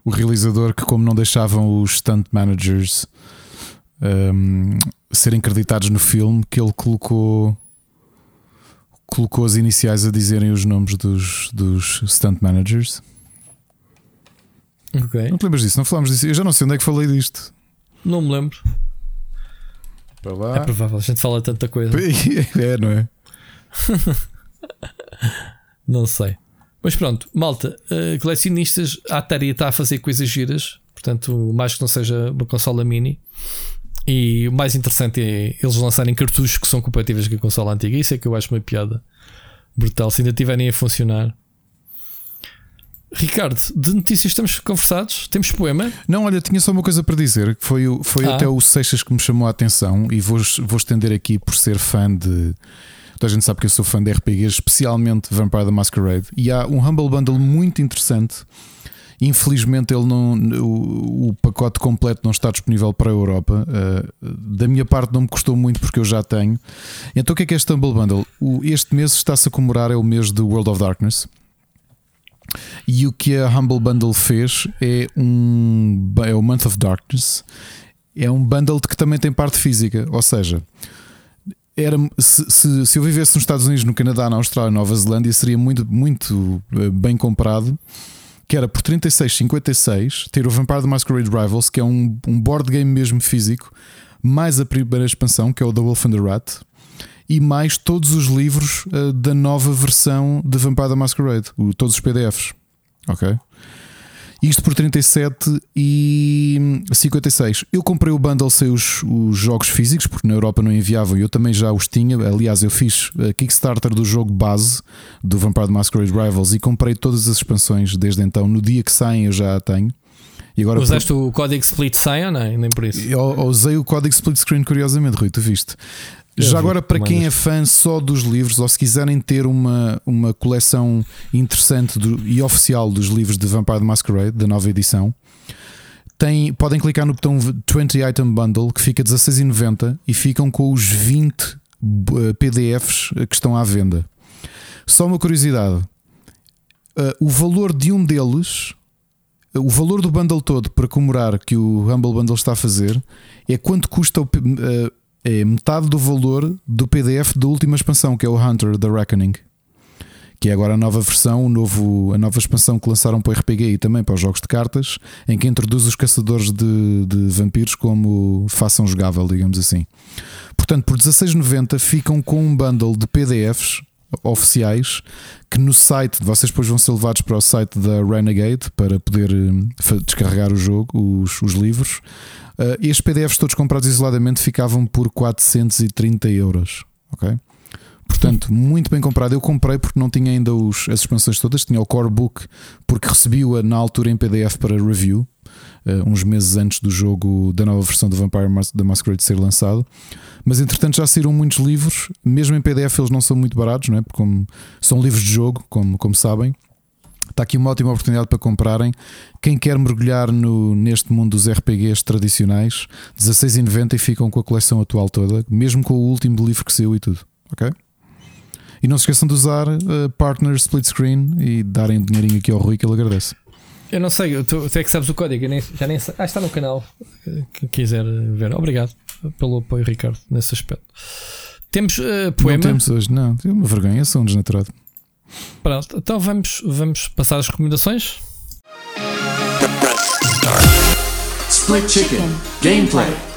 o realizador que, como não deixavam os stunt managers um, serem creditados no filme, que ele colocou colocou as iniciais a dizerem os nomes dos, dos stunt managers. Okay. Não te lembras disso? Não falámos disso? Eu já não sei onde é que falei disto. Não me lembro. Para lá. É provável, a gente fala tanta coisa. É, não é? não sei. Mas pronto, malta, uh, colecionistas, a Atari está a fazer coisas giras, portanto, mais que não seja uma consola mini. E o mais interessante é eles lançarem cartuchos que são compatíveis com a consola antiga. Isso é que eu acho uma piada brutal. Se ainda tiverem a funcionar, Ricardo, de notícias estamos conversados? Temos poema? Não, olha, tinha só uma coisa para dizer. Foi, foi ah. até o Seixas que me chamou a atenção e vou, vou estender aqui por ser fã de. Toda a gente sabe que eu sou fã de RPGs, especialmente Vampire the Masquerade. E há um Humble Bundle muito interessante. Infelizmente, ele não, o, o pacote completo não está disponível para a Europa. Uh, da minha parte, não me custou muito porque eu já tenho. Então, o que é que é este Humble Bundle? O, este mês está-se a comemorar, é o mês de World of Darkness. E o que a Humble Bundle fez é um é o Month of Darkness. É um bundle que também tem parte física, ou seja, era, se, se, se, eu vivesse nos Estados Unidos, no Canadá, na Austrália, Nova Zelândia, seria muito, muito eh, bem comprado. Que era por 36,56 ter o Vampire the Masquerade Rivals, que é um, um board game mesmo físico, mais a primeira expansão, que é o The Wolf and the Rat, e mais todos os livros uh, da nova versão de Vampire the Masquerade, o, todos os PDFs. Ok? Isto por 37 e 56. Eu comprei o bundle sem os, os, jogos físicos, porque na Europa não enviavam e eu também já os tinha. Aliás, eu fiz a Kickstarter do jogo base do Vampire the Masquerade Rivals e comprei todas as expansões desde então. No dia que saem, eu já a tenho. E agora Usaste por... o código split screen ou não? Nem por isso? Eu, eu usei o código split screen, curiosamente, Rui, tu viste. Já agora, para quem é fã só dos livros, ou se quiserem ter uma, uma coleção interessante do, e oficial dos livros de Vampire the Masquerade, da nova edição, tem, podem clicar no botão 20 Item Bundle, que fica 16,90 e ficam com os 20 eh, PDFs que estão à venda. Só uma curiosidade: uh, o valor de um deles, o valor do bundle todo para comemorar que o Humble Bundle está a fazer, é quanto custa o. Uh, é metade do valor do PDF da última expansão, que é o Hunter da Reckoning. Que é agora a nova versão, o novo, a nova expansão que lançaram para o RPG e também para os jogos de cartas, em que introduz os caçadores de, de vampiros como façam jogável, digamos assim. Portanto, por 16,90 ficam com um bundle de PDFs oficiais que no site, vocês depois vão ser levados para o site da Renegade para poder eh, descarregar o jogo, os, os livros. Uh, estes PDFs todos comprados isoladamente ficavam por 430 euros. Ok? Portanto, muito bem comprado. Eu comprei porque não tinha ainda os, as expansões todas, tinha o Core Book porque recebi-a na altura em PDF para review. uh, uns meses antes do jogo da nova versão do Vampire da Masquerade ser lançado. Mas entretanto já saíram muitos livros, mesmo em PDF eles não são muito baratos, não é? Porque como são livros de jogo, como, como sabem. Está aqui uma ótima oportunidade para comprarem. Quem quer mergulhar no, neste mundo dos RPGs tradicionais, 16,90 e ficam com a coleção atual toda, mesmo com o último livro que saiu e tudo. Ok? E não se esqueçam de usar uh, Partner Split Screen e darem dinheirinho aqui ao Rui que ele agradece. Eu não sei, tu, tu é que sabes o código, nem, já nem sei. Ah, está no canal. Quem quiser ver. Obrigado pelo apoio, Ricardo, nesse aspecto. Temos uh, poema. Não temos hoje, não. É uma vergonha, sou um desnaturado. Pronto, então vamos, vamos passar as recomendações. Split Chicken Gameplay.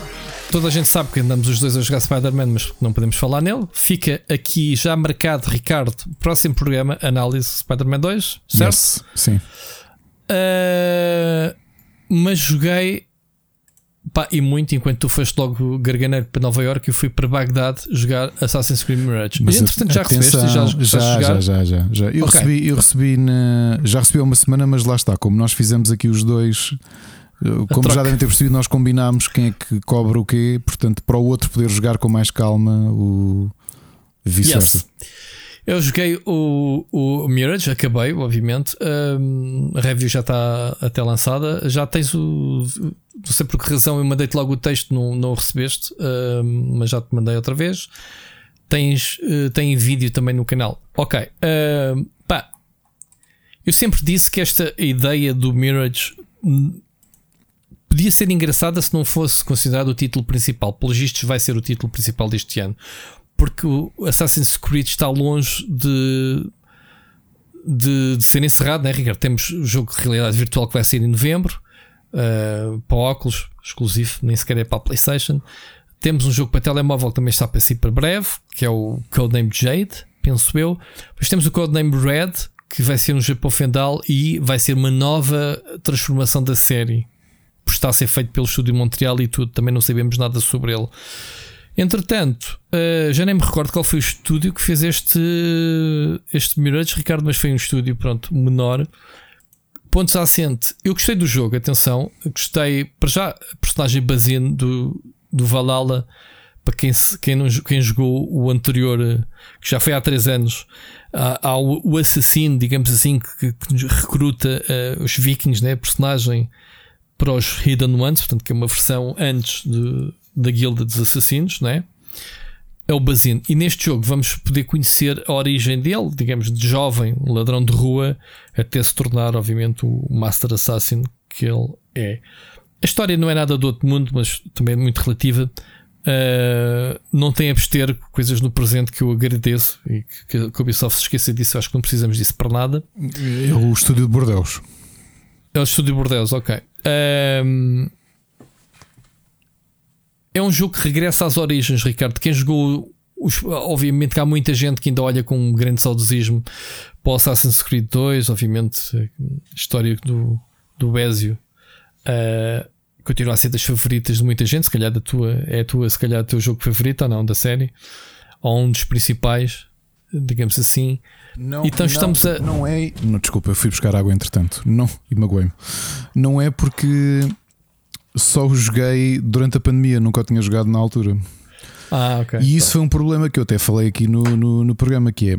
Toda a gente sabe que andamos os dois a jogar Spider-Man, mas não podemos falar nele. Fica aqui já marcado, Ricardo, próximo programa, análise Spider-Man 2, certo? Yes, sim. Uh, mas joguei pá, e muito enquanto tu foste logo garganeiro para Nova York, eu fui para Bagdade jogar Assassin's Creed Mirage. Mas, entretanto já atenção, recebeste já, já, já, já, já, já. Eu okay. recebi, eu recebi na, já recebi há uma semana, mas lá está, como nós fizemos aqui os dois. Como já devem ter percebido, nós combinámos quem é que cobra o quê, portanto, para o outro poder jogar com mais calma, o vice-versa. Yes. Eu joguei o, o Mirage, acabei, obviamente. Um, a review já está até lançada. Já tens o. Não sei por que razão eu mandei-te logo o texto, não, não o recebeste, um, mas já te mandei outra vez. Tens uh, tem vídeo também no canal. Ok. Uh, pá, eu sempre disse que esta ideia do Mirage podia ser engraçada se não fosse considerado o título principal. Pelos vistos, vai ser o título principal deste ano porque o Assassin's Creed está longe de, de, de ser encerrado, né, Ricardo? Temos o jogo de realidade virtual que vai sair em novembro uh, para óculos, exclusivo, nem sequer é para a PlayStation. Temos um jogo para telemóvel que também está para si para breve, que é o Codename Jade, penso eu. Depois temos o Codename Red, que vai ser um Japão Fendal e vai ser uma nova transformação da série. Por estar a ser feito pelo estúdio Montreal e tudo, também não sabemos nada sobre ele. Entretanto, uh, já nem me recordo qual foi o estúdio que fez este, este Mirage, Ricardo, mas foi um estúdio pronto, menor. Pontos assente. Eu gostei do jogo, atenção. Gostei, para já, a personagem Bazin do, do Valhalla. Para quem, quem, não, quem jogou o anterior, que já foi há 3 anos, há, há o, assassino, digamos assim, que, que recruta uh, os vikings, né, personagem para os Hidden Ones, portanto, que é uma versão antes de, da Guilda dos Assassinos, não é? É o Bazin. E neste jogo vamos poder conhecer a origem dele, digamos, de jovem, ladrão de rua, até se tornar, obviamente, o Master Assassin que ele é. A história não é nada do outro mundo, mas também é muito relativa. Uh, não tem a abster coisas no presente que eu agradeço e que, que a Ubisoft se esqueça disso. Acho que não precisamos disso para nada. É o estúdio de Bordeus. É o estúdio de Bordeus, ok. Uh, é um jogo que regressa às origens, Ricardo. Quem jogou. Os, obviamente que há muita gente que ainda olha com um grande saudosismo para o Assassin's Creed 2, obviamente, a história do, do Ezio uh, continua a ser das favoritas de muita gente. Se calhar da tua, é a tua, se calhar o teu jogo favorito ou não da série, ou um dos principais, digamos assim. Não, então estamos não, a. Não é. Não, desculpa, eu fui buscar água entretanto. Não, e magoei-me. Não é porque só o joguei durante a pandemia, nunca o tinha jogado na altura. Ah, ok. E isso foi um problema que eu até falei aqui no, no, no programa, que é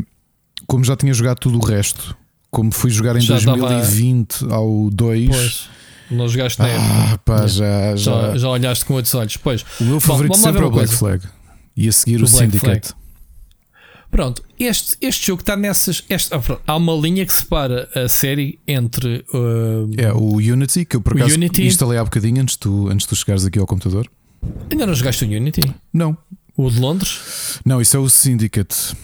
como já tinha jogado tudo o resto, como fui jogar em já 2020 dava... ao 2. Pois. Não jogaste na ah, Pá, já, já, já, já olhaste com outros olhos. Pois. O meu favorito Bom, sempre é o Black coisa. Flag. E a seguir o, o Syndicate. Flag. Pronto, este, este jogo está nessas. Este, ah, há uma linha que separa a série entre. Uh, é o Unity, que eu por acaso Unity. instalei há bocadinho antes de tu, antes tu chegares aqui ao computador. Ainda não jogaste o Unity? Não. O de Londres? Não, isso é o Syndicate.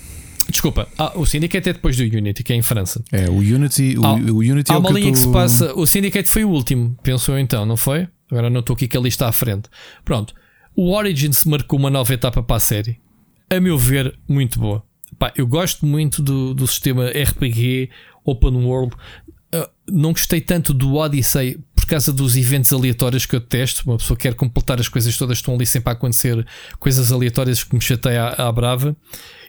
Desculpa, ah, o Syndicate é depois do Unity, que é em França. É, o Unity. O, o Unity há é uma que linha tô... que se passa. O Syndicate foi o último, penso eu então, não foi? Agora não estou aqui que a lista à frente. Pronto. O Origins marcou uma nova etapa para a série. A meu ver, muito boa. Pá, eu gosto muito do, do sistema RPG Open World. Uh, não gostei tanto do Odyssey, porque causa dos eventos aleatórios que eu testo. Uma pessoa quer completar as coisas todas, estão ali sempre a acontecer coisas aleatórias que me chateia à, à brava.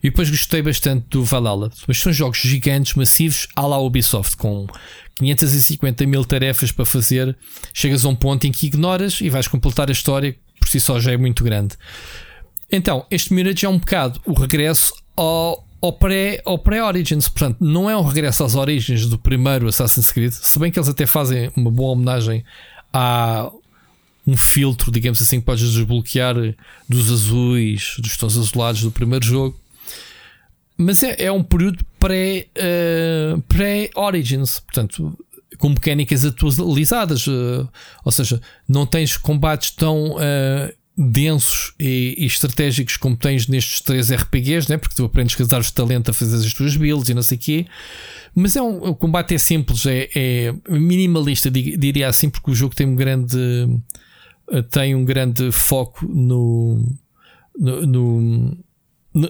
E depois gostei bastante do Valhalla. Mas são jogos gigantes, massivos, à la Ubisoft, com 550 mil tarefas para fazer. Chegas a um ponto em que ignoras e vais completar a história, por si só já é muito grande. Então, este Mirage é um bocado o regresso ao, ao pré-Origins. Pré Portanto, não é um regresso às origens do primeiro Assassin's Creed, se bem que eles até fazem uma boa homenagem a um filtro, digamos assim, que podes desbloquear dos azuis, dos tons azulados do primeiro jogo. Mas é, é um período pré-Origins, uh, pré portanto, com mecânicas atualizadas, uh, ou seja, não tens combates tão uh, densos e, e, estratégicos como tens nestes três RPGs, né? porque tu aprendes a usar talento a fazer as tuas builds e não sei o quê. Mas é um, o combate é simples, é, é minimalista, diria assim, porque o jogo tem um grande tem um grande foco no, no, no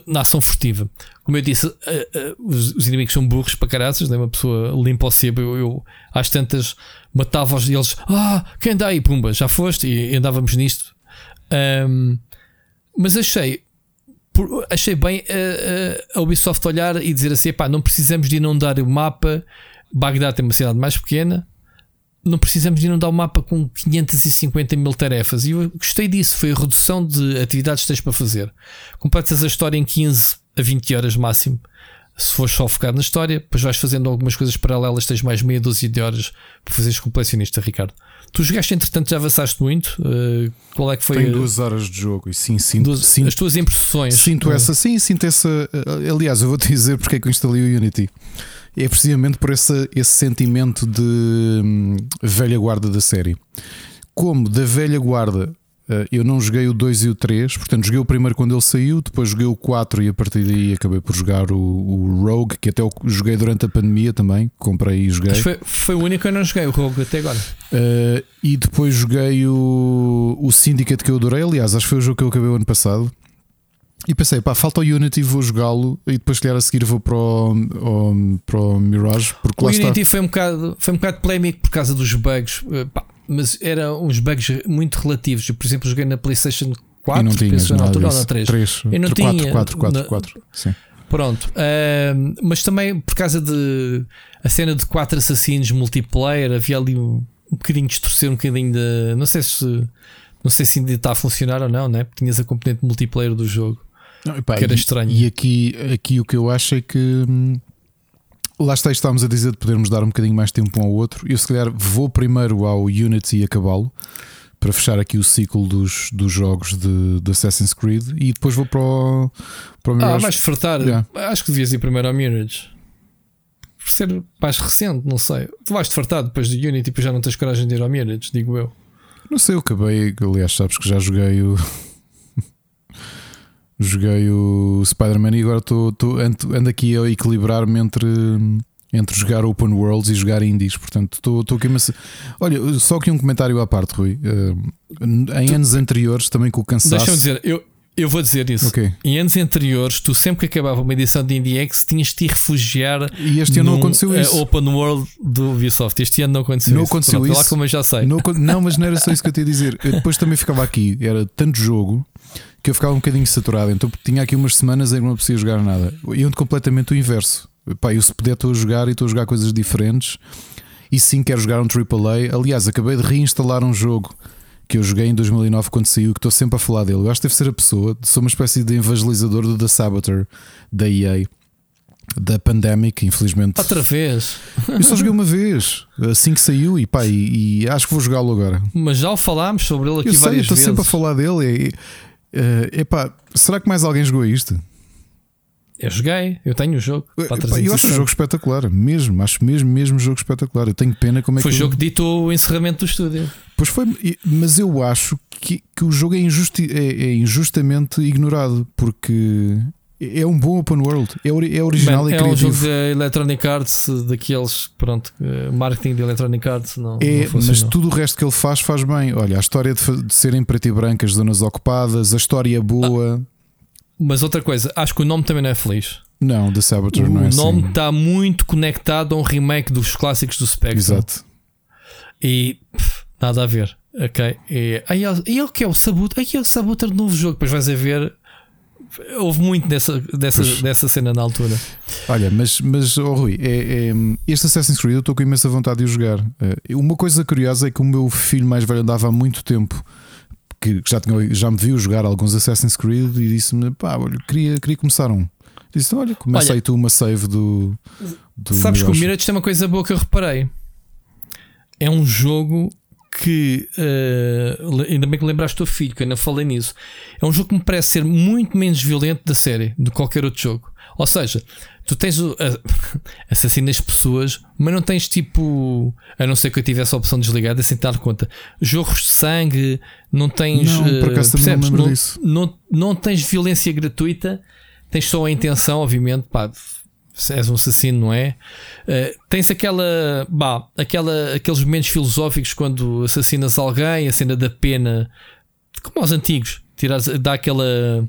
na ação furtiva. Como eu disse, uh, uh, os, os, inimigos são burros para caraças, né? uma pessoa limpa o sebo. Eu, eu às tantas matava-os e eles, ah, quem anda aí? Pumba, já foste? E andávamos nisto. Um, mas achei, por, achei bem uh, a Ubisoft olhar e dizer assim: pá, não precisamos de inundar o mapa. Bagdá tem uma cidade mais pequena, não precisamos de inundar o mapa com 550 mil tarefas. E eu gostei disso. Foi a redução de atividades que tens para fazer. Completas a história em 15 a 20 horas máximo. Se fores só focar na história, depois vais fazendo algumas coisas paralelas, tens mais meia dúzia de horas para fazeres completionista, Ricardo. Tu jogaste, entretanto, já avançaste muito. Uh, qual é que foi? Tenho duas horas de jogo e sim, sinto, duas, sinto as tuas impressões. Sinto é? essa, sim, sinto essa. Eh, aliás, eu vou te dizer porque é que eu instalei o Unity é precisamente por esse, esse sentimento de hum, velha guarda da série. Como da velha guarda uh, eu não joguei o 2 e o 3, portanto joguei o primeiro quando ele saiu, depois joguei o 4 e a partir daí acabei por jogar o, o Rogue, que até joguei durante a pandemia também, comprei e joguei. Foi, foi, o único que eu não joguei, o Rogue até agora. Uh, e depois joguei o, o Syndicate que eu adorei, aliás, acho que foi o jogo que eu acabei o ano passado. E pensei, pá, falta o Unity, vou jogá-lo e depois, calhar, a seguir vou para o, para o Mirage. Porque o Unity está... foi, um bocado, foi um bocado polémico por causa dos bugs, eh, pá, mas eram uns bugs muito relativos. Eu, por exemplo, joguei na PlayStation 4, e não tinhas na altura, ou na 3. 3 eu não 4, tinha. 4, 4, na... 4, sim. Pronto, uh, mas também por causa de a cena de quatro assassinos multiplayer, havia ali um, um bocadinho de distorcer, um bocadinho de. Não sei se. Não sei se ainda está a funcionar ou não, né? Porque tinhas a componente multiplayer do jogo. Não, epá, que era estranho. E, aqui, aqui o que eu acho é que hum, lá está, estávamos a dizer de podermos dar um bocadinho mais tempo um ao outro. Eu, se calhar, vou primeiro ao Unity e acabá-lo para fechar aqui o ciclo dos, dos jogos de, de Assassin's Creed e depois vou para o, para o Mirage. Ah, mais fartar. Yeah. Acho que devias ir primeiro ao Mirage. Por ser mais recente, não sei. Tu vais-te fartar depois do Unity e depois já não tens coragem de ir ao Mirage, digo eu. Não sei, eu acabei. Aliás, sabes que já joguei o. Joguei o Spider-Man e agora tô, tô, ando, aqui a equilibrar-me entre, entre jogar open worlds e jogar indies. Portanto, estou aqui. Mas, olha, só aqui um comentário à parte, Rui. Uh, em anos anteriores, também com o cansaço. Deixa-me dizer, eu, eu vou dizer isso. Okay. Em anos anteriores, tu sempre que acabava uma edição de IndieX tinhas de te refugiar. E este ano não aconteceu isso. Open World do Ubisoft. Este ano não aconteceu não isso. Aconteceu Pronto, isso. Lá como eu já sei. Não, não, mas não era só isso que eu tinha a dizer. Eu depois também ficava aqui. Era tanto jogo que eu ficava um bocadinho saturado. Então tinha aqui umas semanas em que não precisava jogar nada. Eu ando completamente o inverso. Pá, eu se puder estou a jogar e estou a jogar coisas diferentes. E sim, quero jogar um AAA. Aliás, acabei de reinstalar um jogo que eu joguei em 2009 quando saiu, que estou sempre a falar dele. Eu acho que deve ser a pessoa. Sou uma espécie de evangelizador do The Saboteur da EA. Da Pandemic, infelizmente. Outra vez. Eu só joguei uma vez, assim que saiu, e pá, e, e acho que vou jogá-lo agora. Mas já falámos sobre ele aqui eu sei, várias estou vezes. sempre a falar dele. E, Uh, epá, será que mais alguém jogou isto? Eu joguei, eu tenho o jogo. Epá, eu acho o jogo espetacular, mesmo, acho mesmo, mesmo jogo espetacular. Eu tenho pena como é foi que. Foi o jogo que ditou o encerramento do estúdio. Pois foi, mas eu acho que, que o jogo é, injusti é, é injustamente ignorado porque é um bom open world, é, é original Man, e É um jogo de Electronic Arts, daqueles, pronto, eh, marketing de Electronic Arts. Não, é, não mas tudo o resto que ele faz, faz bem. Olha, a história de, de serem preto e branco, as zonas ocupadas, a história boa. Ah, mas outra coisa, acho que o nome também não é feliz. Não, The Saboteur não é O nome está assim. muito conectado a um remake dos clássicos do Spectrum. Exato. E pff, nada a ver. Ok. E, aí, e ele que é o Sabuter. Aí é o Sabuter do novo jogo. Depois vais a ver. Houve muito dessa, dessa, dessa cena na altura. Olha, mas, mas oh, Rui, é, é, este Assassin's Creed eu estou com imensa vontade de o jogar. Uh, uma coisa curiosa é que o meu filho mais velho andava há muito tempo que já, tinha, já me viu jogar alguns Assassin's Creed e disse-me: pá, olha, queria, queria começar um. Disse: olha, começa olha, aí tu uma save do. do sabes que o Mirage tem uma coisa boa que eu reparei. É um jogo que uh, ainda bem que lembraste o teu filho, que eu ainda falei nisso. É um jogo que me parece ser muito menos violento da série do que qualquer outro jogo. Ou seja, tu tens uh, assassinas pessoas, mas não tens tipo, a não ser que eu tivesse a opção desligada sem dar conta, jogos de sangue, não tens, não, uh, por acaso percebes, não, não, não, tens violência gratuita, tens só a intenção, obviamente, pá, és um assassino, não é? Uh, tens aquela, bah, aquela, aqueles momentos filosóficos quando assassinas alguém, a cena da pena, como aos antigos, tiras, dá aquela.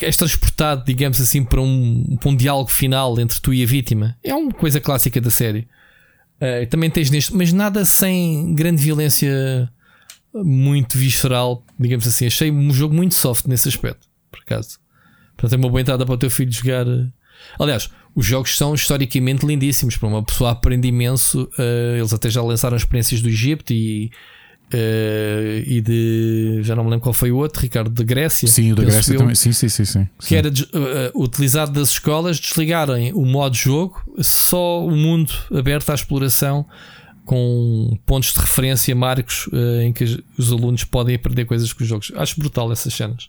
És transportado, digamos assim, para um, para um diálogo final entre tu e a vítima. É uma coisa clássica da série. Uh, também tens neste, mas nada sem grande violência muito visceral, digamos assim. Achei um jogo muito soft nesse aspecto, por acaso. Portanto, é uma boa entrada para o teu filho jogar. Aliás, os jogos são historicamente lindíssimos. Para uma pessoa aprende imenso. Uh, eles até já lançaram experiências do Egito e. Uh, e de. Já não me lembro qual foi o outro, Ricardo, de Grécia. Sim, o da Grécia eu, também. Sim, sim, sim, sim. Que era uh, utilizado das escolas desligarem o modo jogo, só o mundo aberto à exploração, com pontos de referência, marcos em que os alunos podem aprender coisas com os jogos. Acho brutal essas cenas.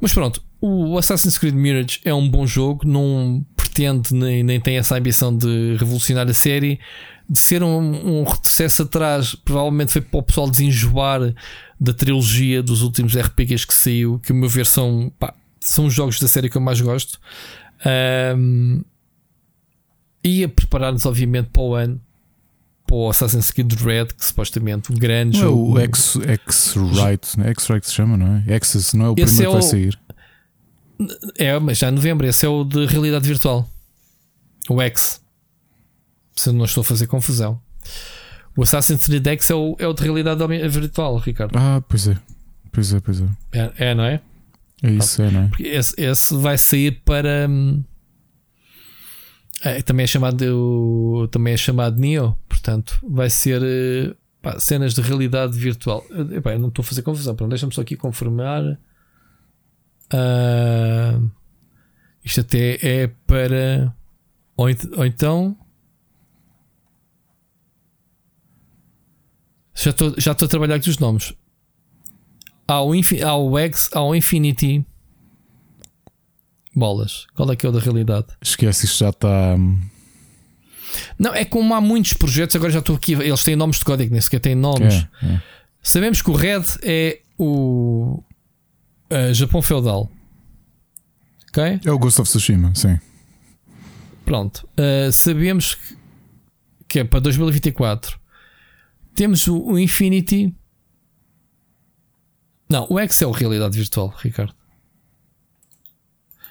Mas pronto, o Assassin's Creed Mirage é um bom jogo, não pretende nem, nem tem essa ambição de revolucionar a série, de ser um, um retrocesso atrás, provavelmente foi para o pessoal desenjoar da trilogia dos últimos RPGs que saiu, que, a meu ver, são, pá, são os jogos da série que eu mais gosto. Um, e a preparar-nos, obviamente, para o ano para o Assassin's Creed Red, que supostamente um grande não jogo. É o X-Rite, né? X-Rite se chama, não é? Access, não é o Esse primeiro é que vai sair. É, mas já em novembro. Esse é o de realidade virtual. O X. Se eu não estou a fazer confusão. O Assassin's Creed X é o, é o de realidade virtual, Ricardo. Ah, pois é. Pois é, pois é. É, é não é? É isso, é, não é? Esse, esse vai sair para. Hum, é, também é chamado também é chamado Neo, portanto vai ser eh, pá, cenas de realidade virtual. Epá, eu não estou a fazer confusão, deixa-me só aqui confirmar. Uh, isto até é para. Ou, ou então. Já estou já a trabalhar aqui os nomes. Há o, há o X, há o Infinity. Bolas. Qual é que é o da realidade? Esquece, isto já está. Hum, Não, é como há muitos projetos, agora já estou aqui. Eles têm nomes de código, nem sequer têm nomes. É, é. Sabemos que o Red é o uh, Japão feudal. Ok? É o Ghost of Tsushima, sim. Pronto. Uh, sabemos que é para 2024. Temos o, o Infinity. Não, o X é o realidade virtual, Ricardo.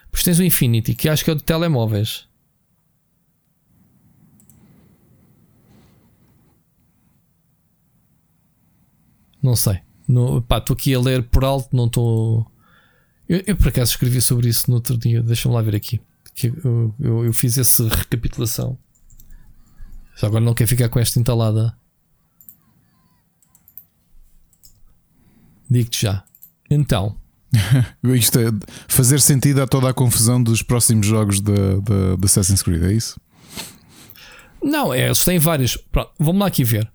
Pois tens o Infinity, que acho que é o de telemóveis. Não sei. Estou aqui a ler por alto, não estou. Eu, eu, por acaso escrevi sobre isso no outro dia. Deixa-me lá ver aqui. Que eu, eu, eu, fiz essa recapitulação. Já agora não quer ficar com esta entalada. Digo-te já. Então. Isto é fazer sentido a toda a confusão dos próximos jogos de, de, de Assassin's Creed, é isso? Não, é, eles têm vários. Pronto, vamos lá aqui ver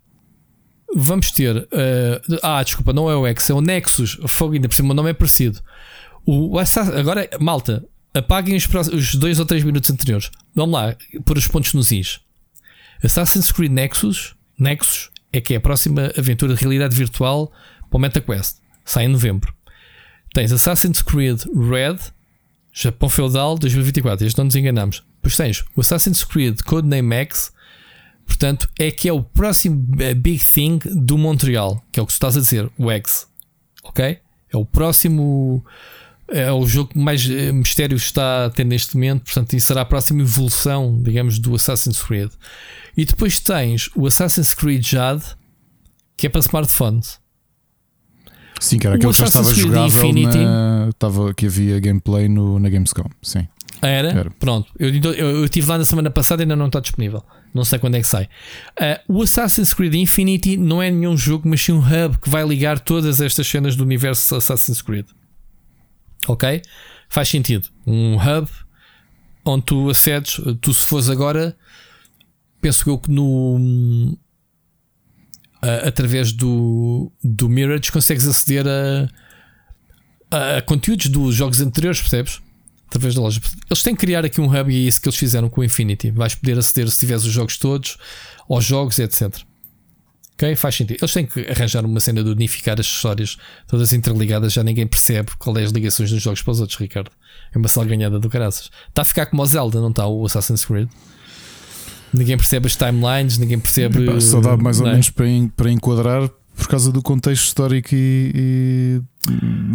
vamos ter. Uh, ah, desculpa, não é o X, é o Nexus. Fogo, ainda por cima o nome é parecido. O, agora, malta, apaguem os, os dois ou três minutos anteriores. Vamos lá, por os pontos nos is. Assassin's Creed Nexus, Nexus é que é a próxima aventura de realidade virtual para o MetaQuest. Sai em novembro. Tens Assassin's Creed Red, Japão Feudal 2024. Este não nos enganamos. Depois tens o Assassin's Creed Codename X Portanto, é que é o próximo eh, big thing do Montreal, que é o que tu estás a dizer, o X. Ok? É o próximo. É o jogo que mais eh, mistério está a ter neste momento. Portanto, isso será a próxima evolução, digamos, do Assassin's Creed. E depois tens o Assassin's Creed Jade, que é para smartphones. Sim, cara, aquele que já estava jogável Infinity, na, estava, que havia gameplay no, na Gamescom. Sim. Era? Era. Pronto. Eu, eu, eu estive lá na semana passada e ainda não está disponível. Não sei quando é que sai. Uh, o Assassin's Creed Infinity não é nenhum jogo, mas sim um hub que vai ligar todas estas cenas do universo Assassin's Creed. Ok? Faz sentido. Um hub onde tu acedes, tu se fores agora, penso eu que no. Uh, através do, do Mirage consegues aceder a, a conteúdos dos jogos anteriores, percebes? Através da loja. Eles têm que criar aqui um hub e é isso que eles fizeram com o Infinity. Vais poder aceder se tiveres os jogos todos, aos jogos, etc. Ok? Faz sentido. Eles têm que arranjar uma cena de unificar as histórias todas interligadas, já ninguém percebe qual é as ligações dos jogos para os outros, Ricardo. É uma salganhada do caraças. Está a ficar como o Zelda, não está? O Assassin's Creed. Ninguém percebe as timelines, ninguém percebe. Só dá mais ou é? menos para, para enquadrar por causa do contexto histórico e, e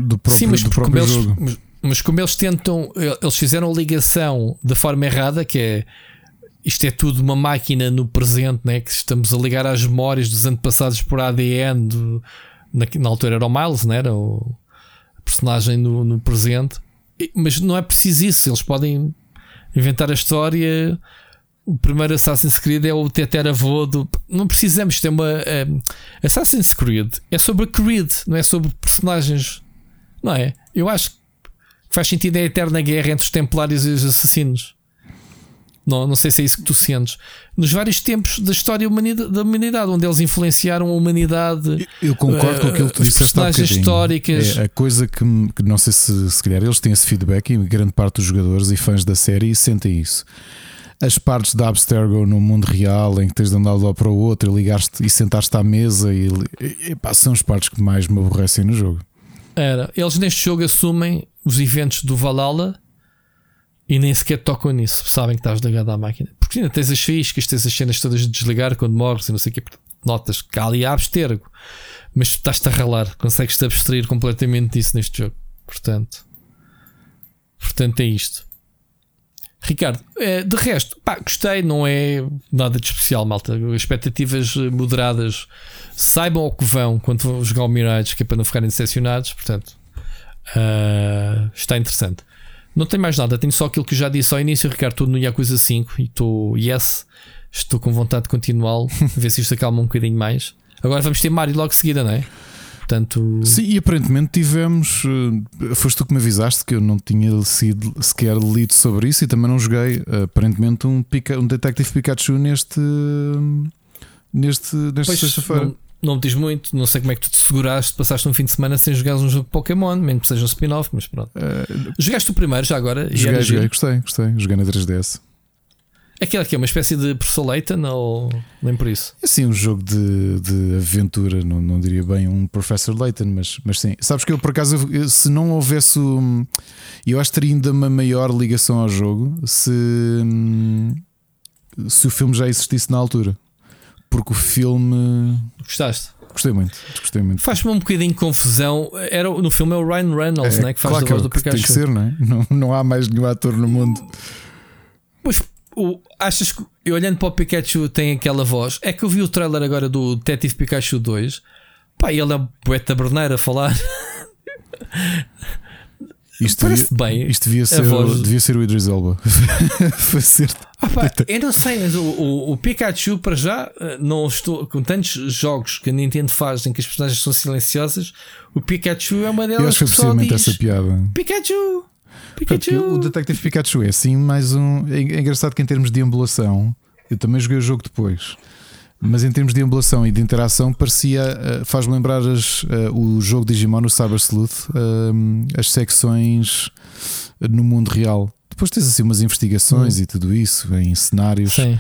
do próprio, Sim, mas do próprio eles, jogo. Mas como eles tentam, eles fizeram a ligação da forma errada, que é isto é tudo uma máquina no presente, né? que estamos a ligar às memórias dos antepassados por ADN. Do, na, na, altura era o Miles, né? era o personagem no, no presente. E, mas não é preciso isso, eles podem inventar a história. O primeiro Assassin's Creed é o teteravô do. Não precisamos ter uma. Um, Assassin's Creed é sobre Creed, não é sobre personagens. Não é? Eu acho que faz sentido é a eterna guerra entre os templários e os assassinos. Não, não sei se é isso que tu sentes. Nos vários tempos da história da humanidade, onde eles influenciaram a humanidade. Eu concordo uh, com aquilo que tu disseste. Personagens históricas. É a coisa que, que, não sei se, se calhar eles têm esse feedback e grande parte dos jogadores e fãs da série sentem isso. As partes da Abstergo no mundo real, em que tens de andar de lá para o outro e ligar-te e sentar-te à mesa, e, e, e pá, são as partes que mais me aborrecem no jogo. Era. Eles neste jogo assumem os eventos do Valhalla e nem sequer tocam nisso. Sabem que estás ligado à máquina. Porque ainda tens as fiscas, tens as cenas todas de desligar quando morres e não sei o que. Notas que há ali abstergo. Mas estás-te a ralar. Consegues-te abstrair completamente disso neste jogo. Portanto. Portanto, é isto. Ricardo, é, de resto, pá, gostei, não é nada de especial, malta. Expectativas moderadas, saibam o que vão quando vão jogar o Mirage, que é para não ficarem decepcionados. Portanto, uh, está interessante. Não tem mais nada, tenho só aquilo que já disse ao início, Ricardo. Estou no Yakuza 5 e estou, yes, estou com vontade de continuá-lo, ver se isto acalma um bocadinho mais. Agora vamos ter Mario logo seguida, não é? Portanto... Sim, e aparentemente tivemos. Eh, foste tu que me avisaste que eu não tinha sido, sequer lido sobre isso e também não joguei. Aparentemente, um, Pika, um Detective Pikachu neste. Neste, nesta sexta-feira. Não, me diz muito, não sei como é que tu te seguraste, passaste um fim de semana sem jogar um jogo de Pokémon, mesmo que seja um spin-off, mas pronto. Uh, Jogaste o primeiro já agora? Joguei, joguei, gostei, gostei. Joguei na 3DS. Aquilo aqui é uma espécie de Professor ou nem por isso? É sim um jogo de, de aventura, não, não diria bem um Professor Layton, mas, mas sim. Sabes que eu por acaso, se não houvesse. Eu acho que teria ainda uma maior ligação ao jogo se, se o filme já existisse na altura. Porque o filme. Gostaste? Gostei muito, gostei muito. Faz-me um bocadinho de confusão. Era, no filme é o Ryan Reynolds, é, né, que faz claro a voz do Pikachu. Tem que ser, não é? Não, não há mais nenhum ator no mundo. Pois o, achas que, olhando para o Pikachu, tem aquela voz? É que eu vi o trailer agora do Detetive Pikachu 2. Pá, ele é um poeta berneiro a falar. Isto devia, bem. Isto devia ser, voz... devia ser o Idris Elba. Fazer. Ah, pá, eu não sei, mas o, o, o, Pikachu, para já, eh, não estou. Com tantos jogos que a Nintendo faz em que as personagens são silenciosas, o Pikachu é uma delas. Eu acho que, que só diz, essa piada. Pikachu! Pikachu. O Detective Pikachu é assim mais um. É, é engraçado que em termos de emulação, eu também joguei o jogo depois. Mas em termos de emulação e de interação, parecia. Uh, faz-me lembrar as, uh, o jogo Digimon, o Cyber Sleuth, uh, as secções no mundo real. Depois tens assim umas investigações hum. e tudo isso em cenários. Sim.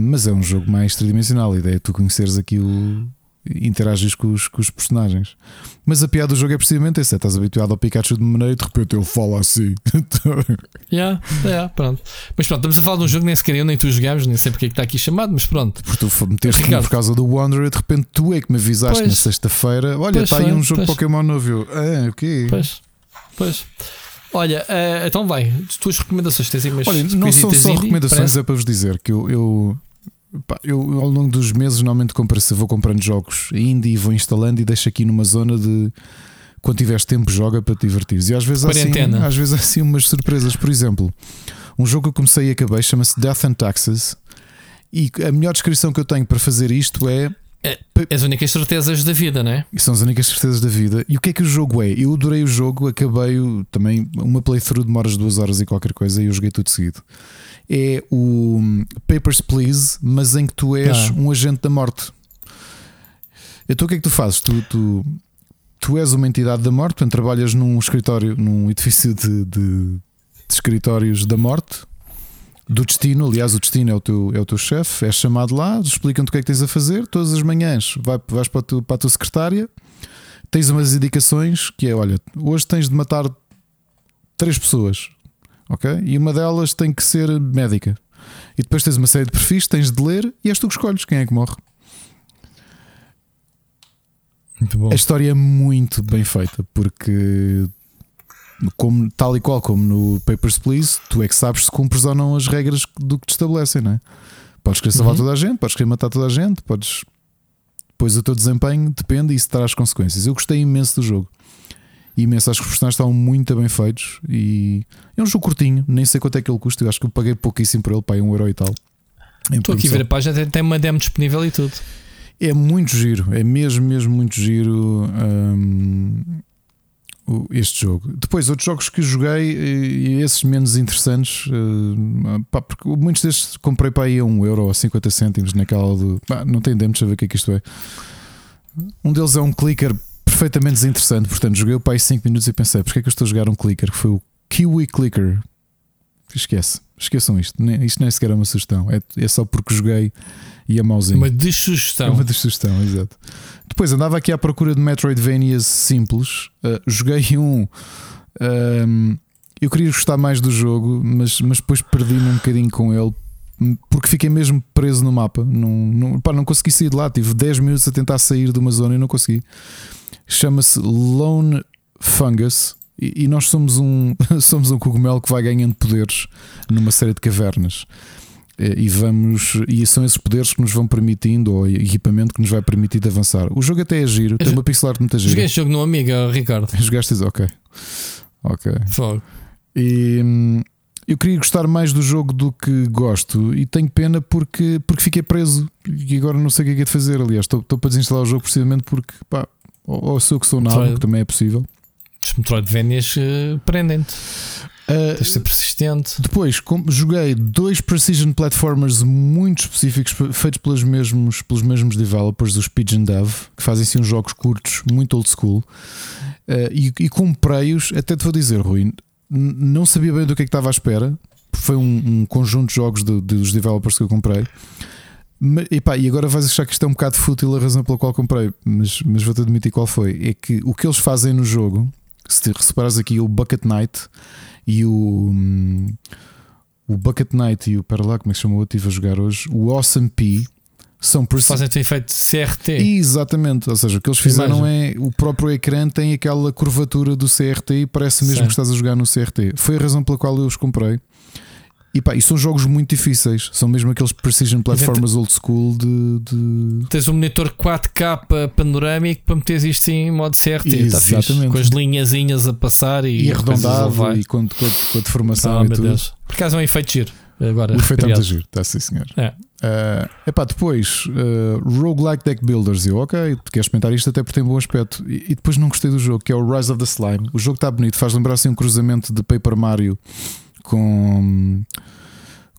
mas é um jogo mais tridimensional. A ideia é tu conheceres aqui o, interages com os, com os personagens. Mas a piada do jogo é precisamente essa: estás habituado ao Pikachu de uma maneira e de repente ele fala assim. yeah, yeah, pronto. Mas pronto, estamos a falar de um jogo nem sequer eu nem tu jogamos, nem sei porque é que está aqui chamado, mas pronto. Porque tu meteste por causa do Wanderer e de repente tu é que me avisaste pois, na sexta-feira: olha, está aí um jogo pois. Pokémon novo. Ah, ok. Pois, pois. Olha, uh, então vai, tuas recomendações tens aí Olha, não são só recomendações, parece... é para vos dizer que eu, eu eu ao longo dos meses normalmente compro, vou comprando jogos indie e vou instalando e deixo aqui numa zona de quando tiveres tempo joga para te divertires. E às vezes, há assim, às vezes há assim umas surpresas. Por exemplo, um jogo que eu comecei e acabei chama-se Death and Taxes. E a melhor descrição que eu tenho para fazer isto é. É, as únicas certezas da vida, não é? São as únicas certezas da vida. E o que é que o jogo é? Eu adorei o jogo, acabei também. Uma playthrough demora duas horas e qualquer coisa e eu joguei tudo seguido. É o Papers, Please, mas em que tu és ah. um agente da morte. Então o que é que tu fazes? Tu, tu tu és uma entidade da morte, portanto, trabalhas num escritório, num edifício de, de, de escritórios da morte, do destino. Aliás, o destino é o teu, é o teu chefe, és chamado lá, explicam-te o que é que tens a fazer. Todas as manhãs vai, vais para a, tua, para a tua secretária, tens umas indicações que é: olha, hoje tens de matar três pessoas, ok? E uma delas tem que ser médica. E depois tens uma série de perfis, tens de ler e és tu que escolhes quem é que morre. A história é muito bem feita porque, como, tal e qual como no Papers, Please, tu é que sabes se cumpres ou não as regras do que te estabelecem, não é? Podes querer salvar uhum. toda a gente, podes querer matar toda a gente, podes. Depois o teu desempenho depende e isso traz consequências. Eu gostei imenso do jogo. Imenso, acho que os personagens estavam muito bem feitos e é um jogo curtinho, nem sei quanto é que ele custa. Eu acho que eu paguei pouquíssimo por ele, pai, um euro e tal. Estou aqui a ver a página, tem uma demo disponível e tudo. É muito giro, é mesmo, mesmo muito giro um, este jogo. Depois, outros jogos que joguei e esses menos interessantes, uh, pá, porque muitos destes comprei para aí a 1 euro ou 50 cêntimos naquela do. Pá, não tem demo, deixa ver o que é que isto é. Um deles é um clicker perfeitamente desinteressante, portanto, joguei o pai 5 minutos e pensei, porque é que eu estou a jogar um clicker? Que foi o Kiwi Clicker. Esquece, esqueçam isto. Isto nem sequer é uma sugestão, é, é só porque joguei e a mauzinho. Uma dessugestão. É uma dessugestão, exato. Depois andava aqui à procura de Metroidvanias simples. Uh, joguei um. Um, eu queria gostar mais do jogo, mas, mas depois perdi-me um bocadinho com ele porque fiquei mesmo preso no mapa. Não, não, pá, não consegui sair de lá. Tive 10 minutos a tentar sair de uma zona e não consegui. Chama-se Lone Fungus. E, e nós somos um, somos um cogumelo que vai ganhando poderes numa série de cavernas. Eh, e vamos e são esses poderes que nos vão permitindo ou equipamento que nos vai permitir avançar. O jogo até é giro, tem uma pixel art muito gira. Joguei esse jogo no Amiga, Ricardo. Jogaste ok. Ok. Fogo. E hum, eu queria gostar mais do jogo do que gosto e tenho pena porque, porque fiquei preso e agora não sei o que é que é de fazer. Aliás, estou, estou para desinstalar o jogo precisamente porque pá, ou, ou que sou nada, que também é possível. Os Metroidvanias uh, prendem-te. Uh, Tens de ser persistente. Depois, como joguei dois Precision Platformers muito específicos, feitos pelos mesmos, pelos mesmos developers, os Pigeon Dev, que fazem assim uns jogos curtos, muito old school. Uh, e, e comprei-os, até te vou dizer, Rui, não sabia bem do que é que estava à espera. Foi um, um conjunto de jogos de, de, dos developers que eu comprei. Mas, epá, e agora vais achar que isto é um bocado fútil a razão pela qual comprei, mas, mas vou-te admitir qual foi. É que o que eles fazem no jogo, se reparas aqui, o Bucket Night e o. Hum, o Bucket Night e o. Pera lá, como é que se chamou? Eu estive a jogar hoje. O Awesome P são Fazem ter efeito de CRT. Exatamente, ou seja, o que eles fizeram é o próprio ecrã tem aquela curvatura do CRT e parece mesmo Sim. que estás a jogar no CRT. Foi a razão pela qual eu os comprei. E, pá, e são jogos muito difíceis, são mesmo aqueles precision platformers old school de, de... Tens um monitor 4K panorâmico para meteres isto em modo CRT, tá Exatamente. com as linhazinhas a passar e, e arredondado e com, com, com a deformação oh, e tudo. Deus. Por acaso é um efeito giro. Agora, o efeito é muito giro, está sim, senhor. É. Uh, epá, depois, uh, Roguelike Deck Builders. Eu, ok, tu queres experimentar isto até porque tem bom aspecto. E, e, depois não gostei do jogo, que é o Rise of the Slime. O jogo está bonito, faz lembrar assim um cruzamento de Paper Mario com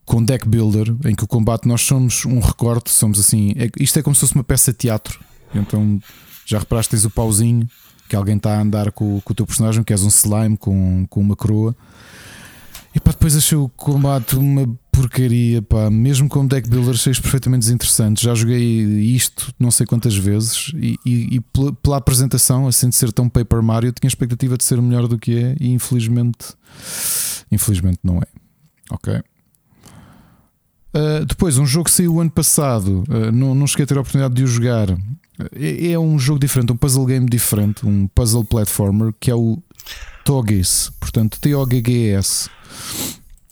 com deck builder, em que o combate nós somos um recorte, somos assim, é, isto é como se fosse uma peça de teatro. Então já reparaste, tens o pauzinho que alguém está a andar com, com o teu personagem, que és um slime com, com uma coroa. E pá, depois achei o combate uma porcaria, pá. Mesmo com deck builder achei perfeitamente desinteressante. Já joguei isto não sei quantas vezes e, e, e pela, apresentação, assim de ser tão Paper Mario, tinha a expectativa de ser melhor do que é e infelizmente, infelizmente não é. Ok. Uh, depois, um jogo que saiu ano passado, uh, não, não cheguei a ter a oportunidade de o jogar. É, é, um jogo diferente, um puzzle game diferente, um puzzle platformer que é o Togges, portanto T-O-G-G-S,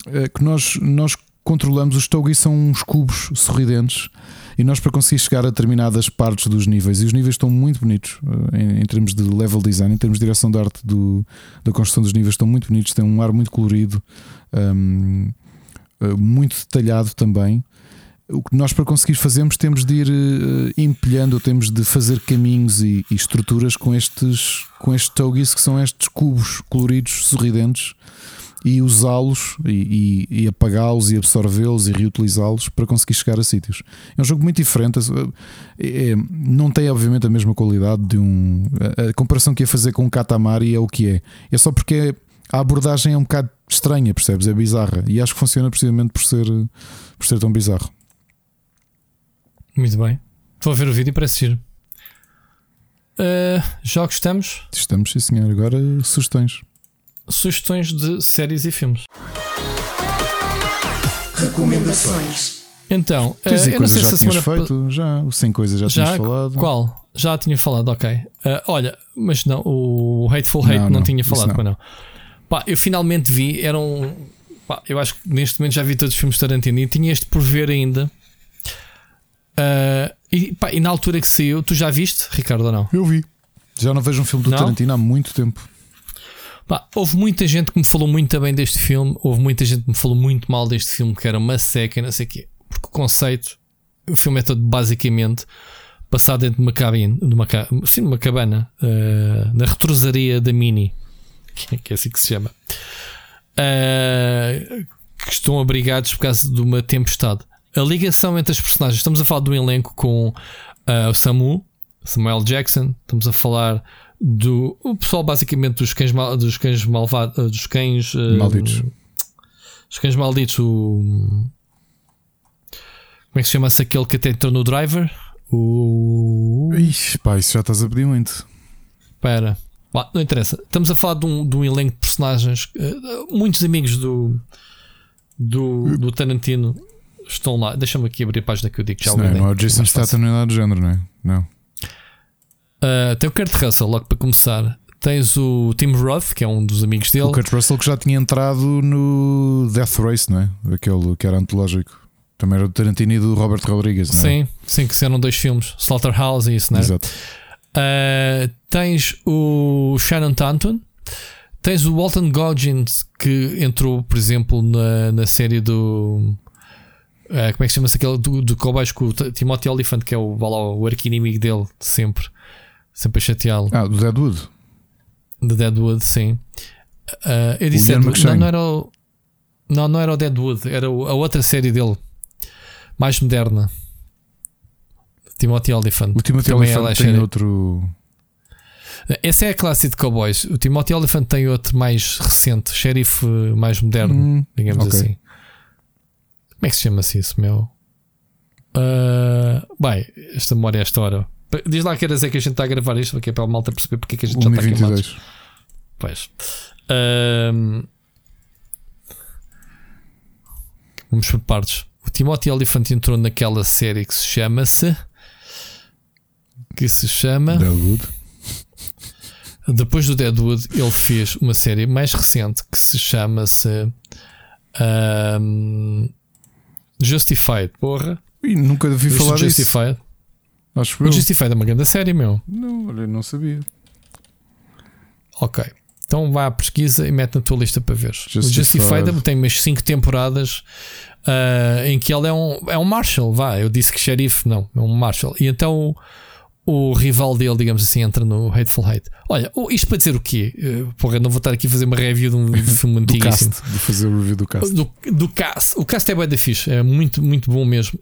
uh, que nós, nós controlamos os Togi são uns cubos sorridentes e nós para conseguir chegar a determinadas partes dos níveis, e os níveis estão muito bonitos eh, em, em termos de level design, em termos de direção de arte do, da construção dos níveis, estão muito bonitos, têm um ar muito colorido, um, eh, muito detalhado também. O que nós para conseguir fazermos temos de ir uh, empilhando, temos de fazer caminhos e, e, estruturas com estes, com estes togis que são estes cubos coloridos, sorridentes e usá-los e, e, e apagá-los e absorvê-los e reutilizá-los para conseguir chegar a sítios. É um jogo muito diferente, é, é, não tem obviamente a mesma qualidade de um. A, a comparação que ia fazer com um Katamari é o que é. É só porque a abordagem é um bocado estranha, percebes? É bizarra e acho que funciona precisamente por ser, por ser tão bizarro. Muito bem. Estou a ver o vídeo e parece giro. Uh, jogos estamos? Estamos, sim senhor. Agora sugestões sugestões de séries e filmes. Recomendações. Então, tu uh, eu não sei já se a semana feito, já, o 100 coisas já, já tinhas falado. Qual? Já tinha falado, ok. Uh, olha, mas não, o Hateful Hate não, não, não tinha falado, não. não. Pá, eu finalmente vi, eram. Pá, eu acho que neste momento já vi todos os filmes de Tarantino e tinha este por ver ainda. Uh, e, pá, e na altura que saiu, tu já viste, Ricardo, ou não? Eu vi. Já não vejo um filme do Tarantino há muito tempo. Houve muita gente que me falou muito bem deste filme, houve muita gente que me falou muito mal deste filme, que era uma seca, não sei o quê. Porque o conceito, o filme é todo basicamente passado dentro de uma cabine, de uma, sim, uma cabana, uh, na retrosaria da Mini, que é assim que se chama, uh, que estão abrigados por causa de uma tempestade. A ligação entre as personagens, estamos a falar de um elenco com uh, o Samu, Samuel Jackson, estamos a falar do o pessoal basicamente dos cães, mal, dos cães malvados, eh, dos cães eh, malditos. os cães malditos, o como é que se chama-se aquele que até entrou no driver? O Ixi, pá, isso já estás a pedir muito. Espera, não interessa. Estamos a falar de um, de um elenco de personagens, uh, muitos amigos do, do, do Tarantino estão lá. Deixa-me aqui abrir a página que eu digo que já não, é, não é o Jason Statham nem nada do género, não é? Não. Uh, tem o Kurt Russell, logo para começar. Tens o Tim Roth, que é um dos amigos dele. O Kurt Russell que já tinha entrado no Death Race, não é? Aquele que era antológico. Também era do Tarantino e do Robert Rodrigues, não é? Sim, sim, que eram dois filmes, Slaughterhouse e isso, não é? Exato. Uh, tens o Shannon Tanton. Tens o Walton Goggins, que entrou, por exemplo, na, na série do. Uh, como é que chama-se aquele do, do cowboys com o Timothy Oliphant, que é o, o arqui-inimigo dele de sempre. Sempre a chateá-lo. Ah, do Deadwood. De Deadwood, sim. Uh, eu disse Deadwood, não, não era o. Não, não era o Deadwood, era a outra série dele, mais moderna. Timothy Oliphant. O Timothy Oliphant é tem outro. Essa é a classe de Cowboys. O Timothy Oliphant tem outro mais recente, xerife mais moderno, hum, digamos okay. assim. Como é que se chama-se isso, meu? Uh, bem, esta memória é esta hora. Diz lá que era é que a gente está a gravar isto, que é para a malta perceber porque é que a gente já está aqui. Pois. Um... Vamos por partes. O Timothy Elephant entrou naquela série que se chama-se. Que se chama. Deadwood. Depois do Deadwood, ele fez uma série mais recente que se chama-se. Um... Justified, porra. E nunca vi falar disso. Acho o Justified é uma grande série, meu. Não, olha, não sabia. Ok. Então vá à pesquisa e mete na tua lista para ver. Justified. O Justified tem umas 5 temporadas uh, em que ele é um, é um Marshall. Vá, eu disse que xerife, não, é um Marshall. E então o rival dele, digamos assim, entra no Hateful Hate. Olha, isto para dizer o quê? Uh, porra, não vou estar aqui a fazer uma review de um filme antigo. Cast, de fazer o review do cast. Do, do cast. O cast é bem da fixe, é muito, muito bom mesmo.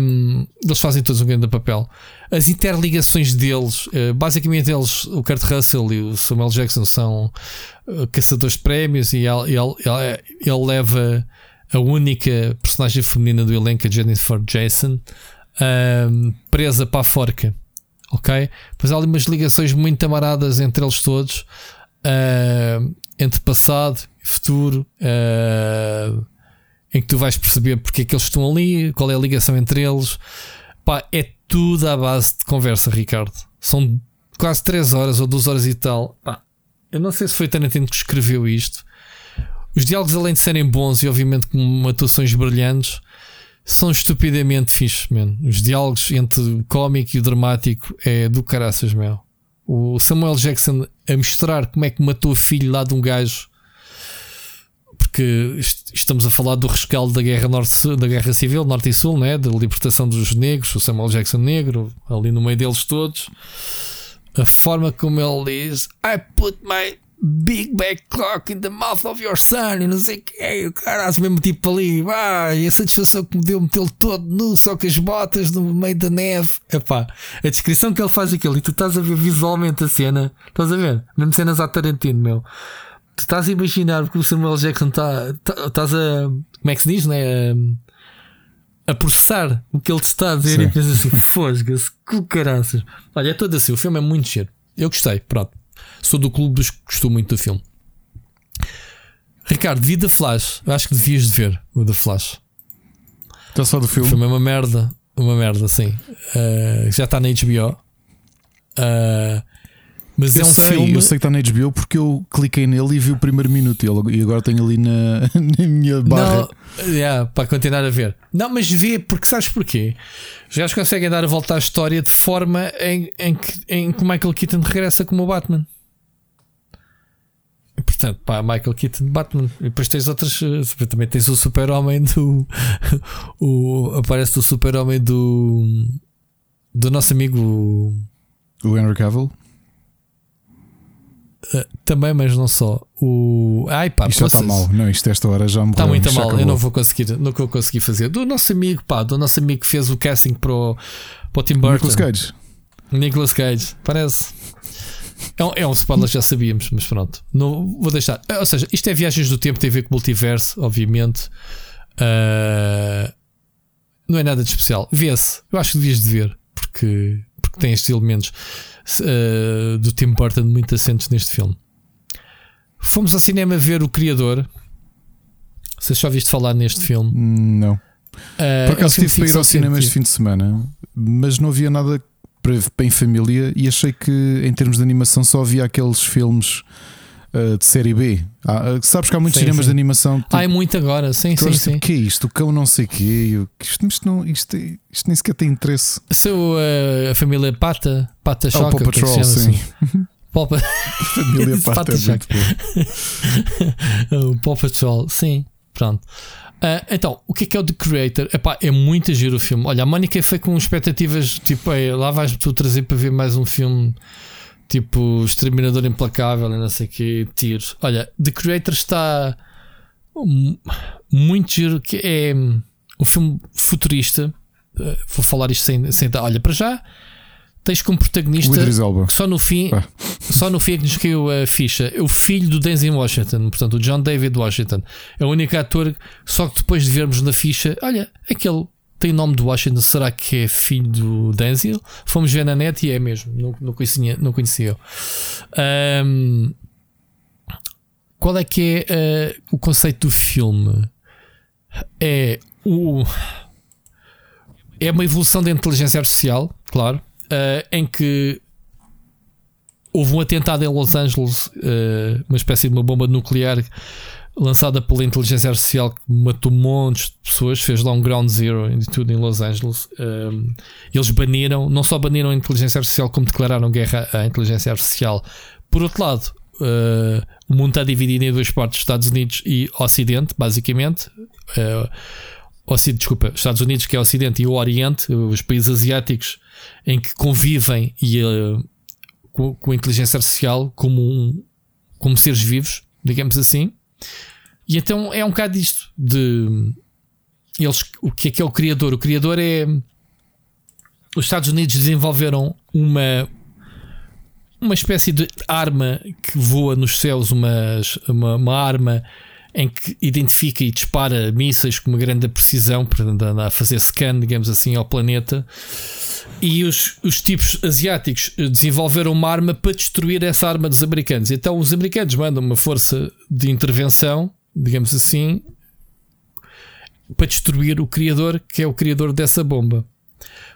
Um, eles fazem todos um grande papel. As interligações deles, uh, basicamente eles, o Kurt Russell e o Samuel Jackson são uh, caçadores de prémios e ele, ele, ele, leva a única personagem feminina do elenco, a Jennifer Jason, presa para a forca ok? Pois há ali umas ligações muito amaradas entre eles todos, uh, entre passado e futuro, uh, em que tu vais perceber porque é que eles estão ali, qual é a ligação entre eles. Pá, é tudo à base de conversa, Ricardo. São quase 3 horas ou 2 horas e tal. Pá, eu não sei se foi Tarantino que escreveu isto. Os diálogos, além de serem bons e obviamente com atuações brilhantes, são estupidamente fixos, man. Os diálogos entre o cómico e o dramático é do caraças, meu. O Samuel Jackson a mostrar como é que matou o filho lá de um gajo. Porque estamos a falar do rescaldo da guerra, norte, da guerra civil, norte e sul, né? da libertação dos negros, o Samuel Jackson negro, ali no meio deles todos. A forma como ele diz: I put my Big Back Clock in the Mouth of Your Son e não sei o que, o cara mesmo tipo ali, vai, e a satisfação que me deu metê-lo todo nu, só com as botas no meio da neve. Epá, a descrição que ele faz aquilo e tu estás a ver visualmente a cena, estás a ver? Mesmo cenas a Tarantino, meu. Tu estás a imaginar porque o Samuel Jackson está, tá, estás a, como é que se diz, né? A, a processar o que ele te está a dizer Sim. e pensas assim, fosga-se, que caraças. Olha, é todo assim, o filme é muito cheiro. Eu gostei, pronto. Sou do clube dos que gostou muito do filme. Ricardo, vi The Flash. Eu acho que devias de ver o The Flash. Está só do filme? O filme é uma merda. Uma merda, sim. Uh, já está na HBO. Uh, eh, mas eu é um sei, filme. Eu sei que está na HBO porque eu cliquei nele e vi o primeiro minuto e agora tenho ali na, na minha barra. Não, yeah, para continuar a ver. Não, mas vê, porque sabes porquê? Os gajos conseguem dar a volta à história de forma em, em, que, em que o Michael Keaton regressa como o Batman. Portanto, pá, Michael Keaton Batman. E depois tens outras. Eh, também tens o Super-Homem do. O, aparece o Super-Homem do. Do nosso amigo. O Henry Cavill? Uh, também, mas não só. O. Ai, pá, isto já está mal. Não, isto esta hora já me Está muito mal. Eu não vou conseguir. Não vou conseguir fazer. Do nosso amigo, pá, do nosso amigo que fez o casting para o, para o Tim Burton. Nicolas Cage. Nicolas Cage, parece. É um, é um spoiler, já sabíamos, mas pronto. Não, vou deixar. Ou seja, isto é viagens do tempo, tem a ver com multiverso, obviamente. Uh, não é nada de especial. Vê-se. Eu acho que devias de ver, porque, porque tem estes elementos uh, do Tim Burton muito assentes neste filme. Fomos ao cinema ver o Criador. Vocês já ouviste falar neste filme? Não. Uh, Por acaso é um tive para ir ao cinema este fim de semana, mas não havia nada para, em família e achei que em termos de animação só havia aqueles filmes uh, de série B. Ah, sabes que há muitos sim, cinemas sim. de animação. Tipo, há muito agora, sim, sim, sim. O que é isto? O cão não sei o quê. Isto, isto, não, isto, isto nem sequer tem interesse. Sou uh, a família Pata, Pata oh, Choca. Oh, Paw Patrol, sim. Assim. Popa... família Pata, Pata é muito o Paw Patrol, sim. Pronto. Uh, então, o que é que é o The Creator? Epá, é muito giro o filme. Olha, a Mónica foi com expectativas tipo, lá vais tu trazer para ver mais um filme tipo Exterminador Implacável e não sei o que, tiros. Olha, The Creator está muito giro, que é um filme futurista. Uh, vou falar isto sem, sem. Olha, para já tens como protagonista só no fim ah. só no fim é que nos caiu a ficha. O filho do Denzel Washington portanto o John David Washington. É o único ator só que depois de vermos na ficha olha aquele tem nome de Washington será que é filho do Denzel? Fomos ver na net e é mesmo não, não conhecia não conhecia um, qual é que é uh, o conceito do filme? É o é uma evolução da inteligência artificial claro uh, em que houve um atentado em Los Angeles, uh, uma espécie de uma bomba nuclear lançada pela inteligência artificial que matou montes de pessoas, fez lá um ground zero e tudo em Los Angeles. Um, eles baniram, não só baniram a inteligência artificial, como declararam guerra à inteligência artificial. Por outro lado, uh, o mundo está dividido em duas partes, Estados Unidos e Ocidente, basicamente. Uh, desculpa, Estados Unidos que é Ocidente e o Oriente, os países asiáticos em que convivem e, uh, com, com, a inteligência artificial como, um, como seres vivos, digamos assim. E então é um bocado isto de eles, o que é que é o criador? O criador é os Estados Unidos desenvolveram uma uma espécie de arma que voa nos céus, uma, uma, uma arma em que identifica e dispara mísseis com uma grande precisão, portanto, anda a fazer scan, digamos assim, ao planeta. E os, os tipos asiáticos desenvolveram uma arma para destruir essa arma dos americanos. Então os americanos mandam uma força de intervenção, digamos assim, para destruir o criador, que é o criador dessa bomba.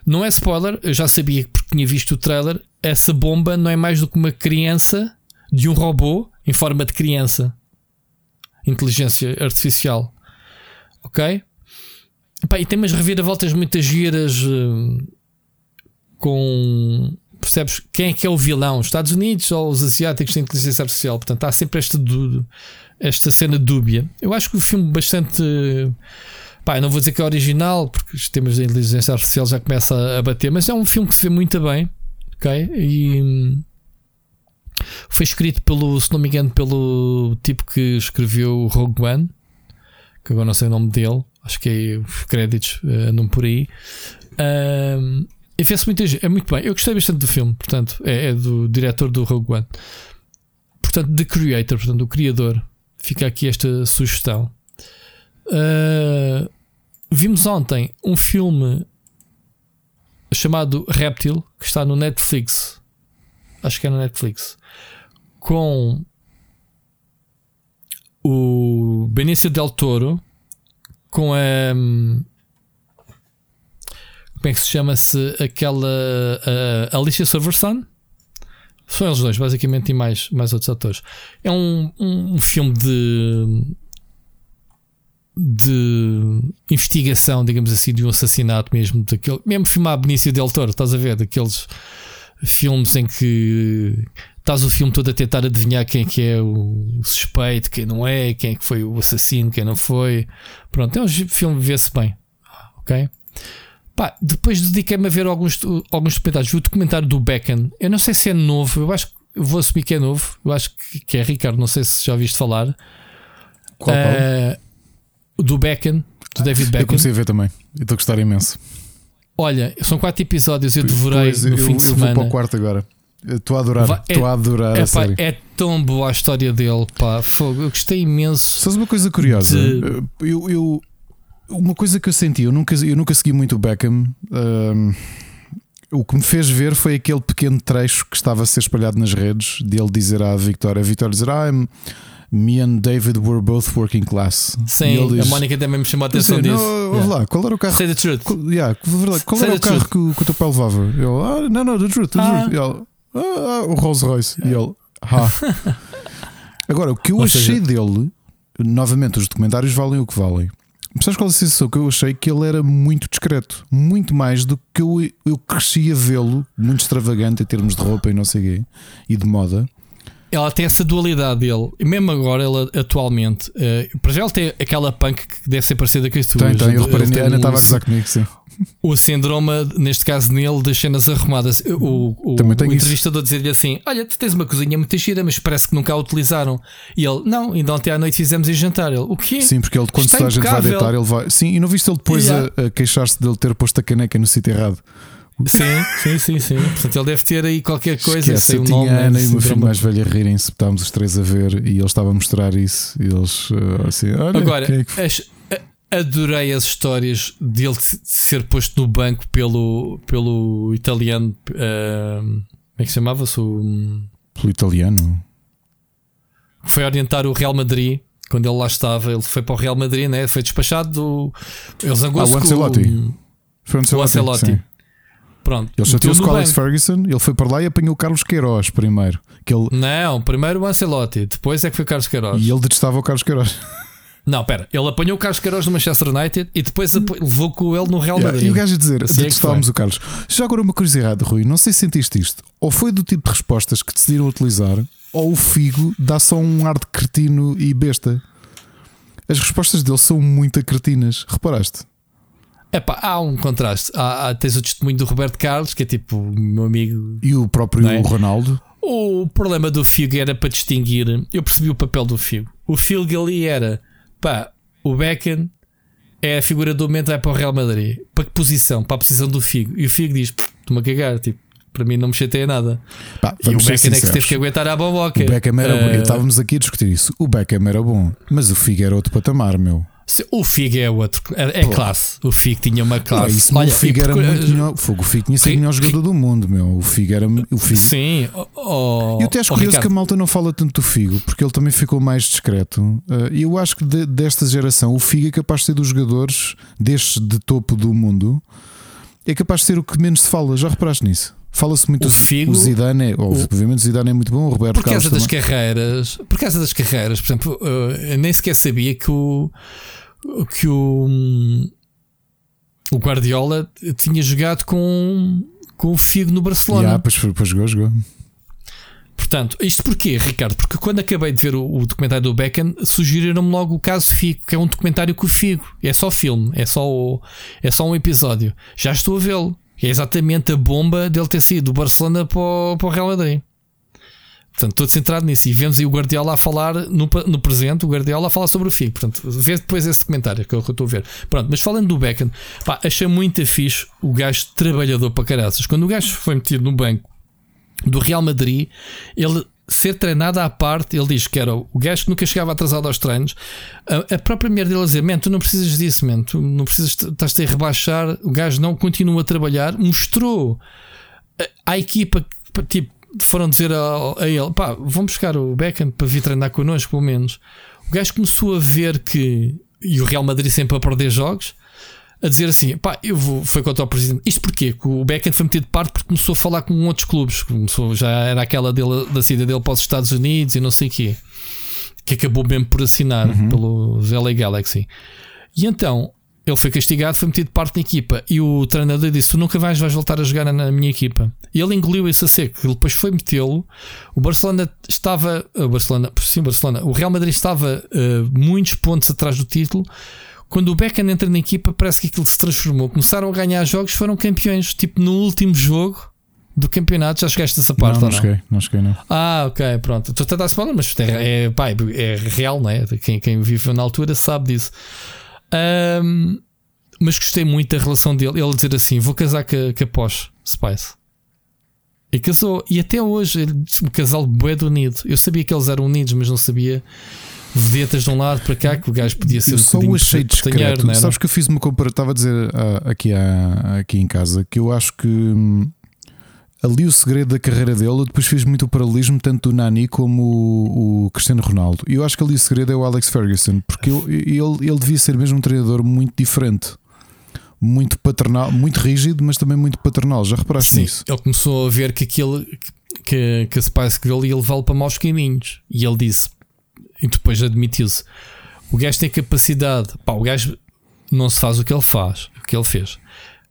Não é spoiler, eu já sabia porque tinha visto o trailer. Essa bomba não é mais do que uma criança de um robô em forma de criança. Inteligência artificial. Ok? E tem umas reviravoltas muitas giras uh, com. Percebes quem é que é o vilão? Os Estados Unidos ou os asiáticos têm inteligência artificial? Portanto, há sempre esta, esta cena dúbia. Eu acho que o filme bastante. Pá, não vou dizer que é original, porque os temas da inteligência artificial já começa a bater, mas é um filme que se vê muito bem. Ok? E. Foi escrito pelo, se não me engano, pelo tipo que escreveu Rogue One, que agora não sei o nome dele, acho que é os créditos uh, andam por aí. Um, e fez muito, é muito bem. Eu gostei bastante do filme, portanto, é, é, do diretor do Rogue One. Portanto, The Creator, portanto, o criador. Fica aqui esta sugestão. Uh, vimos ontem um filme chamado Reptil, que está no Netflix. Acho que é no Netflix com o Benício Del Toro, com a. Como é que se chama-se aquela. A Alicia Silverstone? São eles dois, basicamente, e mais, mais outros atores. É um, um, um filme de. de investigação, digamos assim, de um assassinato mesmo. Daquele, mesmo filmar Benício Del Toro, estás a ver? Daqueles filmes em que estás o filme todo a tentar adivinhar quem é que é o suspeito, quem não é, quem é que foi o assassino, quem não foi. Pronto, é um filme vê-se bem. Ok? Pá, depois dediquei-me a ver alguns, alguns documentários. Vi o documentário do Becken. Eu não sei se é novo, eu acho que vou assumir que é novo. Eu acho que é Ricardo, não sei se já ouviste falar. Qual, uh, do Becken, do David Becken. Eu comecei a ver também. Estou a gostar imenso. Olha, são quatro episódios, eu devorei pois, no eu, fim de semana. Eu vou para o quarto agora. Estou a adorar, estou é, a adorar é, a série. é tão boa a história dele, pá. Fogo, eu gostei imenso. Sabes uma coisa curiosa? De... Eu, eu, uma coisa que eu senti, eu nunca, eu nunca segui muito o Beckham. Um, o que me fez ver foi aquele pequeno trecho que estava a ser espalhado nas redes de ele dizer à Victoria, a Victoria dizer, ah, me and David were both working class. Sim, diz, a Mónica também me chamou a atenção disso. Não, yeah. lá, qual era o carro? Say the truth. Qual, yeah, qual era o carro que, que, o teu pai levava? Ele, ah, não, não, the truth, the ah. truth. Ele, ah, o Rolls Royce. E ele, ha. Agora, o que eu Ou achei seja... dele, novamente, os documentários valem o que valem. Sabes qual é a sensação que eu achei? Que ele era muito discreto, muito mais do que eu, eu crescia vê-lo, muito extravagante em termos de roupa e não sei quê, e de moda ela tem essa dualidade dele. E mesmo agora, ela atualmente, uh, para já ele tem aquela punk que deve ser parecida com. Tem, tem, eu reparei, a Ana estava a gozar comigo, sim. O síndrome, neste caso nele, das cenas arrumadas. O, o, o entrevistador dizer-lhe assim: Olha, tu tens uma cozinha muito gira, mas parece que nunca a utilizaram. E ele, não, ainda ontem à noite fizemos em jantar. Ele, o quê? Sim, porque ele, quando está a gente vai deitar, ele vai. Sim, e não viste ele depois yeah. a, a queixar-se dele ter posto a caneca no sítio errado. Sim, sim, sim, sim. Portanto, ele deve ter aí qualquer coisa. Esquece, eu tinha a Ana e o meu filho mais velho a rirem-se, estávamos os três a ver e ele estava a mostrar isso. E eles uh, assim, olha, agora, é que... as, adorei as histórias dele ser posto no banco pelo, pelo italiano. Uh, como é que se chamava-se? Pelo italiano? Foi orientar o Real Madrid quando ele lá estava. Ele foi para o Real Madrid, né? foi despachado do. Ele zangou-se ah, o Ancelotti. Foi o Ancelotti. O Ancelotti. Pronto. Ele chateou-se com Alex Ferguson, ele foi para lá e apanhou o Carlos Queiroz primeiro. Que ele... Não, primeiro o Ancelotti, depois é que foi o Carlos Queiroz. E ele detestava o Carlos Queiroz. Não, pera, ele apanhou o Carlos Queiroz no Manchester United e depois levou com ele no Real Madrid. Yeah, e o gajo a dizer, assim detestávamos o Carlos. Já agora uma curiosidade, Rui, não sei se sentiste isto. Ou foi do tipo de respostas que decidiram utilizar, ou o Figo dá só um ar de cretino e besta. As respostas dele são muito cretinas, reparaste? Epá, há um contraste. Há, há, tens o testemunho do Roberto Carlos, que é tipo meu amigo. E o próprio é? Ronaldo. O problema do Figo era para distinguir. Eu percebi o papel do Figo. O Figo ali era pá, o Beckham é a figura do momento, vai para o Real Madrid. Para que posição? Para a posição do Figo. E o Figo diz: estou-me a cagar, tipo, para mim não me chateia nada. Pá, e o Beckham é que teve que aguentar a boboca. O Beckham era uh... bom. Estávamos aqui a discutir isso. O Beckham era bom, mas o Figo era outro patamar, meu. O Fig é outro, é, é classe. O Fig tinha uma classe. Isso, Olha, o Fig era porque... muito melhor. Fogo, o Fig tinha sido o melhor jogador do mundo, meu. O Fig era. O Fig... Sim, oh, e até acho oh, curioso Ricardo. que a malta não fala tanto do Figo, porque ele também ficou mais discreto. Eh, e eu acho que de, desta geração, o Fig é capaz de ser dos jogadores destes de topo do mundo, é capaz de ser o que menos se fala. Já reparaste nisso? Fala-se muito O Figo- o Zidane, obviamente o Zidane é muito bom, o Roberto Por causa Carlos das também. carreiras, por causa das carreiras, por exemplo, eh, eu nem sequer sabia que o que o, o Guardiola tinha jogado com, com o Figo no Barcelona. Yeah, pois, pois jogou, jogou. Portanto, isto porquê, Ricardo? Porque quando acabei de ver o, o documentário do Beckham, sugeriram-me logo o caso Figo, que é um documentário com o Figo. É só filme, é só, o- é só um episódio. Já estou a vê-lo. É exatamente a bomba dele ter sido do Barcelona para o, para o Real Madrid. Portanto, estou centrado nisso. E vemos aí o Guardiola a falar no, no presente, o Guardiola a falar sobre o Figo. Portanto, vê depois esse comentário que é que eu estou a ver. Pronto, mas falando do Beckham, pá, achei muito fixe o gajo trabalhador para caraças. Quando o gajo foi metido no banco do Real Madrid, ele ser treinado à parte, ele diz que era o gajo que nunca chegava atrasado aos treinos. A, a própria mulher dele a dizer: Man, tu não precisas disso, man, tu não precisas, estás-te a rebaixar. O gajo não continua a trabalhar, mostrou à equipa tipo, foram dizer a, a ele: pá, vamos buscar o Beckham para vir treinar connosco, pelo menos. O gajo começou a ver que, e o Real Madrid sempre a perder jogos, a dizer assim: pá, eu vou. Foi contra o presidente. Isto porquê? Que o Beckham foi metido de parte porque começou a falar com outros clubes. Começou, já era aquela dele, da saída dele para os Estados Unidos e não sei o quê. Que acabou mesmo por assinar pelo LA Galaxy. E então ele foi castigado, foi metido de parte na equipa. E o treinador disse: Tu nunca vais, vais voltar a jogar na minha equipa. E ele engoliu isso a seco. Ele depois foi metê-lo. O Barcelona estava. O Barcelona, sim, Barcelona. O Real Madrid estava eh, muitos pontos atrás do título. Quando o Beckham entra na equipa, parece que aquilo se transformou. Começaram a ganhar jogos, foram campeões. Tipo no último jogo do campeonato. Já chegaste a essa parte não, não não? cheguei, não cheguei, não. Ah, ok, pronto. Estou a tentar se falar, mas é, é, pá, é real, não é? Quem, quem viveu na altura sabe disso. Ahm, mas gostei muito da relação dele. Ele dizer assim: vou casar com, a- com a Porsche Spice. E casou. E até hoje, ele um casal bué unido. Eu sabia que eles eram unidos, mas não sabia vedetas de um lado para cá que o gajo podia ser Eu um só o achei discreto. não? Sabes que eu fiz uma comparação, estava a dizer ah, aqui, ah, aqui em casa que eu acho que hum, ali o segredo da carreira dele, eu depois fiz muito o paralelismo tanto do Nani como o, o Cristiano Ronaldo. E eu acho que ali o segredo é o Alex Ferguson, porque eu- ele, ele devia ser mesmo um treinador muito diferente. Muito paternal, muito rígido, mas também muito paternal. Já reparaste Sim, nisso? ele começou a ver que aquilo que, que a Spice Girl ia levá-lo para maus caminhos. E ele disse, e depois admitiu-se: o gajo tem capacidade, pá, o gajo não se faz o que ele faz, o que ele fez.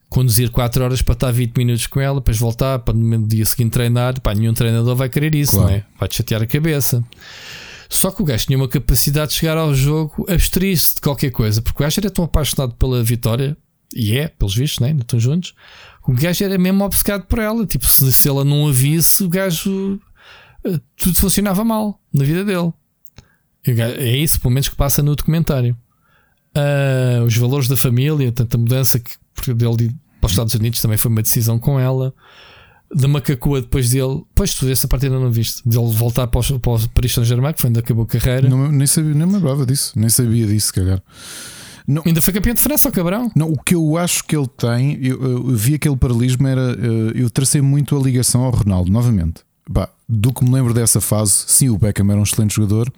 Conduzir 4 horas para estar 20 minutos com ela, depois voltar para no dia seguinte treinar. Pá, nenhum treinador vai querer isso, Claro. não é? Vai-te chatear a cabeça. Só que o gajo tinha uma capacidade de chegar ao jogo, abstrair-se de qualquer coisa, porque o gajo era tão apaixonado pela vitória, e é, pelos vistos, né? ainda estão juntos. O gajo era mesmo obcecado por ela. Tipo, se, se ela não a visse, o gajo eh, tudo funcionava mal na vida dele. É isso, pelo menos, que passa no documentário. Ah, os valores da família, tanta mudança que dele de para os Estados Unidos também foi uma decisão com ela. Da macacoa depois dele, pois tu essa parte ainda não viste, dele voltar para, os, para o Paris Saint-Germain, que foi onde acabou a carreira. Não, nem, sabia, nem me lembrava disso, nem sabia disso, se calhar. Ainda foi campeão de França, o Cabrão. Não, o que eu acho que ele tem, eu, eu vi aquele paralelismo, era. eh, Eu tracei muito a ligação ao Ronaldo, novamente. Bah, do que me lembro dessa fase, sim, o Beckham era um excelente jogador.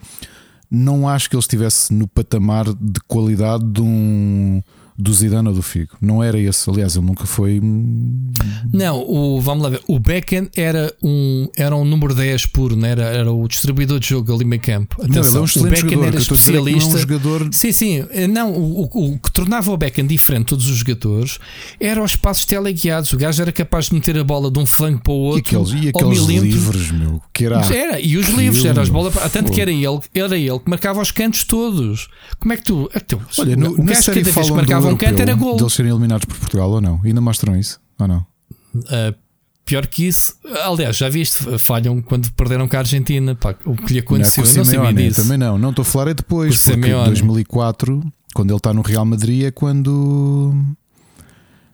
Não acho que ele estivesse no patamar de qualidade de um, do Zidane ou do Figo. Não era esse. Aliás, ele nunca foi. hum, Não, o, vamos lá ver. O Beckham era um, era um número 10 puro, não era, era o distribuidor de jogo ali meio campo. Não, ele é Atenção, um o Beckham jogador. era que eu estou a dizer é que não é um especialista. jogador. Sim, sim, eh, não, o, o- o que tornava o Beckham diferente de todos os jogadores era os passos teleguiados. O gajo era capaz de meter a bola de um flanco para o E outro aqueles, e aqueles livres, meu. Que era. Era, e os livros, eram as bolas, tanto que era ele, era ele que marcava os cantos todos. Como é que tu. então, Olha, no, o gajo cada vez que marcava do um canto era europeu, gol. deles serem eliminados por Portugal ou não? Ainda mostram isso? Ou não? Uh, pior que isso, aliás, já viste, falham quando perderam com a Argentina. Pá, o que lhe aconteceu, não, é não sabia Simeone, disso. Também não, não estou a falar é depois, porque em Simeone. 2004, quando ele está no Real Madrid, é quando.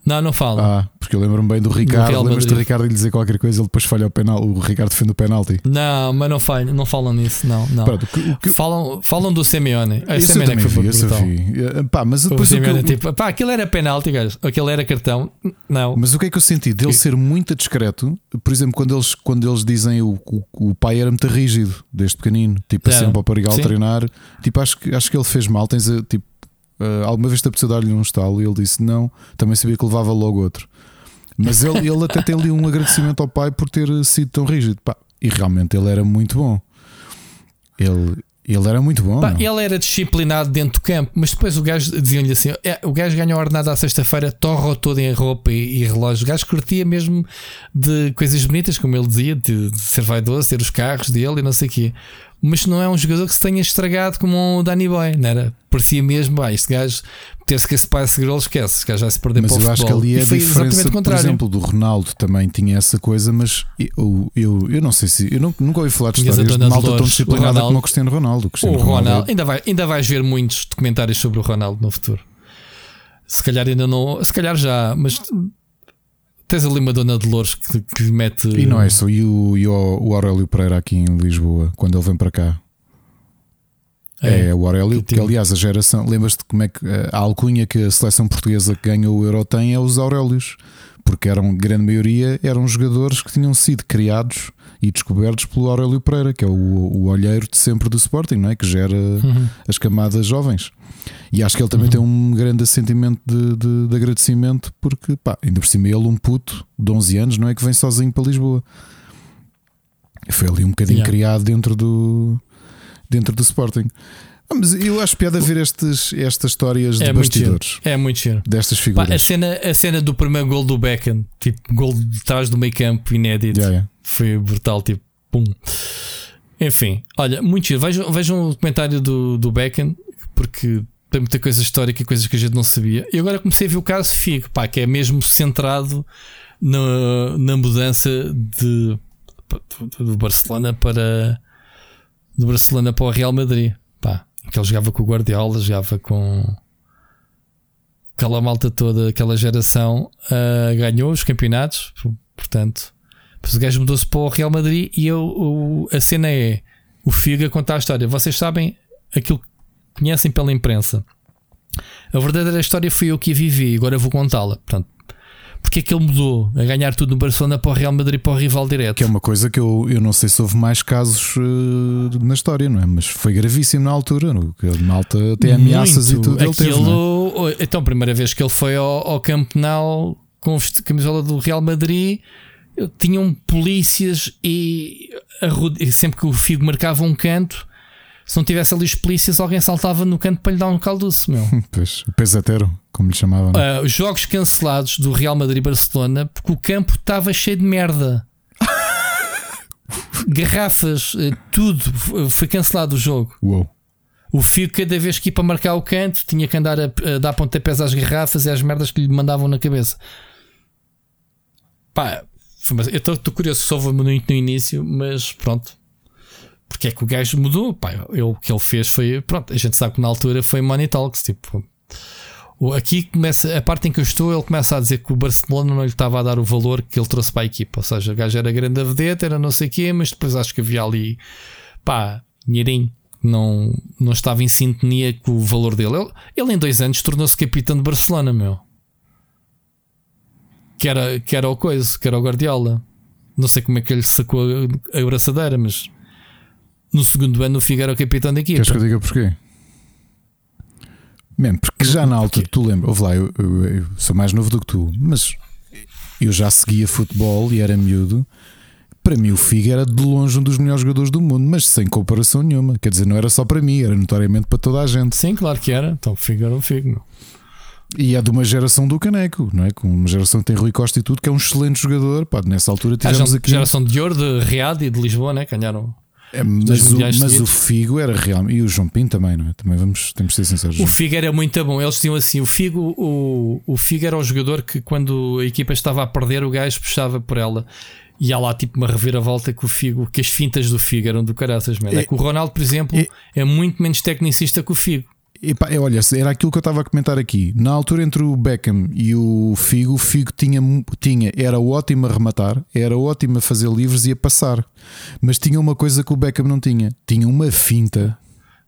Não, não falam. Ah, porque eu lembro-me bem do Ricardo. Lembras-te do. Ricardo lhe dizer qualquer coisa, ele depois falha o penal. O Ricardo defende o penalti. Não, mas não, falham, não falam nisso, não. não. Pronto, o que- o que- Falam, falam do Simeone. A isso eu Simeone é também que foi vi, isso eu vi. Pá, mas O depois o que, Simeone, eu- tipo, pá, aquilo era penalti, gajo. Aquilo era cartão. Não. Mas o que é que eu senti? Dele ser muito discreto, por exemplo, quando eles, quando eles dizem o, o, o pai era muito rígido, desde pequenino, tipo Era. sempre ao parigal Sim. treinar, tipo, acho, que- acho que ele fez mal. Tens a- tipo, eh, alguma vez te apeteceu dar-lhe um estalo e ele disse não, também sabia que levava logo outro. Mas ele, ele até tem ali um agradecimento ao pai por ter sido tão rígido. Pá, e realmente ele era muito bom. Ele, ele era muito bom. Pá, ele era disciplinado dentro do campo, mas depois o gajo diziam-lhe assim: é, o gajo ganhou a ordenada à sexta-feira, torra todo em roupa e, e relógio. O gajo curtia mesmo de coisas bonitas, como ele dizia, de, de ser vaidoso, ter os carros dele e não sei o quê mas não é um jogador que se tenha estragado como o Danny Boy, não era? Parecia mesmo, ah, este gajo ter-se que esse Spice Girl esquece, este gajo vai se perder mas para o eu acho que ali é a diferença, por exemplo, do Ronaldo também tinha essa coisa, mas eu, eu, eu não sei se eu nunca ouvi falar de histórias de malta tão disciplinada como o Cristiano Ronaldo. O, Cristiano o Ronaldo, Ronaldo ainda, vai, ainda vais ver muitos documentários sobre o Ronaldo no futuro. Se calhar ainda não, se calhar já, mas Tens ali uma dona de Louros que, que mete. E não é só, e o, e o Aurélio Pereira aqui em Lisboa, quando ele vem para cá. É, é o Aurélio, que, que aliás a geração, lembras-te como é que a alcunha que a seleção portuguesa que ganhou o Euro tem é os Aurélios, porque eram, grande maioria eram jogadores que tinham sido criados e descobertos pelo Aurélio Pereira, que é o, o olheiro de sempre do Sporting, não é? que gera uhum. as camadas jovens. E acho que ele também uhum. tem um grande sentimento de, de, de, agradecimento, porque pá, ainda por cima ele, um puto de 11 anos, não é que vem sozinho para Lisboa. Foi ali um bocadinho yeah. criado dentro do, dentro do Sporting. Ah, mas eu acho piada ver estes, estas histórias de é bastidores. Muito é muito cheiro. Destas figuras. Pá, a, cena, a cena do primeiro gol do Beckham, tipo gol de trás do meio campo, inédito, yeah, yeah. foi brutal. Tipo, pum. Enfim, olha, muito cheiro. Vejam, vejam o comentário do, do Beckham, porque tem muita coisa histórica e coisas que a gente não sabia. E agora comecei a ver o caso Figo, pá, que é mesmo centrado na, na mudança de, do Barcelona para do Barcelona para o Real Madrid. Pá, que ele jogava com o Guardiola, jogava com aquela malta toda, aquela geração, uh, ganhou os campeonatos, portanto. O gajo mudou-se para o Real Madrid e eu, o, a cena é o Figa contar a história. Vocês sabem aquilo que conhecem pela imprensa. A verdadeira história foi eu que a vivi, agora vou contá-la. Portanto, porque é que ele mudou a ganhar tudo no Barcelona para o Real Madrid para o rival direto? Que é uma coisa que eu, eu não sei se houve mais casos uh, na história, não é? Mas foi gravíssimo na altura, no, que malta até ameaças Muito. e tudo. Ele teve, é? Então, a primeira vez que ele foi ao, ao Camp Nou com a camisola do Real Madrid, tinham polícias e sempre que o Figo marcava um canto se não tivesse ali os polícias, alguém saltava no canto para lhe dar um calduço, meu. Pois, o pesadero, como lhe chamavam. Uh, os jogos cancelados do Real Madrid-Barcelona porque o campo estava cheio de merda. Garrafas, uh, tudo. Foi cancelado o jogo. Uou. O Figo, cada vez que ia para marcar o canto, tinha que andar a, a dar pontapés às garrafas e às merdas que lhe mandavam na cabeça. Pá, eu estou curioso se houve muito no início, mas pronto porque é que o gajo mudou. Pá, eu, o que ele fez foi. Pronto, a gente sabe que na altura foi Money Talks. Tipo, aqui começa a parte em que eu estou. Ele começa a dizer que o Barcelona não lhe estava a dar o valor que ele trouxe para a equipa. Ou seja, o gajo era grande a vedeta, era não sei o quê, mas depois acho que havia ali pá, dinheirinho. Não, não estava em sintonia com o valor dele. Ele, ele em dois anos tornou-se capitão de Barcelona, meu. Que era, que era o coisa, que era o Guardiola. Não sei como é que ele sacou a, a abraçadeira, mas no segundo ano o Figo era o capitão da equipa. Queres que eu diga porquê? Man, porque já na altura, tu lembras, ouve lá, eu, eu, eu, sou mais novo do que tu, mas eu já seguia futebol e era miúdo. Para mim, o Figo era de longe um dos melhores jogadores do mundo, mas sem comparação nenhuma. Quer dizer, não era só para mim, era notoriamente para toda a gente. Sim, claro que era. Então, o Figo era o Figo. Não. E é de uma geração do Caneco, não é? Com uma geração que tem Rui Costa e tudo, que é um excelente jogador. Pá, nessa altura tivemos a aqui. Geração de ouro de Riad e de Lisboa, né? Ganharam é, mas, o, mas o, Figo era real e o João Pinto também, não é? Também vamos, temos de ser sinceros. O Figo era muito bom. Eles diziam assim: o Figo, o, o Figo era o jogador que quando a equipa estava a perder, o gajo puxava por ela. E há lá tipo uma reviravolta que o Figo, que as fintas do Figo eram do caraças, mesmo. É, é que o Ronaldo, por exemplo, é, é muito menos tecnicista que o Figo. Epá, é, olha, era aquilo que eu estava a comentar aqui. Na altura entre o Beckham e o Figo, o Figo tinha, tinha era ótimo a rematar, era ótimo a fazer livres e a passar. Mas tinha uma coisa que o Beckham não tinha: tinha uma finta.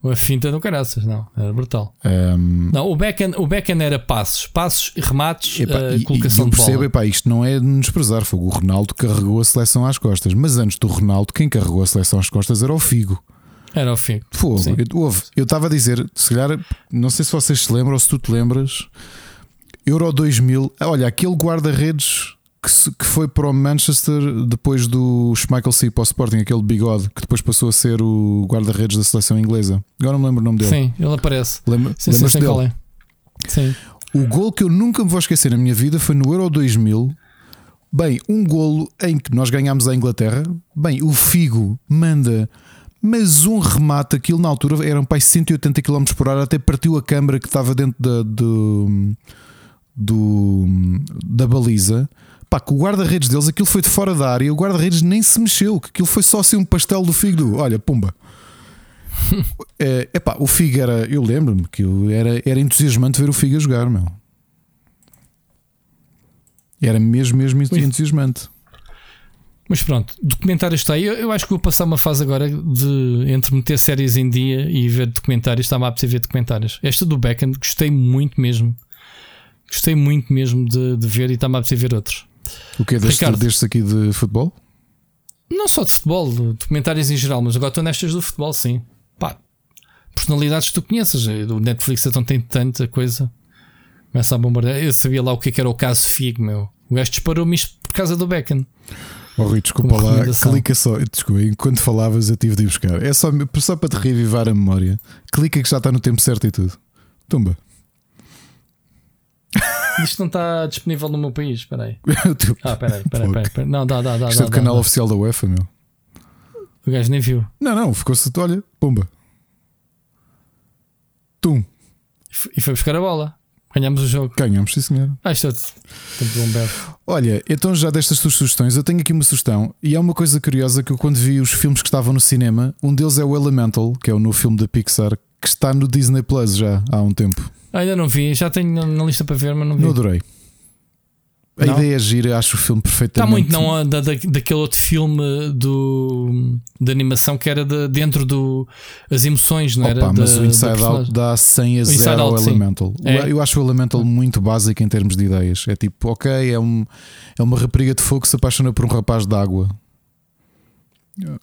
Uma finta no caraças, não, era brutal. Um... Não, o Beckham, o Beckham era passos, passos, remates, epá, uh, colocação e, e eu percebo, de bola. Epá, isto não é de desprezar. Foi o Ronaldo que carregou a seleção às costas. Mas antes do Ronaldo, quem carregou a seleção às costas era o Figo. Era o fim. Fogo. Eu estava a dizer, se calhar, não sei se vocês se lembram ou se tu te lembras, Euro 2000. Olha, aquele guarda-redes que, que, foi para o Manchester depois do Schmeichel sair para o Sporting, aquele bigode que depois passou a ser o guarda-redes da seleção inglesa. Agora não me lembro o nome dele. Sim, ele aparece. Lembra, sim, sim, dele? Qual é. Sim. O gol que eu nunca me vou esquecer na minha vida foi no Euro 2000. Bem, um golo em que nós ganhámos a Inglaterra. Bem, o Figo manda, mas um remate, aquilo na altura eram para 180 km por hora, até partiu a câmara que estava dentro da, do, do, da baliza. Pá, que o guarda-redes deles, aquilo foi de fora da área, o guarda-redes nem se mexeu, que aquilo foi só assim um pastel do Figo. Olha, pumba. é, epá, o Figo era, eu lembro-me que era, era entusiasmante ver o Figo a jogar, meu. Era mesmo, mesmo entusiasmante. Mas pronto, documentário está aí. Eu, eu, acho que vou passar uma fase agora de entre meter séries em dia e ver documentários. Está-me a ver documentários. Esta do Backend gostei muito mesmo. Gostei muito mesmo de, de ver e está-me a ver outros. O que é destes, destes aqui de futebol? Não só de futebol, documentários em geral, mas agora estou nestas do futebol, sim pá, personalidades que tu conheces. O Netflix então tem tanta coisa. Começa a bombardear. Eu sabia lá o que, é que era o caso Figo, meu. O gajo disparou-me isto por causa do Becken. Oh, Rui, desculpa lá, clica só. Desculpa, enquanto falavas eu tive de ir buscar. É só, só para te revivar a memória. Clica que já está no tempo certo e tudo. Tumba. Isto não está disponível no meu país. Espera aí. ah, espera aí, espera aí. Não, dá, dá, dá. Isto dá, é do dá, canal dá. oficial da UEFA, meu. O gajo nem viu. Não, não, ficou-se, olha, pumba. Tum. E foi buscar a bola. Ganhamos o jogo. Ganhamos, sim senhor. Ah, isto é Olha, então já destas tuas sugestões, eu tenho aqui uma sugestão. E é uma coisa curiosa que eu, quando vi os filmes que estavam no cinema, um deles é o Elemental, que é o novo filme da Pixar, que está no Disney Plus já há um tempo. Ainda não vi, já tenho na lista para ver, mas não vi. Não adorei. A não? ideia é gira, acho o filme perfeitamente. Está muito não da, da, daquele outro filme do, de animação que era de, dentro do as emoções, não Opa, era? Mas da, o Inside Out dá 100 a 0 ao Elemental. É. Eu acho o Elemental muito básico em termos de ideias. É tipo, ok, é, um, é uma rapariga de fogo que se apaixona por um rapaz de água.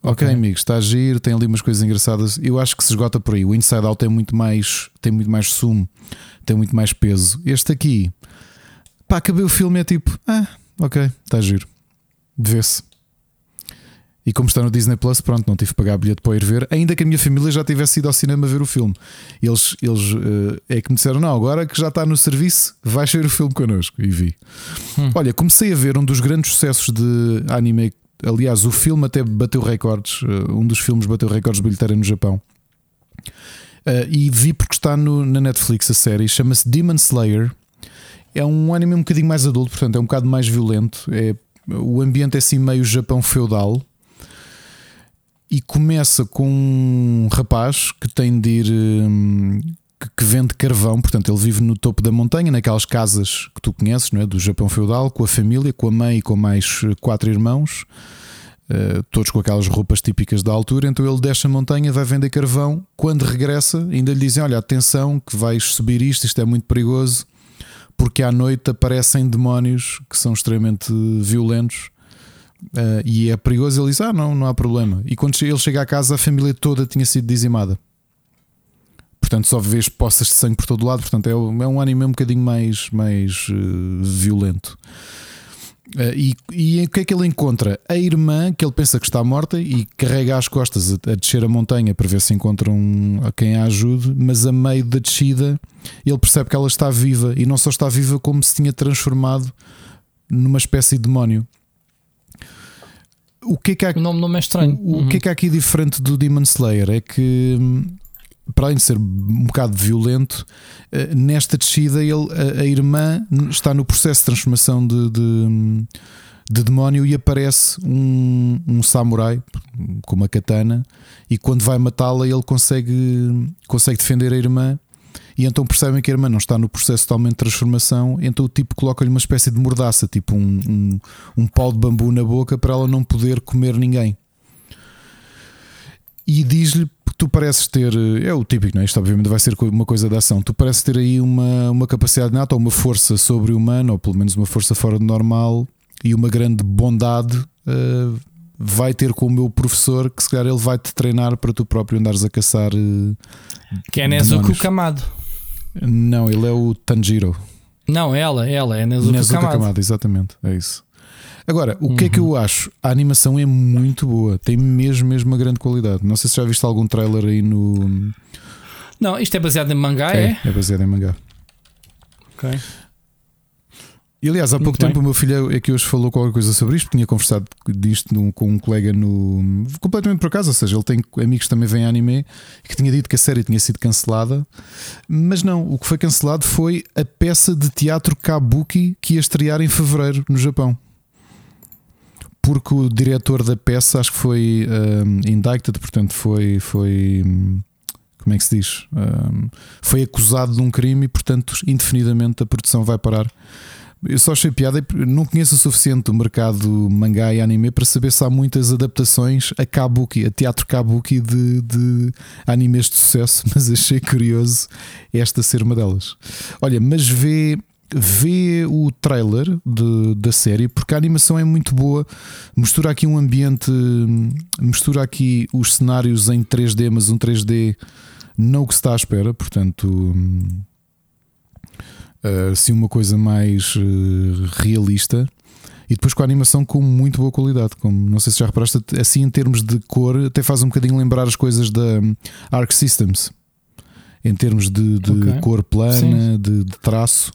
Ok, okay. amigos, está a giro, tem ali umas coisas engraçadas. Eu acho que se esgota por aí. O Inside Out tem muito mais, tem muito mais sumo, tem muito mais peso. Este aqui Pá, acabei o filme é tipo, ah, ok, está giro. Vê-se. E como está no Disney Plus, pronto, não tive que pagar bilhete para ir ver, ainda que a minha família já tivesse ido ao cinema ver o filme. Eles, eles uh, é que me disseram: não, agora que já está no serviço, vais ver o filme connosco. E vi. Hum. Olha, comecei a ver um dos grandes sucessos de anime. Aliás, o filme até bateu recordes. Uh, um dos filmes bateu recordes de bilheteira no Japão. Uh, e vi porque está no, na Netflix a série, chama-se Demon Slayer. É um anime um bocadinho mais adulto, portanto é um bocado mais violento. É, o ambiente é assim meio Japão feudal. E começa com um rapaz que tem de ir. Hum, que vende carvão, portanto, ele vive no topo da montanha, naquelas casas que tu conheces, não é? do Japão feudal, com a família, com a mãe e com mais quatro irmãos, uh, todos com aquelas roupas típicas da altura. Então ele desce a montanha, vai vender carvão. Quando regressa, ainda lhe dizem: Olha, atenção, que vais subir isto, isto é muito perigoso porque à noite aparecem demónios que são extremamente violentos uh, e é perigoso. Ele diz: Ah, não, não há problema. E quando ele chega à casa, a família toda tinha sido dizimada. Portanto, só vês poças de sangue por todo lado. Portanto, é, é um anime um bocadinho mais, mais uh, violento. Uh, e, e o que é que ele encontra? A irmã que ele pensa que está morta e carrega às costas a, a descer a montanha para ver se encontra um, a quem a ajude, mas a meio da descida ele percebe que ela está viva e não só está viva, como se tinha transformado numa espécie de demónio. O que é que há, o nome não é estranho. O, uhum. que é que há aqui diferente do Demon Slayer? É que hum, para além de ser um bocado violento, eh, nesta descida ele, a, a irmã está no processo de transformação de, de, de demónio e aparece um, um, samurai com uma katana e quando vai matá-la ele consegue, consegue defender a irmã e então percebem que a irmã não está no processo totalmente de transformação, então o tipo coloca-lhe uma espécie de mordaça, tipo um, um, um pau de bambu na boca para ela não poder comer ninguém. E diz-lhe tu pareces ter, eh, é o típico, não é? Isto obviamente vai ser uma coisa de ação. Tu pareces ter aí uma, uma capacidade nata, ou uma força sobre-humana, ou pelo menos uma força fora do normal e uma grande bondade. Uh, vai ter com o meu professor que se calhar ele vai te treinar para tu próprio andares a caçar. Uh, que é Nezuko Kamado. Não, ele é o Tanjiro. Não, ela, ela é Nezuko, Nezuko Kamado. Kamado. Exatamente, é isso. Agora, o uhum. que é que eu acho? A animação é muito boa, tem mesmo, mesmo uma grande qualidade. Não sei se já viste algum trailer aí no. Não, isto é baseado em mangá, é? É, é baseado em mangá. Ok. E aliás, há pouco Muito tempo bem. o meu filho é que hoje falou qualquer coisa sobre isto, tinha conversado disto no, com um colega no. completamente por acaso, ou seja, ele tem amigos que também vêm anime que tinha dito que a série tinha sido cancelada, mas não, o que foi cancelado foi a peça de teatro Kabuki que ia estrear em fevereiro no Japão. Porque o diretor da peça acho que foi um, indicted, portanto foi. foi como é que se diz? Um, foi acusado de um crime e, portanto, indefinidamente a produção vai parar eu só achei piada, não conheço o suficiente do mercado mangá e anime para saber se há muitas adaptações a kabuki, a teatro kabuki de, de animes de sucesso, mas achei curioso esta ser uma delas. Olha, mas vê, vê o trailer de, da série porque a animação é muito boa, mistura aqui um ambiente, mistura aqui os cenários em 3D, mas um 3D não o que se está à espera, portanto uh, assim uma coisa mais uh, realista. E depois com a animação com muito boa qualidade. Como não sei se já reparaste, assim em termos de cor, até faz um bocadinho lembrar as coisas da Arc Systems. Em termos de, de okay. cor plana, de, de, traço.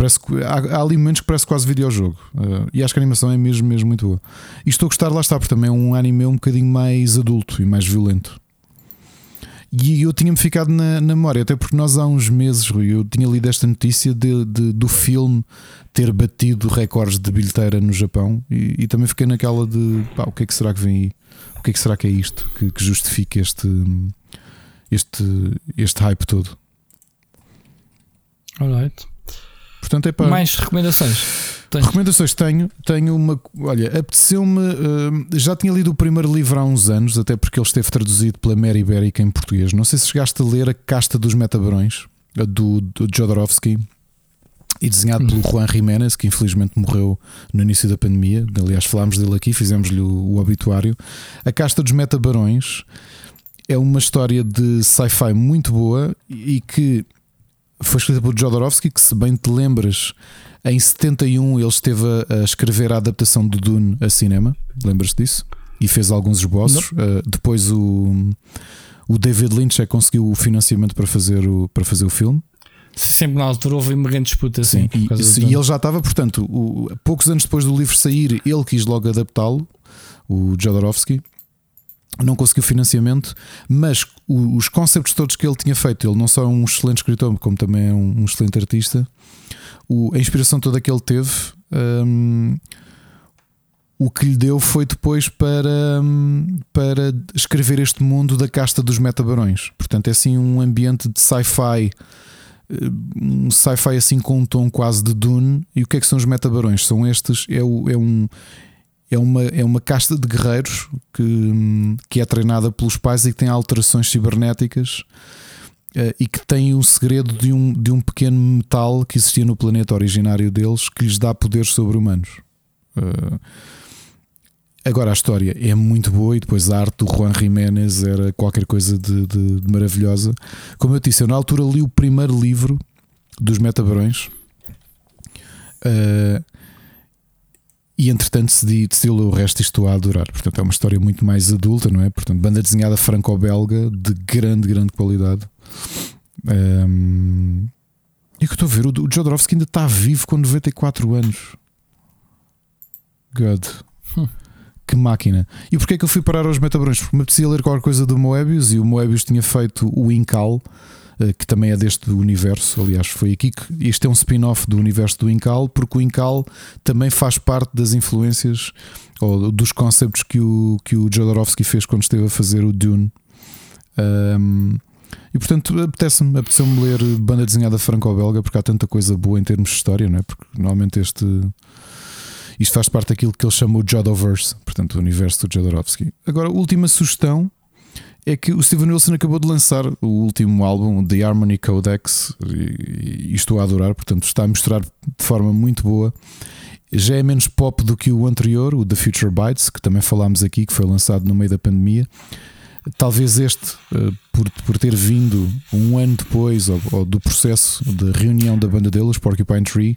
Parece que, há, há ali momentos que parece quase videojogo. Uh, e acho que a animação é mesmo, mesmo muito boa. E estou a gostar, lá está, porque também é um anime um bocadinho mais adulto e mais violento. E eu tinha-me ficado na, na, memória, até porque nós há uns meses, Rui, eu tinha lido esta notícia de, de do filme ter batido recordes de bilheteira no Japão e, e, também fiquei naquela de pá, o que é que será que vem aí? O que é que será que é isto que, que justifica este, este, este hype todo? Alright. Portanto, é para... Mais recomendações. Recomendações tenho. Tenho uma. Olha, apeteceu-me. Uh, já tinha lido o primeiro livro há uns anos, até porque ele esteve traduzido pela Mary Ibérica em português. Não sei se chegaste a ler A Casta dos Metabarões, do, do Jodorowsky, e desenhado pelo Juan Jiménez, que infelizmente morreu no início da pandemia. Aliás, falámos dele aqui, fizemos-lhe o, o obituário. A Casta dos Metabarões é uma história de sci-fi muito boa e que foi escrita por Jodorowsky, que se bem te lembras em 71 ele esteve a, escrever a adaptação do Dune a cinema, lembras-te disso? E fez alguns esboços. Uh, depois o, o David Lynch é conseguiu o financiamento para fazer o, para fazer o filme. Sempre na altura houve uma grande disputa. Sim, e, e ele já estava, portanto, o, poucos anos depois do livro sair, ele quis logo adaptá-lo, o Jodorowsky. Não conseguiu financiamento, mas os conceitos todos que ele tinha feito, ele não só é um excelente escritor, como também é um, excelente artista a inspiração toda que ele teve, um, o que lhe deu foi depois para, um, para escrever este mundo da casta dos metabarões. Portanto, é assim um ambiente de sci-fi, hum, um sci-fi assim com um tom quase de Dune. E o que é que são os metabarões? São estes, é, o, é um. É uma, é uma casta de guerreiros que, que é treinada pelos pais e que tem alterações cibernéticas Uh, e que tem o segredo de um, de um pequeno metal que existia no planeta originário deles que lhes dá poderes sobre-humanos. Uh, agora a história é muito boa e depois a arte do Juan Jiménez era qualquer coisa de, de, de maravilhosa. Como eu disse, eu na altura li o primeiro livro dos Metabarões. Uh, e entretanto decidi, decidi ler o resto e estou a adorar. Portanto, é uma história muito mais adulta, não é? Portanto, banda desenhada franco-belga de grande, grande qualidade. Um, e que estou a ver, o, Jodorowsky ainda está vivo com 94 anos. God. Hum. Que máquina. E porquê é que eu fui parar aos metabrões? Porque me apetecia ler qualquer coisa do Moebius e o Moebius tinha feito o Incal, que também é deste universo. Aliás, foi aqui que este é um spin-off do universo do Incal, porque o Incal também faz parte das influências ou dos conceitos que o, que o Jodorowsky fez quando esteve a fazer o Dune. Um, e portanto, apetece-me apetece ler banda desenhada franco-belga, porque há tanta coisa boa em termos de história, não é? Porque normalmente este. Isto faz parte daquilo que ele chama o Jodoverse, portanto, o universo do Jodorowsky. Agora, última sugestão é que o Steven Wilson acabou de lançar o último álbum, The Harmony Codex, e, e estou a adorar, portanto, está a mostrar de forma muito boa. Já é menos pop do que o anterior, o The Future Bites, que também falámos aqui, que foi lançado no meio da pandemia talvez este, uh, por, por ter vindo um ano depois ou, ou, do processo de reunião da banda deles, Porcupine Tree,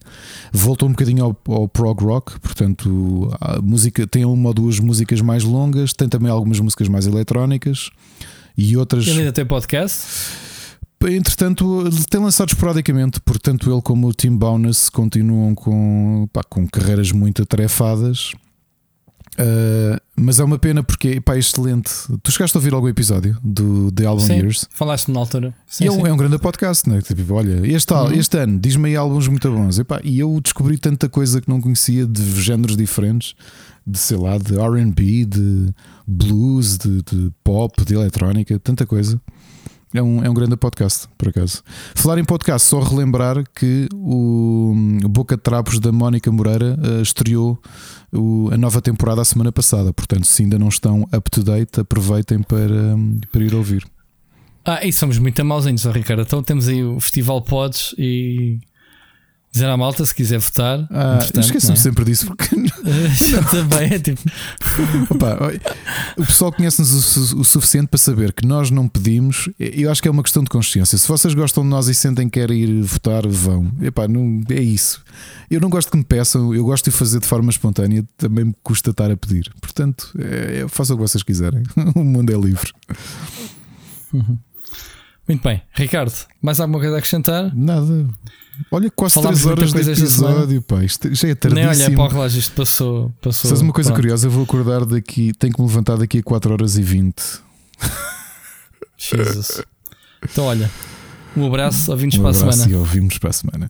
voltou um bocadinho ao, ao prog rock. Portanto, a música tem uma ou duas músicas mais longas, tem também algumas músicas mais eletrónicas e outras. Ele ainda tem podcast? Entretanto, tem lançado esporadicamente, portanto, ele como o Tim Bowness continuam com, pá, com carreiras muito atarefadas. Uh, mas é uma pena porque pá, é excelente. Tu chegaste a ouvir algum episódio do The Album sim, Years? Falaste na altura. Sim, e é, um, é um grande podcast, né? Tipo, olha, este, uhum. este ano diz-me aí álbuns muito bons. E, pá, e eu descobri tanta coisa que não conhecia de géneros diferentes, de sei lá, de RB, de blues, de, de pop, de eletrónica, tanta coisa. É um, é um grande podcast, por acaso. Falar em podcast, só relembrar que o Boca de Trapos da Mónica Moreira uh, estreou o, a nova temporada a semana passada. Portanto, se ainda não estão up to date, aproveitem para, para ir ouvir. Ah, e somos muito mauzinhos, Ricardo. Então temos aí o Festival Pods e Dizer à malta se quiser votar. Ah, Esqueço-me é? sempre disso porque. também é tipo. Opa, o pessoal conhece-nos o, o, suficiente para saber que nós não pedimos. Eu acho que é uma questão de consciência. Se vocês gostam de nós e sentem que querem ir votar, vão. Epá, não, é isso. Eu não gosto que me peçam, eu gosto de fazer de forma espontânea. Também me custa estar a pedir. Portanto, é, é, façam o que vocês quiserem. o mundo é livre. Uhum. Muito bem, Ricardo, mais alguma coisa a acrescentar? Nada. Olha, quase 3 horas de episódio, pá. Isto já é tardíssimo. Nem olha para o relógio, isto passou. passou Sabes uma coisa pronto. curiosa? Eu vou acordar daqui, tenho que me levantar daqui a 4 horas e 20. Jesus. Então, olha, um abraço, ouvimos um para a semana. E ouvimos para a semana.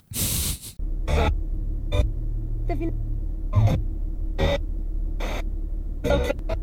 Tá